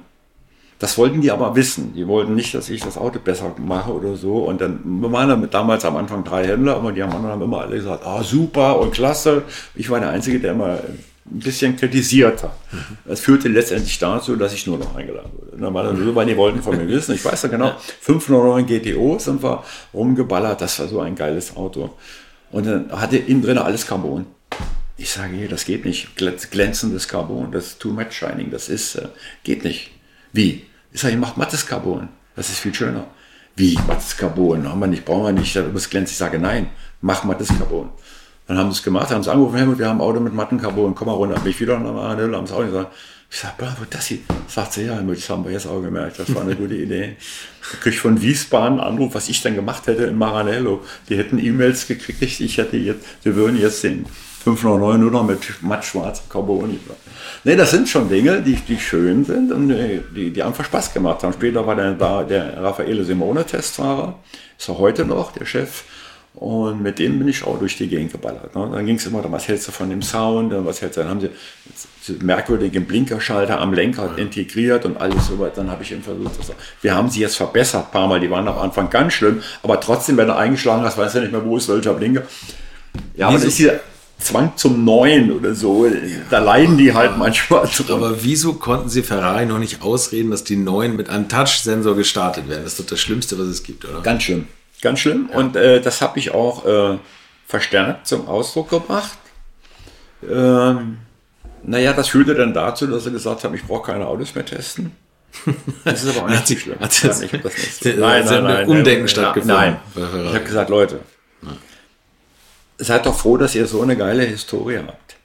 das wollten die aber wissen. Die wollten nicht, dass ich das Auto besser mache oder so. Und dann wir waren damals am Anfang drei Händler, aber die anderen haben immer alle gesagt, ah super und klasse. Ich war der Einzige, der immer ein bisschen kritisiert hat. Das führte letztendlich dazu, dass ich nur noch eingeladen wurde. Normalerweise, weil die wollten von mir wissen, ich weiß ja genau, 509 GTO sind wir rumgeballert, das war so ein geiles Auto. Und dann hatte innen drin alles Carbon. Ich sage, hier, das geht nicht. Glänzendes Carbon, das ist too much shining, das ist, äh, geht nicht. Wie? Ich sage, ich mache mattes Carbon, das ist viel schöner. Wie, mattes Carbon? Haben wir nicht, brauchen wir nicht, das glänzt. Ich sage, nein, mach mattes Carbon. Dann haben sie es gemacht, haben sie angerufen, Helmut, wir haben ein Auto mit Mattencarbon, komm mal runter. Bin ich wieder nach Maranello, haben sie auch gesagt, ich sag, bravo, das hier. Sagt sie, ja, das haben wir jetzt auch gemerkt, das war eine gute Idee. Ich von Wiesbaden einen Anruf, was ich dann gemacht hätte in Maranello. Die hätten E-Mails gekriegt, ich hätte jetzt, wir würden jetzt den 509 nur noch mit mattschwarzem Carbon. Nee, das sind schon Dinge, die, die schön sind und die, die einfach Spaß gemacht haben. Später war dann da der Raffaele Simone Testfahrer, ist er heute noch, der Chef und mit denen bin ich auch durch die Gegend geballert. Ne? Dann ging es immer darum, was hältst du von dem Sound, was hältst du, dann haben sie merkwürdigen Blinkerschalter am Lenker ja. integriert und alles so weiter. Dann habe ich eben versucht, das, wir haben sie jetzt verbessert, ein paar Mal, die waren am Anfang ganz schlimm, aber trotzdem, wenn du eingeschlagen hast, weißt du nicht mehr, wo ist welcher Blinker. Ja, aber das ist hier Zwang zum Neuen oder so, da leiden die halt manchmal drin. Aber wieso konnten sie Ferrari noch nicht ausreden, dass die Neuen mit einem Touch-Sensor gestartet werden? Das ist doch das Schlimmste, was es gibt, oder? Ganz schlimm. Ganz schlimm. Ja. Und äh, das habe ich auch äh, verstärkt zum Ausdruck gebracht. Ähm, naja, das führte dann dazu, dass er gesagt hat, ich brauche keine Autos mehr testen. Das ist aber auch nicht so schlimm. Hat jetzt, ich das nicht so. Nein, nein, nein. Umdenken stattgefunden. Nein. Ich habe gesagt, Leute, seid doch froh, dass ihr so eine geile Historie habt.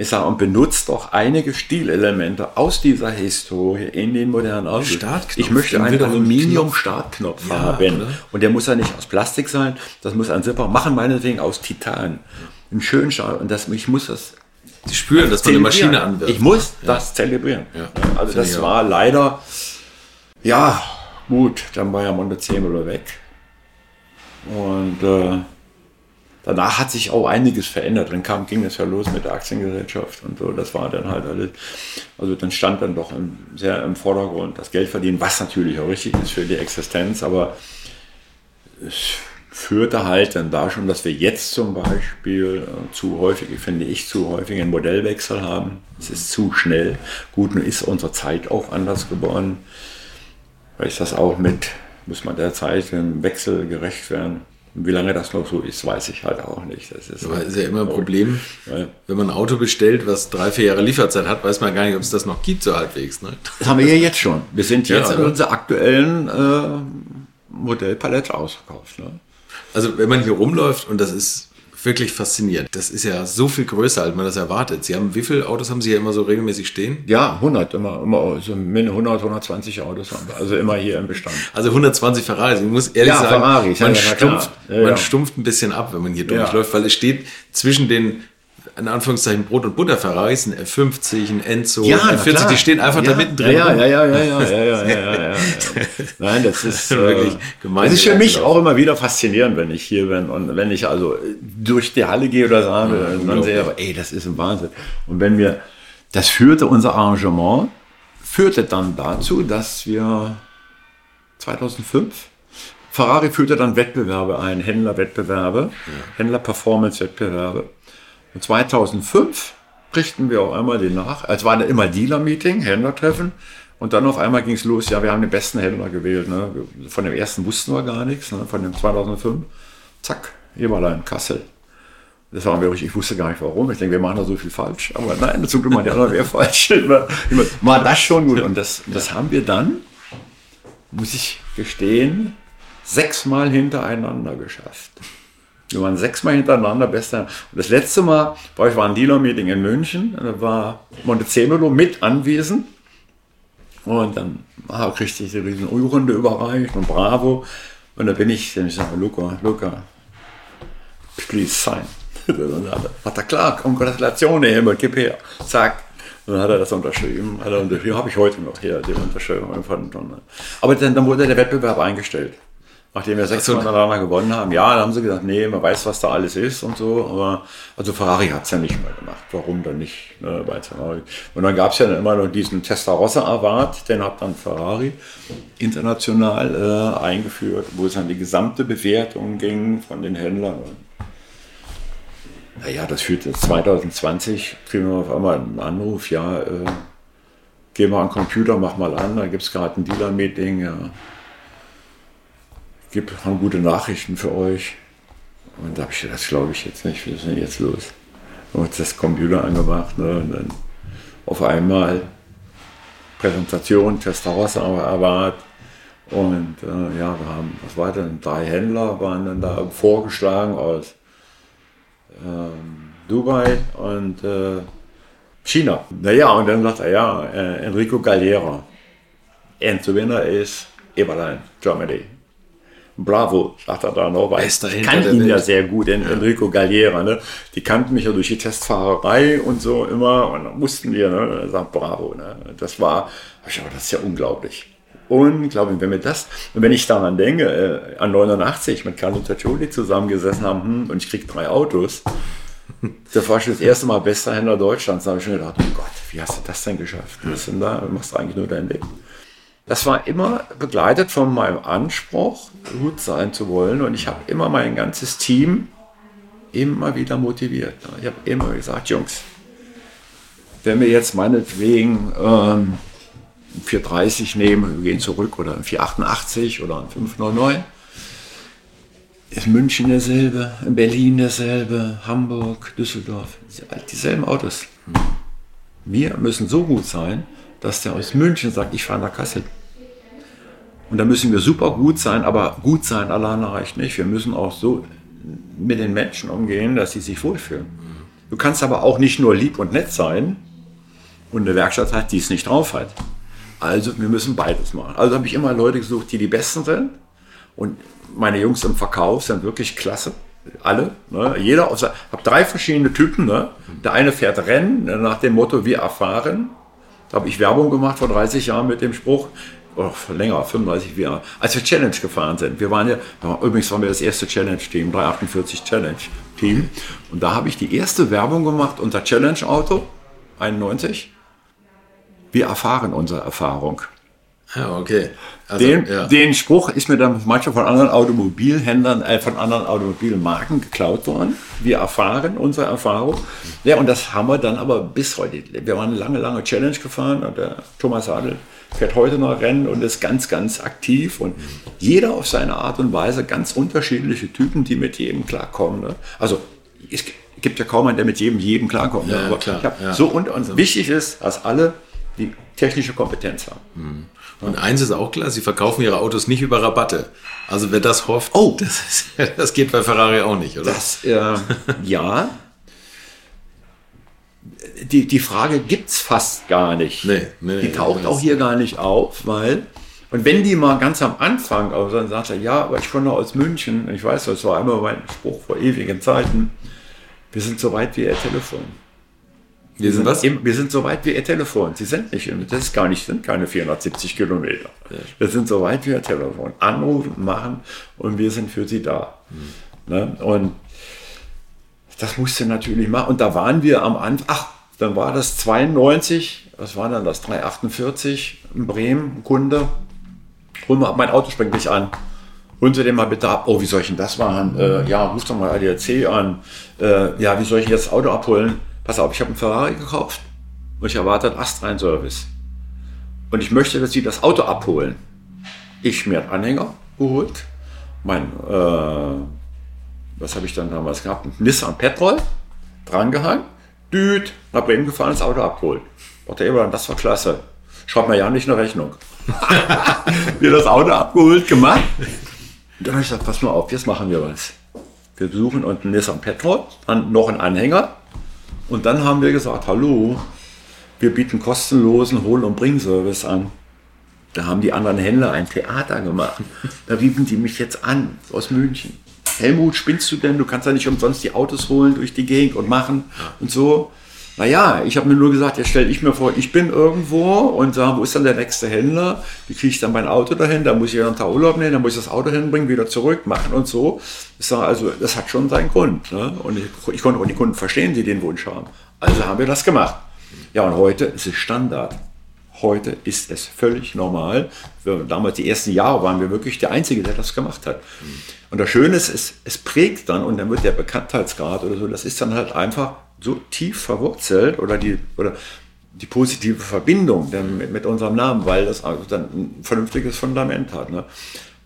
Ich sage, und benutzt doch einige Stilelemente aus dieser Historie in den modernen Autos. Ich möchte einen Aluminium-Startknopf ja, haben. Oder? Und der muss ja nicht aus Plastik sein, das muss ein Zipper machen, meinetwegen aus Titan. Einen schönen Start. Und das, ich muss das Sie spüren, dass man eine Maschine anwirft. Ich muss ja. das zelebrieren. Ja. Also das war leider, ja, gut, dann war ja Montezemolo weg. Und äh, danach hat sich auch einiges verändert. Dann kam, ging es ja los mit der Aktiengesellschaft und so. Das war dann halt alles. Also dann stand dann doch im, sehr im Vordergrund das Geld verdienen, was natürlich auch richtig ist für die Existenz, aber es führte halt dann da schon, dass wir jetzt zum Beispiel äh, zu häufig, finde ich, zu häufig einen Modellwechsel haben. Es ist zu schnell. Gut, nun ist unsere Zeit auch anders geworden. Weil ich das auch mit, muss man der Zeit im Wechsel gerecht werden. Wie lange das noch so ist, weiß ich halt auch nicht. Das ist, Aber ist ja immer ein Problem, ja. wenn man ein Auto bestellt, was drei, vier Jahre Lieferzeit hat, weiß man gar nicht, ob es das noch gibt, so halbwegs. Ne? Das haben wir ja jetzt schon. Wir sind jetzt ja, in unserer aktuellen äh, Modellpalette ausverkauft. Ne? Also wenn man hier rumläuft und das ist wirklich faszinierend. Das ist ja so viel größer, als man das erwartet. Sie haben, wie viele Autos haben Sie hier immer so regelmäßig stehen? Ja, 100, immer, immer so 100, 120 Autos haben wir. Also immer hier im Bestand. Also 120 Ferraris. Ich muss ehrlich ja, sagen, Ferrari, man, ja, stumpft, ja, man stumpft ein bisschen ab, wenn man hier durchläuft, weil es steht zwischen den in Anführungszeichen Brot- und Butter-Ferraris, ein F50, ein Enzo, ja, ein F40, die stehen einfach ja, da mittendrin. Ja, ja, ja, ja, ja, ja, ja, ja, ja, Nein, das ist wirklich äh, gemein. Das ist für mich auch immer wieder faszinierend, wenn ich hier bin und wenn ich also durch die Halle gehe oder sage, ja, und dann sehe, ey, das ist ein Wahnsinn. Und wenn wir, das führte unser Arrangement, führte dann dazu, dass wir 2005 Ferrari führte dann Wettbewerbe ein, Händlerwettbewerbe, ja. Händler-Performance-Wettbewerbe. Und 2005 kriegten wir auf einmal den Nach. Es war immer Dealer-Meeting, Händlertreffen. Und dann auf einmal ging es los, ja, wir haben den besten Händler gewählt. Ne? Von dem ersten wussten wir gar nichts, ne? von dem 2005. Zack, Eberlein, Kassel. Das war mir richtig, ich wusste gar nicht warum. Ich denke, wir machen da so viel falsch. Aber nein, dazu immer der andere wäre falsch. War das schon gut. Und das, das haben wir dann, muss ich gestehen, sechsmal hintereinander geschafft. Wir waren sechsmal hintereinander bester. Und das letzte Mal war ich war ein Dealer-Meeting in München. Da war Montezemolo mit anwesend. Und dann ah, kriegte ich die riesen Urrunde überreicht und Bravo. Und da bin ich, dann ich sage, Luca, Luca, please sign. Dann hat er, klar, Congratulationen, Helmut, gib her. Zack. Und dann hat er das unterschrieben. Hat er unterschrieben, habe ich heute noch hier, die Unterschrift. Aber dann, dann wurde der Wettbewerb eingestellt. Nachdem wir sechs so. miteinander gewonnen haben, ja, dann haben sie gesagt, nee, man weiß, was da alles ist und so. Aber also Ferrari hat es ja nicht mehr gemacht. Warum dann nicht? Ne, bei Ferrari. Und dann gab es ja immer noch diesen Testarossa Award, den hat dann Ferrari international äh, eingeführt, wo es an die gesamte Bewertung ging von den Händlern. Naja, das führt jetzt 2020, kriegen wir auf einmal einen Anruf, ja, äh, geh mal an den Computer, mach mal an, da gibt es gerade ein Dealer-Meeting, ja gibt, haben gute Nachrichten für euch. Und da habe ich das glaube ich jetzt nicht, was ist denn jetzt los? Und das Computer angemacht ne? und dann auf einmal Präsentation, erwartet. Und äh, ja, wir haben, was war denn, drei Händler waren dann da vorgeschlagen aus ähm, Dubai und äh, China. Naja, und dann sagt er, ja, äh, Enrico Galliera. And the winner is Eberlein, Germany. Bravo, sagt er da noch, weil ich kannte ihn ja sehr gut, den ja. Enrico Galliera. Ne? Die kannten mich ja durch die Testfahrerei und so immer und dann mussten wir, ne? er sagt Bravo. Ne? Das war, ich das ist ja unglaublich. Unglaublich, wenn wir das, wenn ich daran denke, äh, an 89 mit Carlo Taccioli zusammengesessen haben hm, und ich krieg drei Autos, das war schon das erste Mal bester Händler Deutschlands. Da habe ich schon gedacht, oh Gott, wie hast du das denn geschafft? Was denn da? Du machst eigentlich nur dein Leben. Das war immer begleitet von meinem Anspruch, gut sein zu wollen. Und ich habe immer mein ganzes Team immer wieder motiviert. Ich habe immer gesagt, Jungs, wenn wir jetzt meinetwegen ähm, 430 nehmen, wir gehen zurück oder ein 488 oder ein 509, ist München derselbe, in Berlin derselbe, Hamburg, Düsseldorf, dieselben Autos. Wir müssen so gut sein, dass der aus München sagt, ich fahre nach Kassel. Und da müssen wir super gut sein, aber gut sein alleine reicht nicht. Wir müssen auch so mit den Menschen umgehen, dass sie sich wohlfühlen. Du kannst aber auch nicht nur lieb und nett sein und eine Werkstatt hat, die es nicht drauf hat. Also wir müssen beides machen. Also habe ich immer Leute gesucht, die die Besten sind. Und meine Jungs im Verkauf sind wirklich klasse. Alle. Ne? Jeder. Ich habe drei verschiedene Typen. Ne? Der eine fährt Rennen nach dem Motto, wir erfahren. Da habe ich Werbung gemacht vor 30 Jahren mit dem Spruch, oder länger, 35 Jahre, als wir Challenge gefahren sind. Wir waren ja, übrigens waren wir das erste Challenge-Team, 348 Challenge-Team. Und da habe ich die erste Werbung gemacht unter Challenge-Auto, 91. Wir erfahren unsere Erfahrung. Ja, okay. Also, den, ja. den, Spruch ist mir dann manchmal von anderen Automobilhändlern, äh, von anderen Automobilmarken geklaut worden. Wir erfahren unsere Erfahrung. Ja, und das haben wir dann aber bis heute. Wir waren eine lange, lange Challenge gefahren und der Thomas Adel fährt heute noch Rennen und ist ganz, ganz aktiv und jeder auf seine Art und Weise ganz unterschiedliche Typen, die mit jedem klarkommen. Ne? Also es gibt ja kaum einen, der mit jedem, jedem klarkommt. Ne? Ja, Aber klar, ja. so und, und wichtig ist, dass alle die technische Kompetenz haben. Mhm. Und eins ist auch klar, sie verkaufen ihre Autos nicht über Rabatte. Also wer das hofft, oh, das, ist, das geht bei Ferrari auch nicht, oder? Das, äh, ja, die, die Frage gibt es fast gar nicht. Nee, nee, die taucht nee, auch hier gar nicht auf, weil, und wenn die mal ganz am Anfang, also dann sagt er, ja, aber ich komme aus München, ich weiß, das war einmal mein Spruch vor ewigen Zeiten, wir sind so weit wie Ihr Telefon. Wir sind, was? wir sind so weit wie Ihr Telefon. Sie sind nicht, das ist gar nicht, sind keine 470 Kilometer. Ja. Wir sind so weit wie Ihr Telefon. Anrufen, machen und wir sind für Sie da. Mhm. Ne? Und das musste natürlich machen. Und da waren wir am Anfang, ach, dann war das 92, was war dann das, 348 in Bremen, Kunde. Hol mal, mein Auto springt mich an. Holen Sie den mal bitte ab. Oh, wie soll ich denn das machen? Äh, ja, ruf doch mal ADAC an. Äh, ja, wie soll ich jetzt das Auto abholen? pass auf, ich habe einen Ferrari gekauft und ich erwarte einen Service. Und ich möchte, dass Sie das Auto abholen. Ich mir einen Anhänger geholt, mein, äh, was habe ich dann damals gehabt, ein Nissan Petrol, drangehangen, düt, nach Bremen gefahren, das Auto abgeholt. Dachte Eberland, das war klasse. Schreibt mir ja nicht eine Rechnung. wir das Auto abgeholt, gemacht. Und dann habe ich gesagt, pass mal auf, jetzt machen wir was. Wir besuchen unten einen Nissan Petrol, dann noch einen Anhänger. Und dann haben wir gesagt, hallo, wir bieten kostenlosen Hol- und Bringservice an. Da haben die anderen Händler ein Theater gemacht. Da riefen die mich jetzt an, aus München. Helmut, spinnst du denn? Du kannst ja nicht umsonst die Autos holen durch die Gegend und machen und so. Naja, ich habe mir nur gesagt, jetzt stelle ich mir vor, ich bin irgendwo und sage, wo ist dann der nächste Händler? Wie kriege ich dann mein Auto dahin? Da muss ich ja einen Tag Urlaub nehmen, dann muss ich das Auto hinbringen, wieder zurück, machen und so. Ich sage, also das hat schon seinen Grund. Ne? Und ich, ich konnte auch die Kunden verstehen, die den Wunsch haben. Also haben wir das gemacht. Ja, und heute ist es Standard. Heute ist es völlig normal. Wir, damals, die ersten Jahre, waren wir wirklich der Einzige, der das gemacht hat. Und das Schöne ist, es, es prägt dann und dann wird der Bekanntheitsgrad oder so, das ist dann halt einfach so tief verwurzelt oder die, oder die positive Verbindung mit, mit unserem Namen, weil das also dann ein vernünftiges Fundament hat. Ne?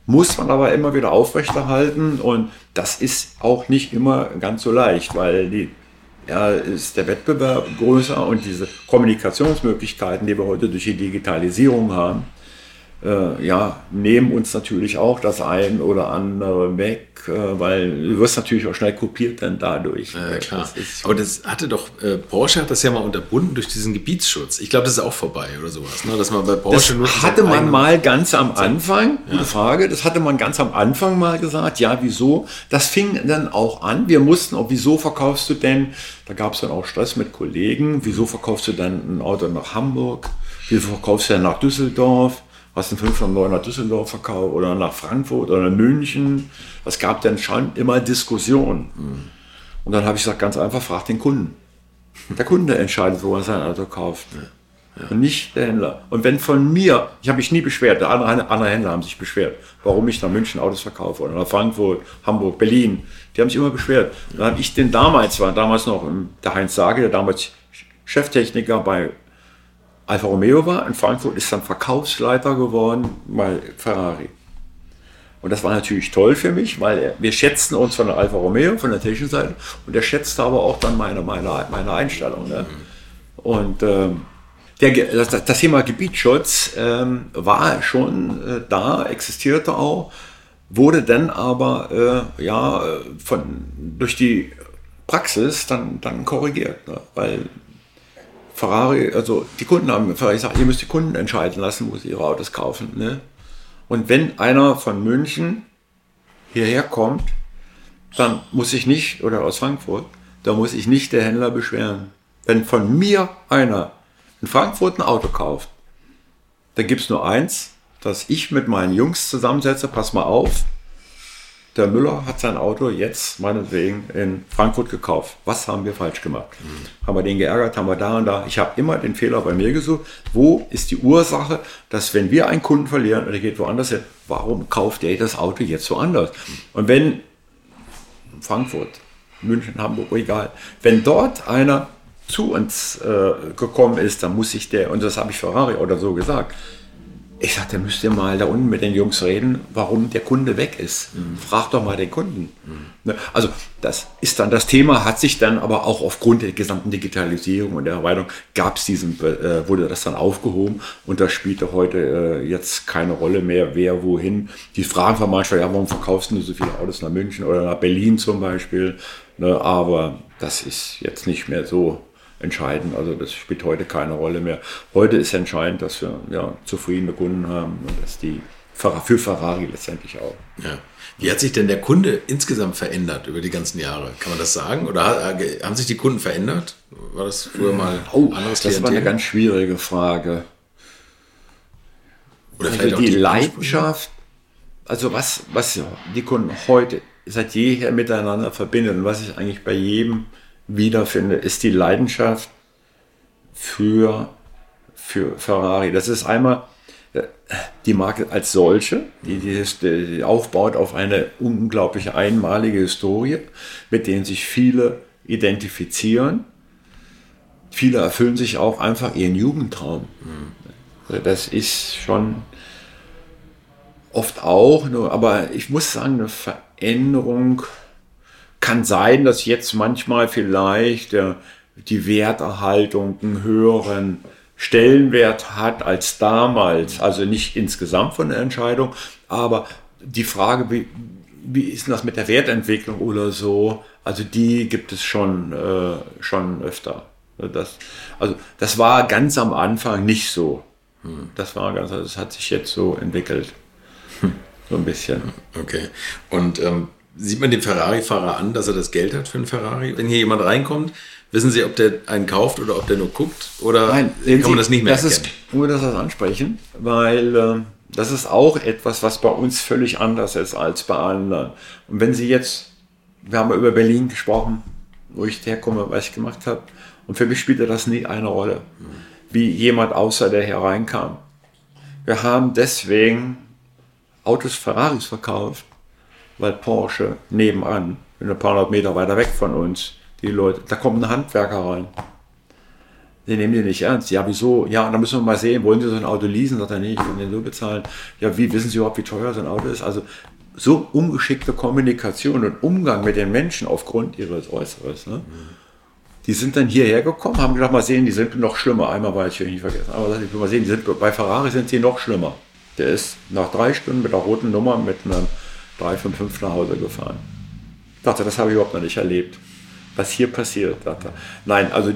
Muss man aber immer wieder aufrechterhalten und das ist auch nicht immer ganz so leicht, weil die ja, ist der Wettbewerb größer und diese Kommunikationsmöglichkeiten, die wir heute durch die Digitalisierung haben, äh, ja, nehmen uns natürlich auch das ein oder andere weg, äh, weil du wirst natürlich auch schnell kopiert dann dadurch. Ja, klar. Das Aber das hatte doch, äh, Porsche hat das ja mal unterbunden durch diesen Gebietsschutz. Ich glaube, das ist auch vorbei oder sowas, ne? dass man bei Porsche das hatte man mal ganz am Anfang, ja. gute Frage, das hatte man ganz am Anfang mal gesagt, ja, wieso? Das fing dann auch an, wir mussten, auch wieso verkaufst du denn, da gab es dann auch Stress mit Kollegen, wieso verkaufst du dann ein Auto nach Hamburg, wieso verkaufst du denn nach Düsseldorf? Hast einen 509 nach Düsseldorf verkauft oder nach Frankfurt oder nach München. Es gab dann schon immer Diskussionen. Mhm. Und dann habe ich gesagt, ganz einfach, frag den Kunden. Der Kunde entscheidet, wo er sein Auto kauft. Ja. Ja. Und nicht der Händler. Und wenn von mir, ich habe mich nie beschwert, der andere, andere Händler haben sich beschwert, warum ich nach München Autos verkaufe oder nach Frankfurt, Hamburg, Berlin. Die haben sich immer beschwert. Dann habe ich den damals, war damals noch der Heinz Sage, der damals Cheftechniker bei Alfa Romeo war in Frankfurt, ist dann Verkaufsleiter geworden bei Ferrari. Und das war natürlich toll für mich, weil wir schätzten uns von der Alfa Romeo, von der technischen Seite, und er schätzte aber auch dann meine, meine, meine Einstellung. Ne? Und ähm, der, das, das, Thema Gebietsschutz ähm, war schon äh, da, existierte auch, wurde dann aber äh, ja, von, durch die Praxis dann, dann korrigiert, ne? weil Ferrari, also die Kunden haben Ferrari gesagt, ihr müsst die Kunden entscheiden lassen, wo sie ihre Autos kaufen. Ne? Und wenn einer von München hierher kommt, dann muss ich nicht, oder aus Frankfurt, da muss ich nicht der Händler beschweren. Wenn von mir einer in Frankfurt ein Auto kauft, dann gibt es nur eins, dass ich mit meinen Jungs zusammensetze, pass mal auf, der Müller hat sein Auto jetzt meinetwegen in Frankfurt gekauft. Was haben wir falsch gemacht? Mhm. Haben wir den geärgert? Haben wir da und da? Ich habe immer den Fehler bei mir gesucht. Wo ist die Ursache, dass wenn wir einen Kunden verlieren und er geht woanders hin, warum kauft er das Auto jetzt woanders? Und wenn Frankfurt, München, Hamburg, egal, wenn dort einer zu uns äh, gekommen ist, dann muss ich der, und das habe ich Ferrari oder so gesagt, ich sagte, müsst ihr mal da unten mit den Jungs reden, warum der Kunde weg ist. Mhm. Frag doch mal den Kunden. Mhm. Also das ist dann das Thema, hat sich dann aber auch aufgrund der gesamten Digitalisierung und der Erweiterung gab es diesen, äh, wurde das dann aufgehoben und das spielte heute äh, jetzt keine Rolle mehr, wer wohin. Die fragen von manchmal, ja, warum verkaufst du so viele Autos nach München oder nach Berlin zum Beispiel? Ne, aber das ist jetzt nicht mehr so entscheidend. Also das spielt heute keine Rolle mehr. Heute ist entscheidend, dass wir ja, zufriedene Kunden haben und dass die für Ferrari letztendlich auch. Ja. Wie hat sich denn der Kunde insgesamt verändert über die ganzen Jahre? Kann man das sagen? Oder haben sich die Kunden verändert? War das früher mal oh, anderes Das war eine ganz schwierige Frage. Oder also die Leidenschaft, also was, was die Kunden heute seit jeher miteinander verbindet und was ich eigentlich bei jedem wiederfinde, ist die Leidenschaft für, für Ferrari. Das ist einmal äh, die Marke als solche, die, die, die aufbaut auf eine unglaubliche einmalige Historie, mit denen sich viele identifizieren. viele erfüllen sich auch einfach ihren Jugendtraum. Mhm. Das ist schon oft auch, aber ich muss sagen, eine Veränderung kann sein, dass jetzt manchmal vielleicht der, die Werterhaltung einen höheren Stellenwert hat als damals. Also nicht insgesamt von der Entscheidung, aber die Frage, wie, wie ist das mit der Wertentwicklung oder so? Also die gibt es schon, äh, schon öfter. Das, also das war ganz am Anfang nicht so. Hm. Das war ganz, das hat sich jetzt so entwickelt. Hm. So ein bisschen. Okay. Und ähm, sieht man dem Ferrari-Fahrer an, dass er das Geld hat für einen Ferrari? Wenn hier jemand reinkommt, wissen Sie, ob der einen kauft oder ob der nur guckt? Oder Nein, kann man das nicht mehr das erkennen? Ist, gut, dass Sie das ansprechen, weil äh, das ist auch etwas, was bei uns völlig anders ist als bei anderen. Und wenn Sie jetzt, wir haben über Berlin gesprochen, wo ich herkomme, was ich gemacht habe, und für mich spielte das nie eine Rolle, wie jemand außer der hereinkam. Wir haben deswegen Autos Ferraris verkauft, weil Porsche nebenan, ein paar hundert Meter weiter weg von uns, die Leute, da kommt ein Handwerker rein. Die nehmen die nicht ernst. Ja, wieso? Ja, dann müssen wir mal sehen, wollen Sie so ein Auto leasen? Sagt er, nee, ich will den so bezahlen. Ja, wie wissen Sie überhaupt, wie teuer so ein Auto ist? Also so ungeschickte Kommunikation und Umgang mit den Menschen aufgrund ihres Äußeres. Ne? Die sind dann hierher gekommen, haben gedacht, mal sehen, die sind noch schlimmer. Einmal war ich nicht vergessen. Aber ich will mal sehen, die sind, bei Ferrari sind sie noch schlimmer. Der ist nach drei Stunden mit der roten Nummer mit einem 355 nach Hause gefahren. Dachte, das habe ich überhaupt noch nicht erlebt. Was hier passiert, dachte Nein, also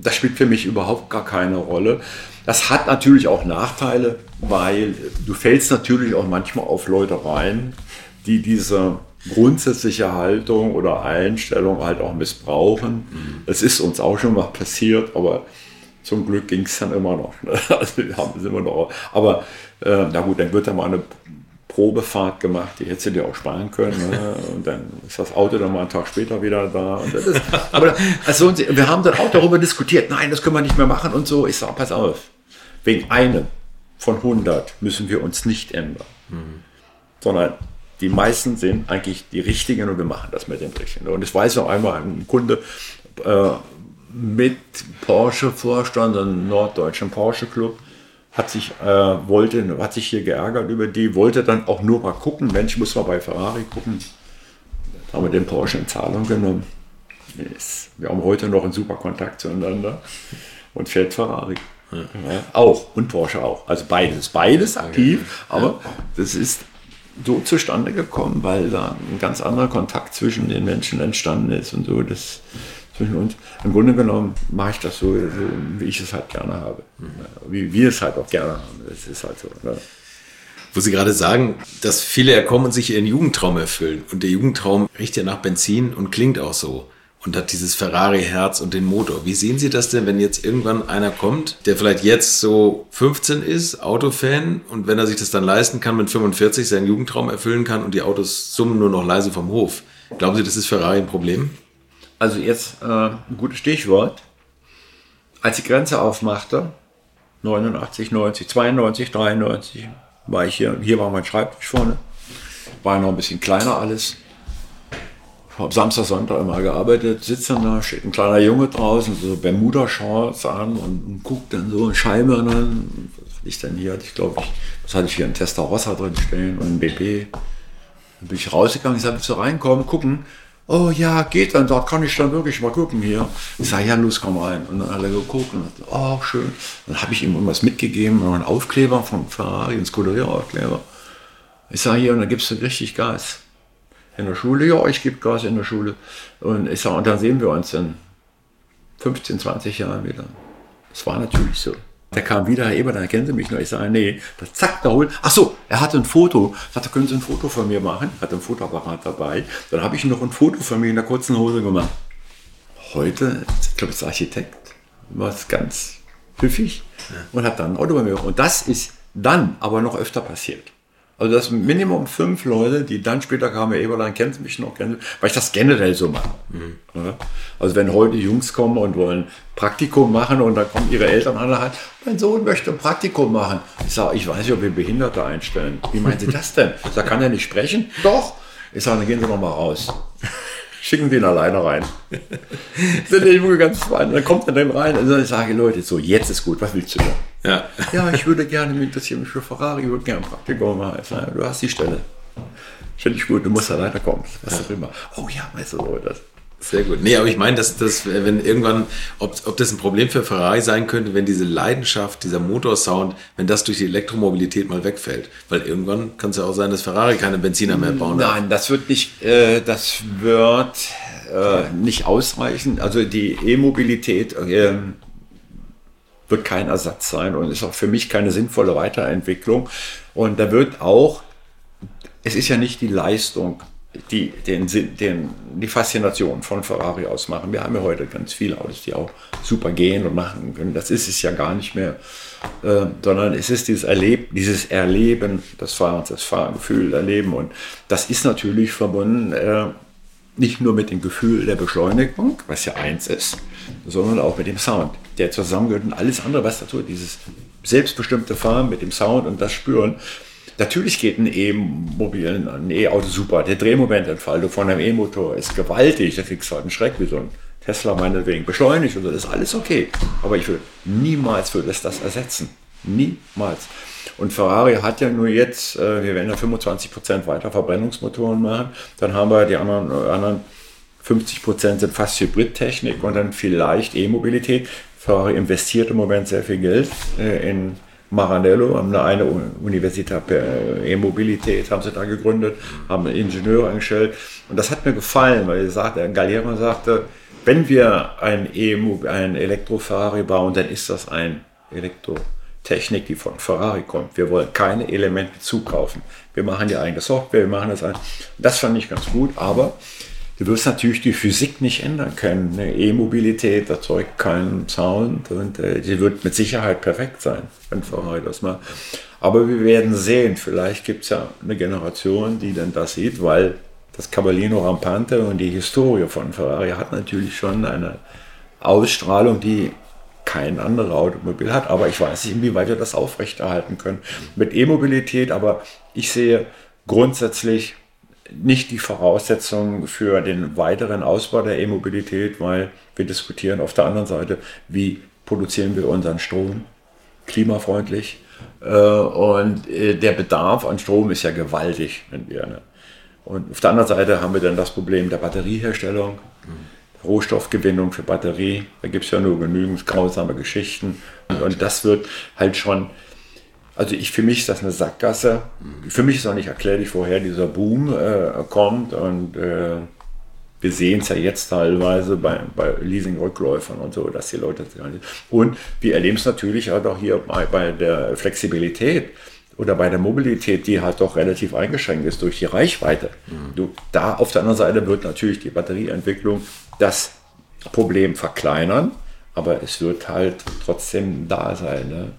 das spielt für mich überhaupt gar keine Rolle. Das hat natürlich auch Nachteile, weil du fällst natürlich auch manchmal auf Leute rein, die diese grundsätzliche Haltung oder Einstellung halt auch missbrauchen. Mhm. Es ist uns auch schon mal passiert, aber zum Glück ging es dann immer noch. Ne? Also wir haben es immer noch. Aber äh, na gut, dann wird da mal eine Probefahrt gemacht, die hättest du dir auch sparen können. Ne? Und dann ist das Auto dann mal einen Tag später wieder da. Ist, aber also, wir haben dann auch darüber diskutiert, nein, das können wir nicht mehr machen und so. Ich sage, pass auf, wegen einem von 100 müssen wir uns nicht ändern. Mhm. Sondern die meisten sind eigentlich die richtigen und wir machen das mit den richtigen. Und ich weiß noch einmal, ein Kunde äh, mit Porsche-Vorstand, einem norddeutschen Porsche-Club, hat sich, äh, wollte, hat sich hier geärgert über die, wollte dann auch nur mal gucken, Mensch, muss mal bei Ferrari gucken. Da haben wir den Porsche in Zahlung genommen. Wir haben heute noch einen super Kontakt zueinander und fährt Ferrari. Ja. auch und Porsche auch. Also beides, beides aktiv, aber das ist so zustande gekommen, weil da ein ganz anderer Kontakt zwischen den Menschen entstanden ist und so. Das, zwischen uns. Im Grunde genommen mache ich das so, so wie ich es halt gerne habe. Wie wir es halt auch gerne haben. Das ist halt so. Ne? Wo Sie gerade sagen, dass viele erkommen und sich ihren Jugendtraum erfüllen. Und der Jugendtraum riecht ja nach Benzin und klingt auch so. Und hat dieses Ferrari-Herz und den Motor. Wie sehen Sie das denn, wenn jetzt irgendwann einer kommt, der vielleicht jetzt so 15 ist, Autofan, und wenn er sich das dann leisten kann, mit 45 seinen Jugendtraum erfüllen kann und die Autos summen nur noch leise vom Hof? Glauben Sie, das ist Ferrari ein Problem? Also jetzt äh, ein gutes Stichwort. Als die Grenze aufmachte, 89, 90, 92, 93, war ich hier, hier war mein Schreibtisch vorne, war noch ein bisschen kleiner alles. Habe Samstag, Sonntag immer gearbeitet, sitze da, steht ein kleiner Junge draußen, so Bermuda-Shorts an und, und guckt dann so eine Scheibe an. Was hatte ich denn hier? Ich glaube, ich, was hatte ich hier? Ein Testarossa drin stehen und ein BP. Dann bin ich rausgegangen, ich sage, so reinkommen, gucken oh ja, geht dann, dort kann ich dann wirklich mal gucken hier. Ich sage, ja, los, komm rein. Und dann alle geguckt und oh, schön. Dann habe ich ihm irgendwas mitgegeben, einen Aufkleber von Ferrari, einen Scuderia-Aufkleber. Ich sage, hier, und dann gibst du richtig Gas. In der Schule, ja, ich gebe Gas in der Schule. Und ich sage, und dann sehen wir uns in 15, 20 Jahren wieder. Das war natürlich so. Der kam wieder, Herr Eber, dann erkennen Sie mich noch. Ich sage, nee, das zack, da holt. Ach so, er hatte ein Foto. Ich sagte, können Sie ein Foto von mir machen? Hatte ein Fotoapparat dabei. Dann habe ich noch ein Foto von mir in der kurzen Hose gemacht. Heute, ich glaube, als Architekt, war es ganz pfiffig und hat dann ein Auto bei mir. Und das ist dann aber noch öfter passiert. Also das Minimum fünf Leute, die dann später kamen, Eberlein kennt mich noch, kennt, weil ich das generell so mache. Mhm. Also wenn heute Jungs kommen und wollen Praktikum machen und dann kommen ihre Eltern an, halt, mein Sohn möchte ein Praktikum machen. Ich sage, ich weiß nicht, ob wir Behinderte einstellen. Wie meinen Sie das denn? Da kann er nicht sprechen? Doch. Ich sage, dann gehen Sie noch mal raus. schicken Sie ihn alleine rein. Sind die ganz fein. Dann kommt er dann rein. Also ich sage, Leute, so, jetzt ist gut, was willst du denn? Ja. ja, ich würde gerne, mich interessieren mich für Ferrari, ich würde gerne ein Praktikum machen. Du hast die Stelle. Finde ich gut, du musst alleine kommen. Was ja. auch immer. Oh ja, weißt du, so, das. Sehr gut. Nee, aber ich meine, dass das, wenn irgendwann, ob, ob das ein Problem für Ferrari sein könnte, wenn diese Leidenschaft, dieser Motorsound, wenn das durch die Elektromobilität mal wegfällt. Weil irgendwann kann es ja auch sein, dass Ferrari keine Benziner mehr bauen Nein, darf. das wird nicht, äh, das wird äh, nicht ausreichen. Also die E-Mobilität äh, wird kein Ersatz sein und ist auch für mich keine sinnvolle Weiterentwicklung. Und da wird auch, es ist ja nicht die Leistung die den, den, die Faszination von Ferrari ausmachen. Wir haben ja heute ganz viele Autos, die auch super gehen und machen können. Das ist es ja gar nicht mehr, äh, sondern es ist dieses, Erleb dieses Erleben des Fahrens, das Fahrgefühl, Erleben. Und das ist natürlich verbunden äh, nicht nur mit dem Gefühl der Beschleunigung, was ja eins ist, sondern auch mit dem Sound, der zusammengehört und alles andere, was dazu, dieses selbstbestimmte Fahren mit dem Sound und das Spüren, Natürlich geht ein E-Mobil, ein E-Auto super. Der Drehmomententfaltung von einem E-Motor ist gewaltig. Da kriegst du halt einen Schreck wie so ein Tesla meinetwegen beschleunigt und so. Das ist alles okay. Aber ich will niemals würde es das ersetzen. Niemals. Und Ferrari hat ja nur jetzt, äh, wir werden ja 25% weiter Verbrennungsmotoren machen. Dann haben wir die anderen, äh, anderen 50% sind fast Hybridtechnik und dann vielleicht E-Mobilität. Ferrari investiert im Moment sehr viel Geld äh, in Maranello, haben eine Universität für E-Mobilität, haben sie da gegründet, haben Ingenieure eingestellt. Und das hat mir gefallen, weil sagte, Galliera sagte, wenn wir ein, e ein Elektro-Ferrari bauen, dann ist das ein Elektrotechnik, die von Ferrari kommt. Wir wollen keine Elemente zukaufen. Wir machen die eigene Software, wir machen das ein. Das fand ich ganz gut, aber Du wirst natürlich die Physik nicht ändern können. Eine E-Mobilität erzeugt keinen Sound und äh, die wird mit Sicherheit perfekt sein, wenn Ferrari das mal. Aber wir werden sehen, vielleicht gibt es ja eine Generation, die dann das sieht, weil das Cavallino Rampante und die Historie von Ferrari hat natürlich schon eine Ausstrahlung, die kein anderes Automobil hat. Aber ich weiß nicht, inwieweit wir das aufrechterhalten können mit E-Mobilität. Aber ich sehe grundsätzlich nicht die Voraussetzung für den weiteren Ausbau der E-Mobilität, weil wir diskutieren auf der anderen Seite, wie produzieren wir unseren Strom klimafreundlich. Äh, und äh, der Bedarf an Strom ist ja gewaltig. Ne? Und auf der anderen Seite haben wir dann das Problem der Batterieherstellung, Rohstoffgewinnung für Batterie. Da gibt es ja nur genügend grausame Geschichten. Und das wird halt schon also ich, für mich ist das eine Sackgasse. Für mich ist auch nicht erklärlich, woher dieser Boom äh, kommt. Und äh, wir sehen es ja jetzt teilweise bei, bei Leasing-Rückläufern und so, dass die Leute... Und wir erleben es natürlich halt auch hier bei, bei der Flexibilität oder bei der Mobilität, die halt doch relativ eingeschränkt ist durch die Reichweite. Mhm. Du, da auf der anderen Seite wird natürlich die Batterieentwicklung das Problem verkleinern, aber es wird halt trotzdem da sein. Ne?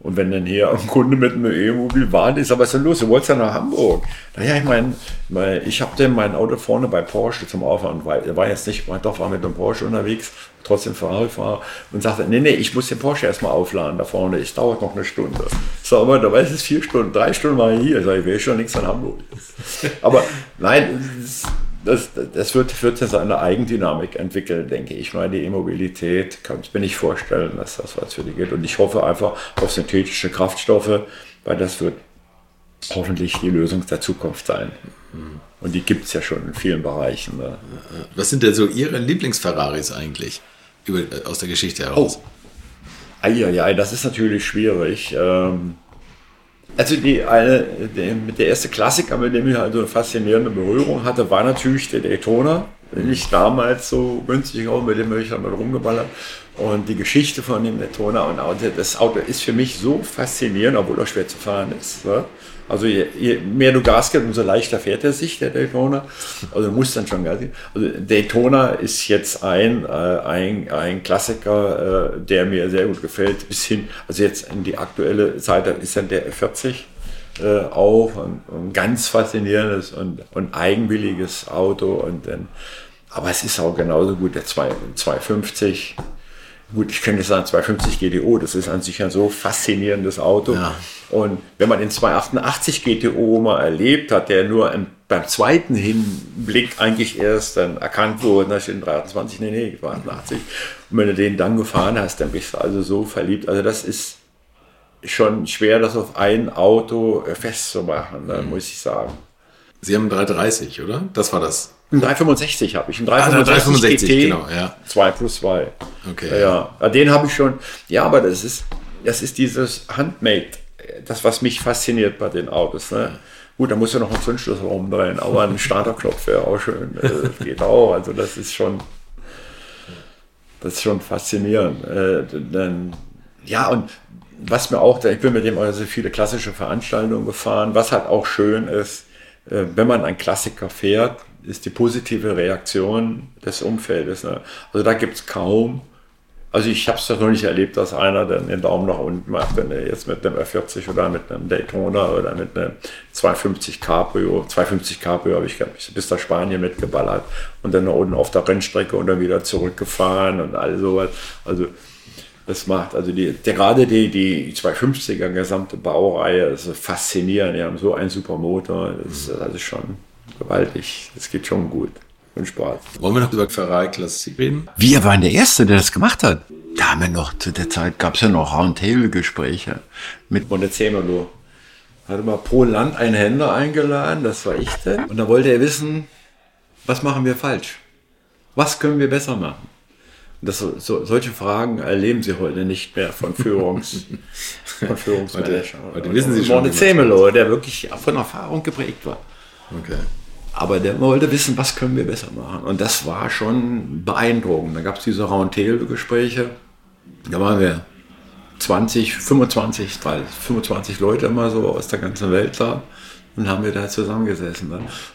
Und wenn dann hier ein Kunde mit einem E-Mobil warnt, ist, aber ist denn los? Du wolltest ja nach Hamburg. Naja, ich meine, ich habe denn mein Auto vorne bei Porsche zum Aufwand, weil er war jetzt nicht, doch war mit dem Porsche unterwegs, trotzdem Ferrari-Fahrer und sagte, nee, nee, ich muss den Porsche erstmal aufladen da vorne, es dauert noch eine Stunde. So, aber da weiß es vier Stunden, drei Stunden war ich hier, sag ich, wäre schon nichts in Hamburg. Aber nein, das, das wird, wird seine Eigendynamik entwickeln, denke ich. Ich meine, die E-Mobilität kann ich mir nicht vorstellen, dass das was für die geht. Und ich hoffe einfach auf synthetische Kraftstoffe, weil das wird hoffentlich die Lösung der Zukunft sein. Und die gibt es ja schon in vielen Bereichen. Ne? Was sind denn so Ihre Lieblings-Ferraris eigentlich über, aus der Geschichte heraus? Oh. Eieiei, das ist natürlich schwierig. Ähm, also die, eine, die, der erste Klassiker, mit dem ich also eine faszinierende Berührung hatte, war natürlich der Daytona. Nicht damals so günstig auch, mit dem habe ich mal rumgeballert. Und die Geschichte von dem Daytona und das Auto ist für mich so faszinierend, obwohl er schwer zu fahren ist. Ne? Also je, je, mehr du Gas gibst, umso leichter fährt er sich, der Daytona. Also du musst dann schon Gas geben. Also Daytona ist jetzt ein, äh, ein, ein Klassiker, äh, der mir sehr gut gefällt. Bis hin, also jetzt in die aktuelle Zeit ist dann der 40 äh, auch ein, ein, ganz faszinierendes und, und eigenwilliges Auto. Und dann, aber es ist auch genauso gut der 2, 250 Gut, ich könnte sagen 250 GTO, das ist an sich ein so faszinierendes Auto. Ja. Und wenn man den 288 GTO mal erlebt hat, der nur ein beim zweiten Hinblick eigentlich erst dann erkannt wurde, dass ich in 23, nee, nee, ich war 80. Und wenn du den dann gefahren hast, dann bist du also so verliebt. Also das ist schon schwer, das auf ein Auto festzumachen, ne, mhm. muss ich sagen. Sie haben 330, oder? Das war das. Ein 365 habe ich. Ein 365, ah, 365 GT, genau, ja. 2 plus 2. Okay. Ja, ja. den habe ich schon. Ja, aber das ist, das ist dieses Handmade, das, was mich fasziniert bei den Autos. Ne? Gut, da muss ja noch ein Zündschlüssel umdrehen, aber ein Starterknopf wäre auch schön. Das äh, geht auch. Also das ist schon, das ist schon faszinierend. Äh, dann, ja, und was mir auch, ich bin mit dem also viele klassische Veranstaltungen gefahren, was halt auch schön ist, äh, wenn man einen Klassiker fährt, ist die positive Reaktion des Umfeldes. Ne? Also da gibt es kaum. Also ich habe es noch nicht erlebt, dass einer dann den Daumen nach unten macht, wenn er jetzt mit einem R40 oder mit einem Daytona oder mit einem 250 Cabrio, 250 Cabrio habe ich bis nach Spanien mitgeballert und dann nach unten auf der Rennstrecke und dann wieder zurückgefahren und all sowas. Also das macht. Also die, der, gerade die, die 250er gesamte Baureihe ist faszinierend. Die haben so einen super Motor. Das ist also schon gewaltig. Das geht schon gut. Und Spaß. Wollen wir noch über Ferrari Klassik reden? Wir waren der Erste, der das gemacht hat. Da haben wir noch, zu der Zeit gab es ja noch Roundtable-Gespräche mit Montezemolo. Hatte mal pro Land einen Händler eingeladen, das war ich denn. Und da wollte er wissen, was machen wir falsch? Was können wir besser machen? Das, so, solche Fragen erleben Sie heute nicht mehr von, Führungs, von Führungsmanagern. heute, heute wissen Sie schon. Morne der wirklich von Erfahrung geprägt war. Okay. Aber der wollte wissen, was können wir besser machen. Und das war schon beeindruckend. Da gab es diese Roundtable-Gespräche. Da waren wir 20, 25, 30, 25 Leute immer so aus der ganzen Welt da und haben wir da zusammengesessen.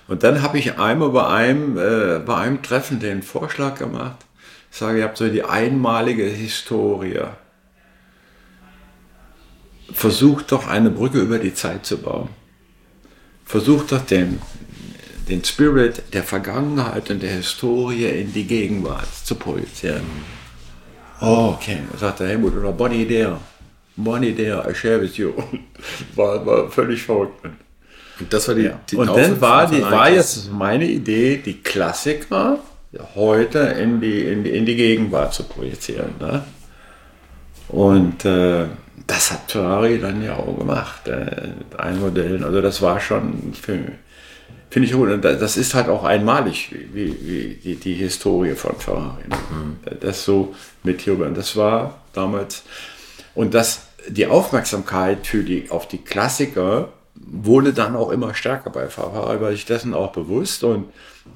Und dann habe ich einmal bei einem, äh, bei einem Treffen den Vorschlag gemacht, ich sage, ihr habt so die einmalige Historie. Versucht doch eine Brücke über die Zeit zu bauen. Versucht doch den, den Spirit der Vergangenheit und der Historie in die Gegenwart zu projizieren. Oh, okay, sagt der Helmut, oder Bonnie there. Bonnie there, I share with you. War, war völlig verrückt. Und das war die, die Und dann war, die, war jetzt meine Idee, die Klassiker heute in die, in die, in die Gegenwart zu projizieren. Ne? Und äh, das hat Ferrari dann ja auch gemacht, äh, mit allen Modellen. Also das war schon, finde ich gut. Das ist halt auch einmalig, wie, wie die, die Historie von Ferrari. Ne? Mhm. Das so mit hier. Das war damals. Und das, die Aufmerksamkeit für die, auf die Klassiker wurde dann auch immer stärker bei Ferrari, weil ich dessen auch bewusst und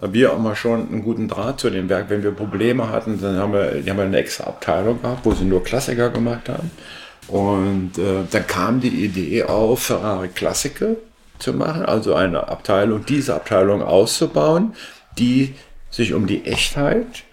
da wir auch mal schon einen guten Draht zu dem Werk, wenn wir Probleme hatten, dann haben wir, die haben wir eine extra Abteilung gehabt, wo sie nur Klassiker gemacht haben. Und äh, dann kam die Idee auf, Ferrari Klassiker zu machen, also eine Abteilung, diese Abteilung auszubauen, die sich um die Echtheit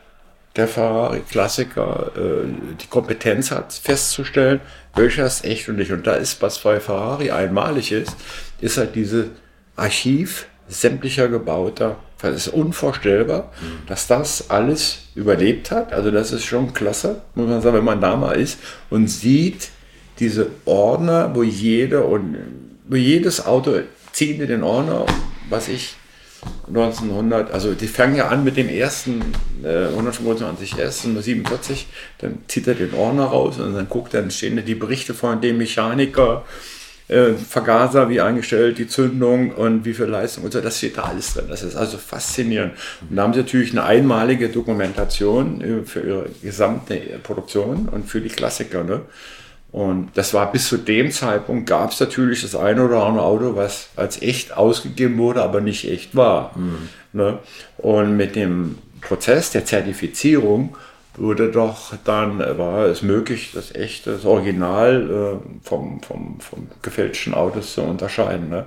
der Ferrari Klassiker äh, die Kompetenz hat, festzustellen, welcher ist echt und nicht. Und da ist, was bei Ferrari einmalig ist, ist halt diese Archiv sämtlicher gebauter. Das ist unvorstellbar, mhm. dass das alles überlebt hat. Also das ist schon klasse, muss man sagen, wenn man da mal ist und sieht diese Ordner, wo jede und wo jedes Auto zieht in den Ordner, was ich 1900, also die fangen ja an mit dem ersten äh, 125 S 47, dann zieht er den Ordner raus und dann guckt, dann stehen die Berichte von dem Mechaniker, äh, Vergaser wie eingestellt, die Zündung und wie viel Leistung und so, das steht da alles drin. Das ist also faszinierend. Und da haben sie natürlich eine einmalige Dokumentation äh, für ihre gesamte Produktion und für die Klassiker. Ne? Und das war bis zu dem Zeitpunkt, gab es natürlich das eine oder andere Auto, was als echt ausgegeben wurde, aber nicht echt war. Mhm. Ne? Und mit dem Prozess der Zertifizierung wurde doch dann, war es möglich, das echte, das Original äh, vom, vom, vom gefälschten Autos zu unterscheiden. Ne?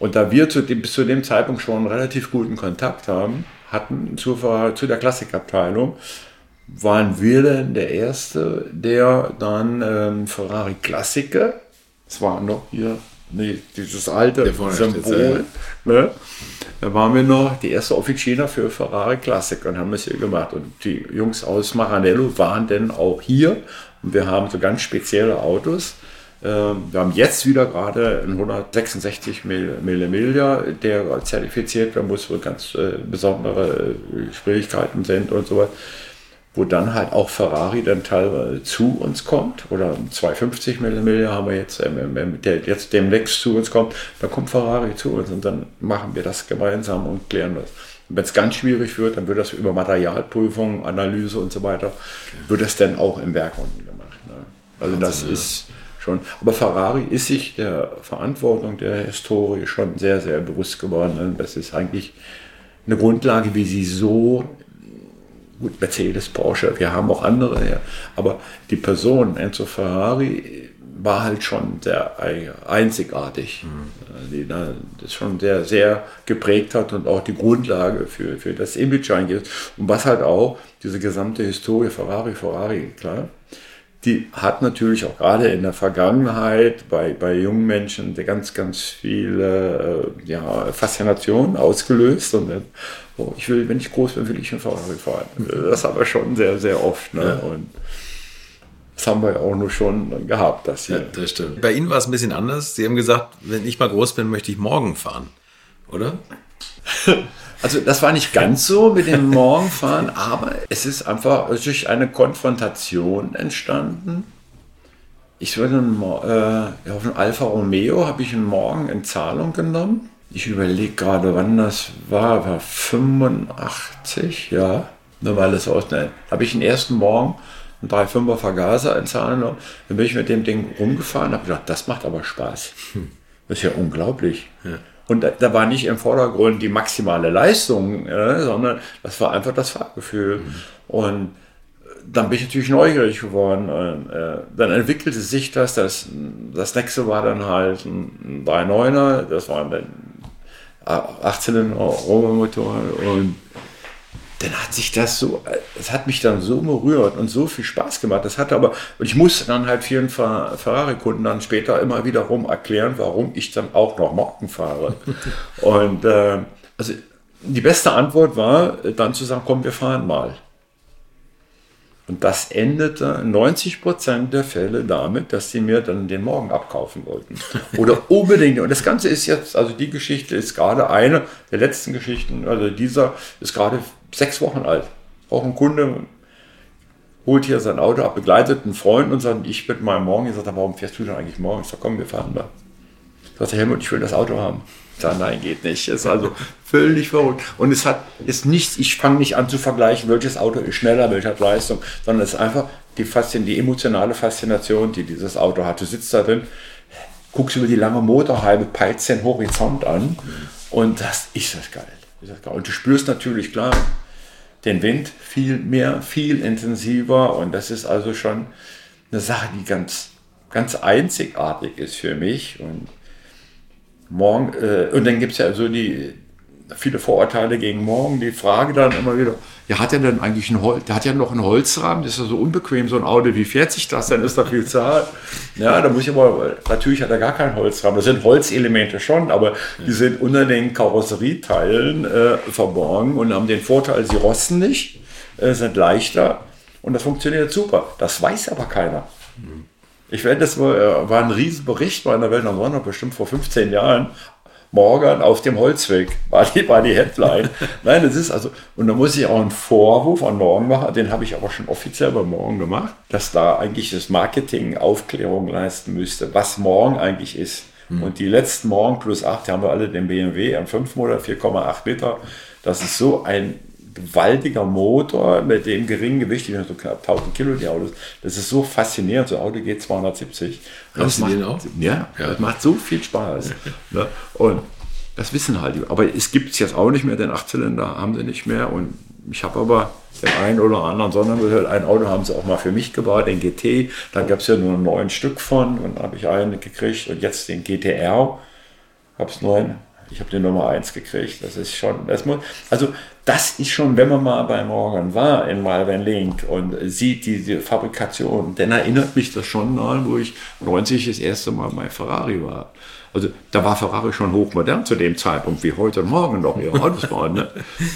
Und da wir zu dem, bis zu dem Zeitpunkt schon einen relativ guten Kontakt haben, hatten zu, zu der Klassikabteilung, waren wir denn der Erste, der dann ähm, Ferrari Klassiker, das war noch hier nee, dieses alte Symbol, ne? da waren wir noch die erste Officina für Ferrari Klassiker und haben das hier gemacht. Und die Jungs aus Maranello waren dann auch hier und wir haben so ganz spezielle Autos Ähm, wir haben jetzt wieder gerade einen 166 Millimeter, der zertifiziert werden muss, wo ganz äh, besondere äh, Schwierigkeiten sind und sowas. Wo dann halt auch Ferrari dann teilweise zu uns kommt. Oder 250 mm haben wir jetzt, ähm, der jetzt demnächst zu uns kommt. Da kommt Ferrari zu uns und dann machen wir das gemeinsam und klären das. Wenn es ganz schwierig wird, dann wird das über Materialprüfung, Analyse und so weiter, wird das dann auch im Werk unten gemacht. Ne? Also das ist schon. Aber Ferrari ist sich der Verantwortung der Historie schon sehr, sehr bewusst geworden. Das ist eigentlich eine Grundlage, wie sie so gut, Mercedes, Porsche, wir haben auch andere, ja, aber die Person Enzo Ferrari war halt schon sehr einzigartig, mhm. die das schon sehr, sehr geprägt hat und auch die Grundlage für, für das Image eigentlich ist. Und was halt auch diese gesamte Historie Ferrari, Ferrari, klar, die hat natürlich auch gerade in der Vergangenheit bei, bei jungen Menschen ganz, ganz viele äh, ja, Faszination ausgelöst. Und äh, oh, ich will, wenn ich groß bin, will ich einen Ferrari fahren. Das haben wir schon sehr, sehr oft. Ne? Ja. Und das haben wir ja auch nur schon gehabt. Das, hier. Ja, das stimmt. Bei Ihnen war es ein bisschen anders. Sie haben gesagt, wenn ich mal groß bin, möchte ich morgen fahren. Oder? Also das war nicht ganz so mit dem Morgenfahren, aber es ist einfach durch eine Konfrontation entstanden. Ich würde äh, auf einen Alfa Romeo habe ich einen Morgen in Zahlung genommen. Ich überlege gerade, wann das war. War 85, ja. Nur weil es aus. Ne, habe ich den ersten Morgen einen 3,5er Vergaser in Zahlung genommen. Dann bin ich mit dem Ding rumgefahren habe gedacht, das macht aber Spaß. Hm. Das ist ja unglaublich. Ja. Und da, da, war nicht im Vordergrund die maximale Leistung, äh, sondern das war einfach das Fahrgefühl. Mhm. Und dann bin ich natürlich neugierig geworden. Und, äh, dann entwickelte sich das, das. Das nächste war dann halt ein 3.9er, das war dann 18 Robomotor und dann hat sich das so, es hat mich dann so berührt und so viel Spaß gemacht. Das hatte aber, und ich musste dann halt vielen Ferrari-Kunden dann später immer wiederum erklären, warum ich dann auch noch Morgen fahre. und äh, also die beste Antwort war dann zu sagen, komm, wir fahren mal. Und das endete 90 Prozent der Fälle damit, dass sie mir dann den Morgen abkaufen wollten. Oder unbedingt. Und das Ganze ist jetzt, also die Geschichte ist gerade eine der letzten Geschichten, also dieser ist gerade sechs Wochen alt. Auch ein Kunde holt hier sein Auto ab, begleitet einen Freund und sagt, ich bin mal morgen. Ich sage, warum fährst du denn eigentlich morgen? Ich sage, komm, wir fahren da. Sagt Helmut, ich will das Auto haben. Ich sage, nein, geht nicht. Ist also völlig verrückt. Und es hat ist nichts, ich fange nicht an zu vergleichen, welches Auto ist schneller, welche hat Leistung, sondern es ist einfach die, Faszin die emotionale Faszination, die dieses Auto hat. Du sitzt da drin, guckst über die lange Motorhalbe, peilst den Horizont an und das ist das geil. Und du spürst natürlich klar den Wind viel mehr, viel intensiver. Und das ist also schon eine Sache, die ganz, ganz einzigartig ist für mich. Und morgen, äh, und dann gibt es ja so die viele Vorurteile gegen morgen. Die Frage dann immer wieder, ja, hat er denn eigentlich ein Holz, der hat ja noch einen Holzrahmen, das ist ja so unbequem, so ein Auto, wie fährt sich das, dann ist da viel Zahl. Ja, da muss ich aber, natürlich hat er gar keinen Holzrahmen, das sind Holzelemente schon, aber die sind unter den Karosserieteilen äh, verborgen und haben den Vorteil, sie rosten nicht, äh, sind leichter und das funktioniert super. Das weiß aber keiner. Ich werde das war, äh, war ein Riesenbericht bei einer Welt am Sonntag, bestimmt vor 15 Jahren, Morgan auf dem Holzweg, war die, war die Headline. Nein, das ist also, und da muss ich auch einen Vorwurf an Morgen machen, den habe ich aber schon offiziell bei Morgen gemacht, dass da eigentlich das Marketing Aufklärung leisten müsste, was Morgen eigentlich ist. Mhm. Und die letzten Morgen plus 8, die haben wir alle den BMW M5 Motor, 4,8 Liter. Das ist so ein gewaltiger Motor mit dem geringen Gewicht, die so knapp 1000 Kilo, die Autos. Das ist so faszinierend. So ein Auto geht 270. Das macht? Ja, ja, das macht so viel Spaß. ne? Und das wissen halt die. Aber es gibt es jetzt auch nicht mehr, den Achtzylinder haben sie nicht mehr. Und ich habe aber den einen oder anderen Sondermodell, ein Auto haben sie auch mal für mich gebaut, den GT. Da gab es ja nur neun Stück von und habe ich einen gekriegt und jetzt den GTR. Gab es neun ich habe die Nummer 1 gekriegt. Das ist schon, das muss, also das ist schon, wenn man mal bei Morgan war in Malvern Link und sieht diese Fabrikation, dann erinnert mich das schon an, wo ich 90 das erste Mal bei Ferrari war. Also da war Ferrari schon hochmodern zu dem Zeitpunkt, wie heute und morgen noch ihre Autos bauen. Ne?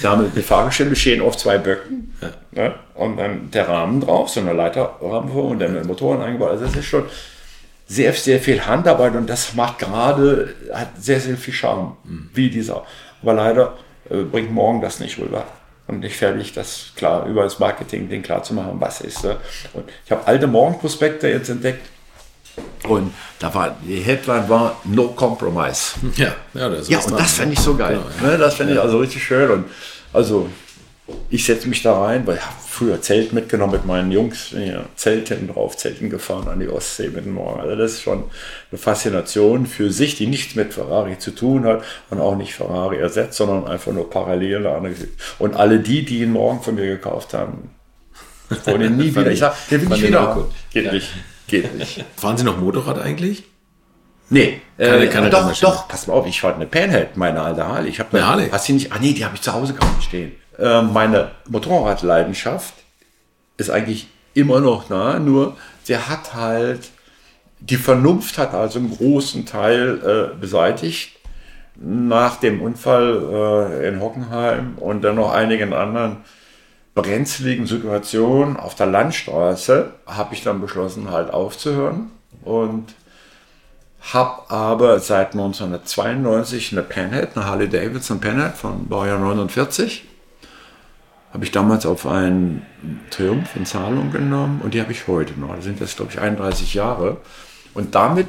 Damit die Fahrgestelle stehen auf zwei Böcken ne? und dann der Rahmen drauf, so eine Leiterrahmen und dann mit Motoren eingebaut. Also das ist schon, sehr, sehr viel Handarbeit und das macht gerade, hat sehr, sehr viel Charme, wie dieser. Aber leider äh, bringt morgen das nicht rüber und nicht fertig, das klar über das Marketing den klar zu machen, was ist. Ne? Und ich habe alte Morgenprospekte jetzt entdeckt und da war die Headline war No Compromise. Ja, ja, das, ja und das fände ich so geil. Genau, ja. ne? Das fände ich also richtig schön und also ich setze mich da rein, weil ich habe früher Zelt mitgenommen mit meinen Jungs, ja, Zelten drauf, Zelten gefahren an die Ostsee mit dem Morgen. Also das ist schon eine Faszination für sich, die nichts mit Ferrari zu tun hat und auch nicht Ferrari ersetzt, sondern einfach nur parallel. Und alle die, die ihn morgen von mir gekauft haben, wollen ihn nie wieder. Ich sage, der will nicht wieder. Geht ja. nicht. Geht nicht. Fahren Sie noch Motorrad eigentlich? Nee, keine, äh, keine doch, doch, pass mal auf, ich fahre eine Panhead, meine alte Harley. Ich habe eine Harley. Hast du nicht? Ah nee, die habe ich zu Hause nicht stehen. Äh, meine Motorradleidenschaft ist eigentlich immer noch da, nur der hat halt, die Vernunft hat also einen großen Teil äh, beseitigt. Nach dem Unfall äh, in Hockenheim und dann noch einigen anderen brenzligen Situationen auf der Landstraße habe ich dann beschlossen, halt aufzuhören und habe aber seit 1992 eine Panhead, eine Harley Davidson Panhead von Baujahr 49 habe ich damals auf einen Triumph in Zahlung genommen und die habe ich heute noch. Das sind jetzt, glaube ich, 31 Jahre. Und damit,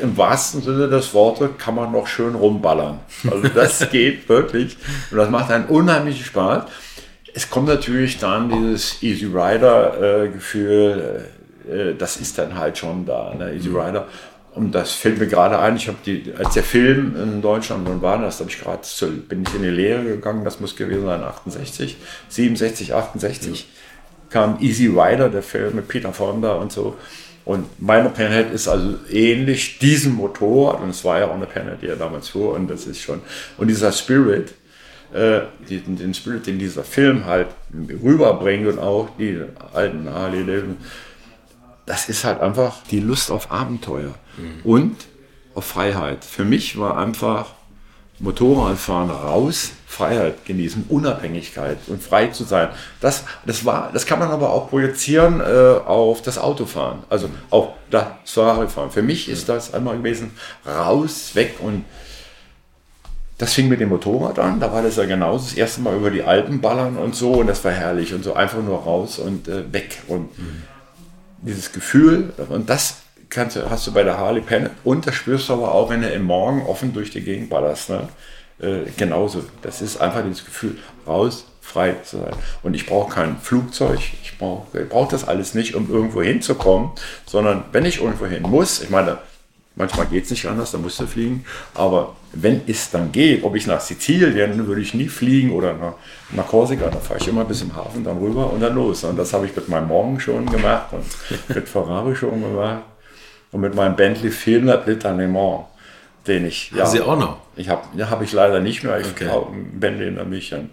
im wahrsten Sinne des Wortes, kann man noch schön rumballern. Also das geht wirklich und das macht einen unheimlichen Spaß. Es kommt natürlich dann dieses Easy Rider-Gefühl, äh, äh, das ist dann halt schon da. Ne? Easy Rider und das fällt mir gerade ein, ich habe die, als der Film in Deutschland nun war, das habe ich gerade, bin ich in die Lehre gegangen, das muss gewesen sein, 68, 67, 68, ja. kam Easy Rider, der Film mit Peter Fonda und so. Und meine Penhead ist also ähnlich diesem Motorrad, und es war ja auch eine Penhead, die er damals fuhr, und das ist schon, und dieser Spirit, äh, den, den Spirit, den dieser Film halt rüberbringt und auch die alten Harley Davidson, das ist halt einfach die Lust auf Abenteuer mhm. und auf Freiheit. Für mich war einfach Motorradfahren raus, Freiheit genießen, Unabhängigkeit und frei zu sein. Das, das, war, das kann man aber auch projizieren äh, auf das Autofahren, also auch das Ferrari-Fahren. Für mich ist das einmal gewesen, raus, weg und das fing mit dem Motorrad an, da war das ja genauso, das erste Mal über die Alpen ballern und so und das war herrlich und so einfach nur raus und äh, weg und mhm dieses Gefühl, und das kannst, hast du bei der Harley Pen und das spürst du aber auch, wenn du im Morgen offen durch die Gegend ballerst. Ne? Äh, genauso. Das ist einfach dieses Gefühl, raus, frei zu sein. Und ich brauche kein Flugzeug, ich brauche brauch das alles nicht, um irgendwo hinzukommen, sondern wenn ich irgendwo hin muss, ich meine, Manchmal geht es nicht anders, da musst du fliegen. Aber wenn es dann geht, ob ich nach Sizilien, würde ich nie fliegen oder nach, nach Korsika, da fahre ich immer bis im Hafen dann rüber und dann los. Und das habe ich mit meinem Morgen schon gemacht und mit Ferrari schon gemacht und mit meinem Bentley 400 Liter Le Mans, den ich. Ja, Sie auch noch? Ich habe ja, hab ich leider nicht mehr. Ich okay. Bentley in der München.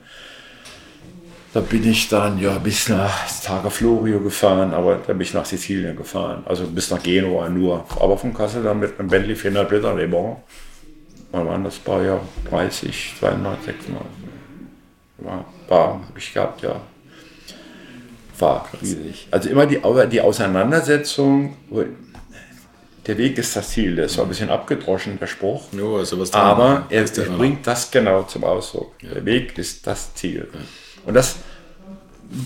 Da bin ich dann ja bis nach Targa Florio gefahren, aber dann bin ich nach Sizilien gefahren, also bis nach Genua nur. Aber von Kassel dann mit einem Bentley 400 Liter Le Mans. Wann waren das? War ja 30, 200, 600. War, war habe ich gehabt, ja. War riesig. Also immer die, die Auseinandersetzung, der Weg ist das Ziel. Der ist zwar ein bisschen abgedroschen, der Spruch. Jo, also aber er, er bringt das genau zum Ausdruck. Ja. Der Weg ist das Ziel. Ja. Und das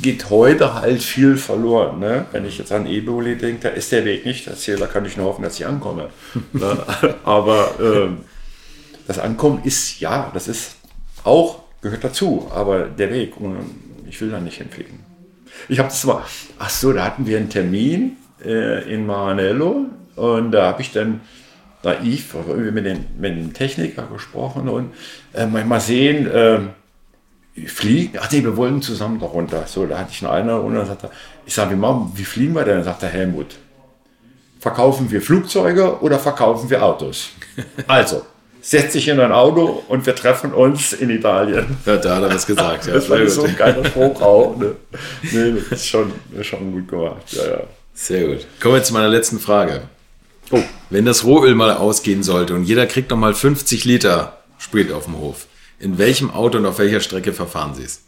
geht heute halt viel verloren. Ne? Wenn ich jetzt an Eboli denke, da ist der Weg nicht das Ziel, da kann ich nur hoffen, dass ich ankomme. ne? Aber ähm, das Ankommen ist, ja, das ist auch, gehört dazu, aber der Weg, ich will da nicht hinfliegen. Ich habe mal, ach so, da hatten wir einen Termin äh, in Maranello und da habe ich dann naiv mit dem, mit dem Techniker gesprochen und äh, mal sehen, äh, fliegen, ach nee, wir wollen zusammen da runter. So, da hatte ich noch einer und dann sagte er, ich sage, wie, machen, wie fliegen wir denn? Dann sagt der Helmut, verkaufen wir Flugzeuge oder verkaufen wir Autos? Also, setz dich in ein Auto und wir treffen uns in Italien. Ja, da hat er was gesagt. Ja, das war so ein geiler Spruch auch. Ne? Nee, das ist schon, schon gut gemacht. Ja, ja. Sehr gut. Kommen wir zu meiner letzten Frage. Oh. Wenn das Rohöl mal ausgehen sollte und jeder kriegt noch mal 50 Liter Sprit auf dem Hof, in welchem Auto und auf welcher Strecke verfahren Sie es?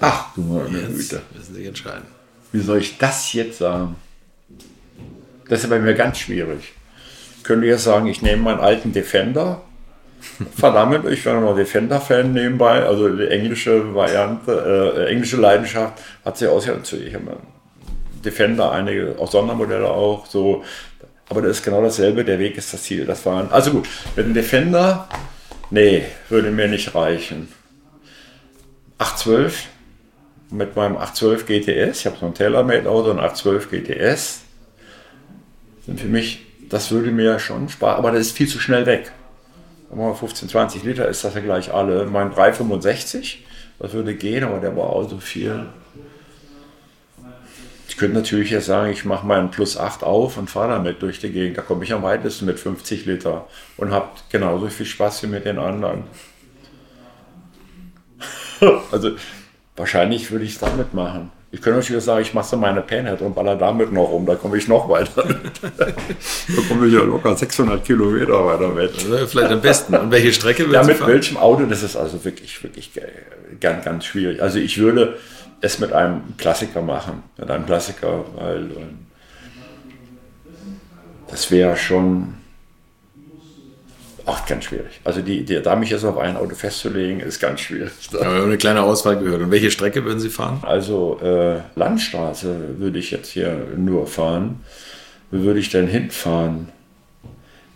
Ach, du meine Güte. Müssen Sie entscheiden. Wie soll ich das jetzt sagen? Das ist bei mir ganz schwierig. Ich könnte jetzt sagen, ich nehme meinen alten Defender. Verdammt, ich wäre noch Defender-Fan nebenbei. Also die englische Variante, äh, englische Leidenschaft hat sich aus. Ich habe Defender, einige auch Sondermodelle auch. So. Aber das ist genau dasselbe. Der Weg ist das Ziel. Das waren, also gut, mit dem Defender, nee, würde mir nicht reichen. 812 mit meinem 812 GTS. Ich habe so ein TaylorMade-Auto, ein 812 GTS sind für mich, das würde mir schon sparen, aber das ist viel zu schnell weg. 15, 20 Liter ist das ja gleich alle. Mein 365, das würde gehen, aber der war auch so viel. Ich könnte natürlich jetzt sagen, ich mache meinen Plus 8 auf und fahre damit durch die Gegend. Da komme ich am weitesten mit 50 Liter und habe genauso viel Spaß wie mit den anderen. also wahrscheinlich würde ich es damit machen. Ich könnte natürlich sagen, ich mache so meine Panhead und baller damit noch um, da komme ich noch weiter. da komme ich ja locker 600 Kilometer weiter mit. Also vielleicht am besten. Und welche Strecke würdest ja, mit fahren? welchem Auto, das ist also wirklich, wirklich ganz, ganz schwierig. Also ich würde es mit einem Klassiker machen, mit einem Klassiker, weil ähm, das wäre schon auch ganz schwierig. Also die, die, da mich jetzt auf ein Auto festzulegen, ist ganz schwierig. Aber wir haben eine kleine Auswahl gehört. Und welche Strecke würden Sie fahren? Also äh, Landstraße würde ich jetzt hier nur fahren. Wo würde ich denn hinfahren,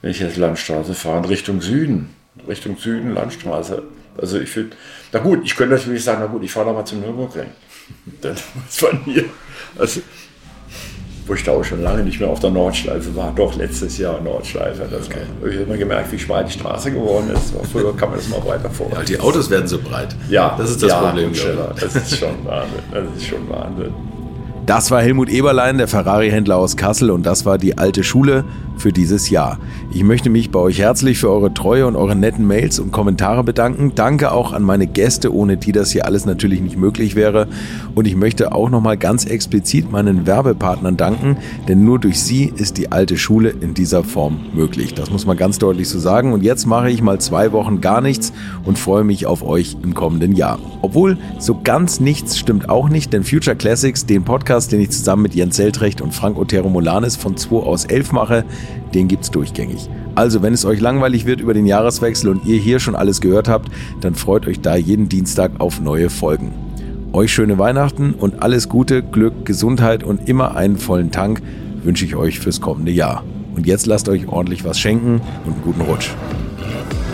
wenn ich jetzt Landstraße fahre? Richtung Süden. Richtung Süden, Landstraße. Also ich finde, na gut, ich könnte natürlich sagen, na gut, ich fahre da mal zum Nürburgring. Dann ist von hier. Also, wo ich da auch schon lange nicht mehr auf der Nordschleife war. Doch, letztes Jahr Nordschleife. Das okay. habe ich immer gemerkt, wie schmal die Straße geworden ist. Früher kann man das mal weiter vor. Ja, die Autos werden so breit. Ja, das ist das ja, Problem. Das ist schon Wahnsinn. Das ist schon Wahnsinn. Das war Helmut Eberlein, der Ferrari-Händler aus Kassel und das war die alte Schule für dieses Jahr. Ich möchte mich bei euch herzlich für eure Treue und eure netten Mails und Kommentare bedanken. Danke auch an meine Gäste, ohne die das hier alles natürlich nicht möglich wäre. Und ich möchte auch nochmal ganz explizit meinen Werbepartnern danken, denn nur durch sie ist die alte Schule in dieser Form möglich. Das muss man ganz deutlich so sagen. Und jetzt mache ich mal zwei Wochen gar nichts und freue mich auf euch im kommenden Jahr. Obwohl so ganz nichts stimmt auch nicht, denn Future Classics, den Podcast, Podcast, den ich zusammen mit Jens Seltrecht und Frank Otero Molanes von 2 aus 11 mache, den gibt's durchgängig. Also, wenn es euch langweilig wird über den Jahreswechsel und ihr hier schon alles gehört habt, dann freut euch da jeden Dienstag auf neue Folgen. Euch schöne Weihnachten und alles Gute, Glück, Gesundheit und immer einen vollen Tank wünsche ich euch fürs kommende Jahr. Und jetzt lasst euch ordentlich was schenken und einen guten Rutsch.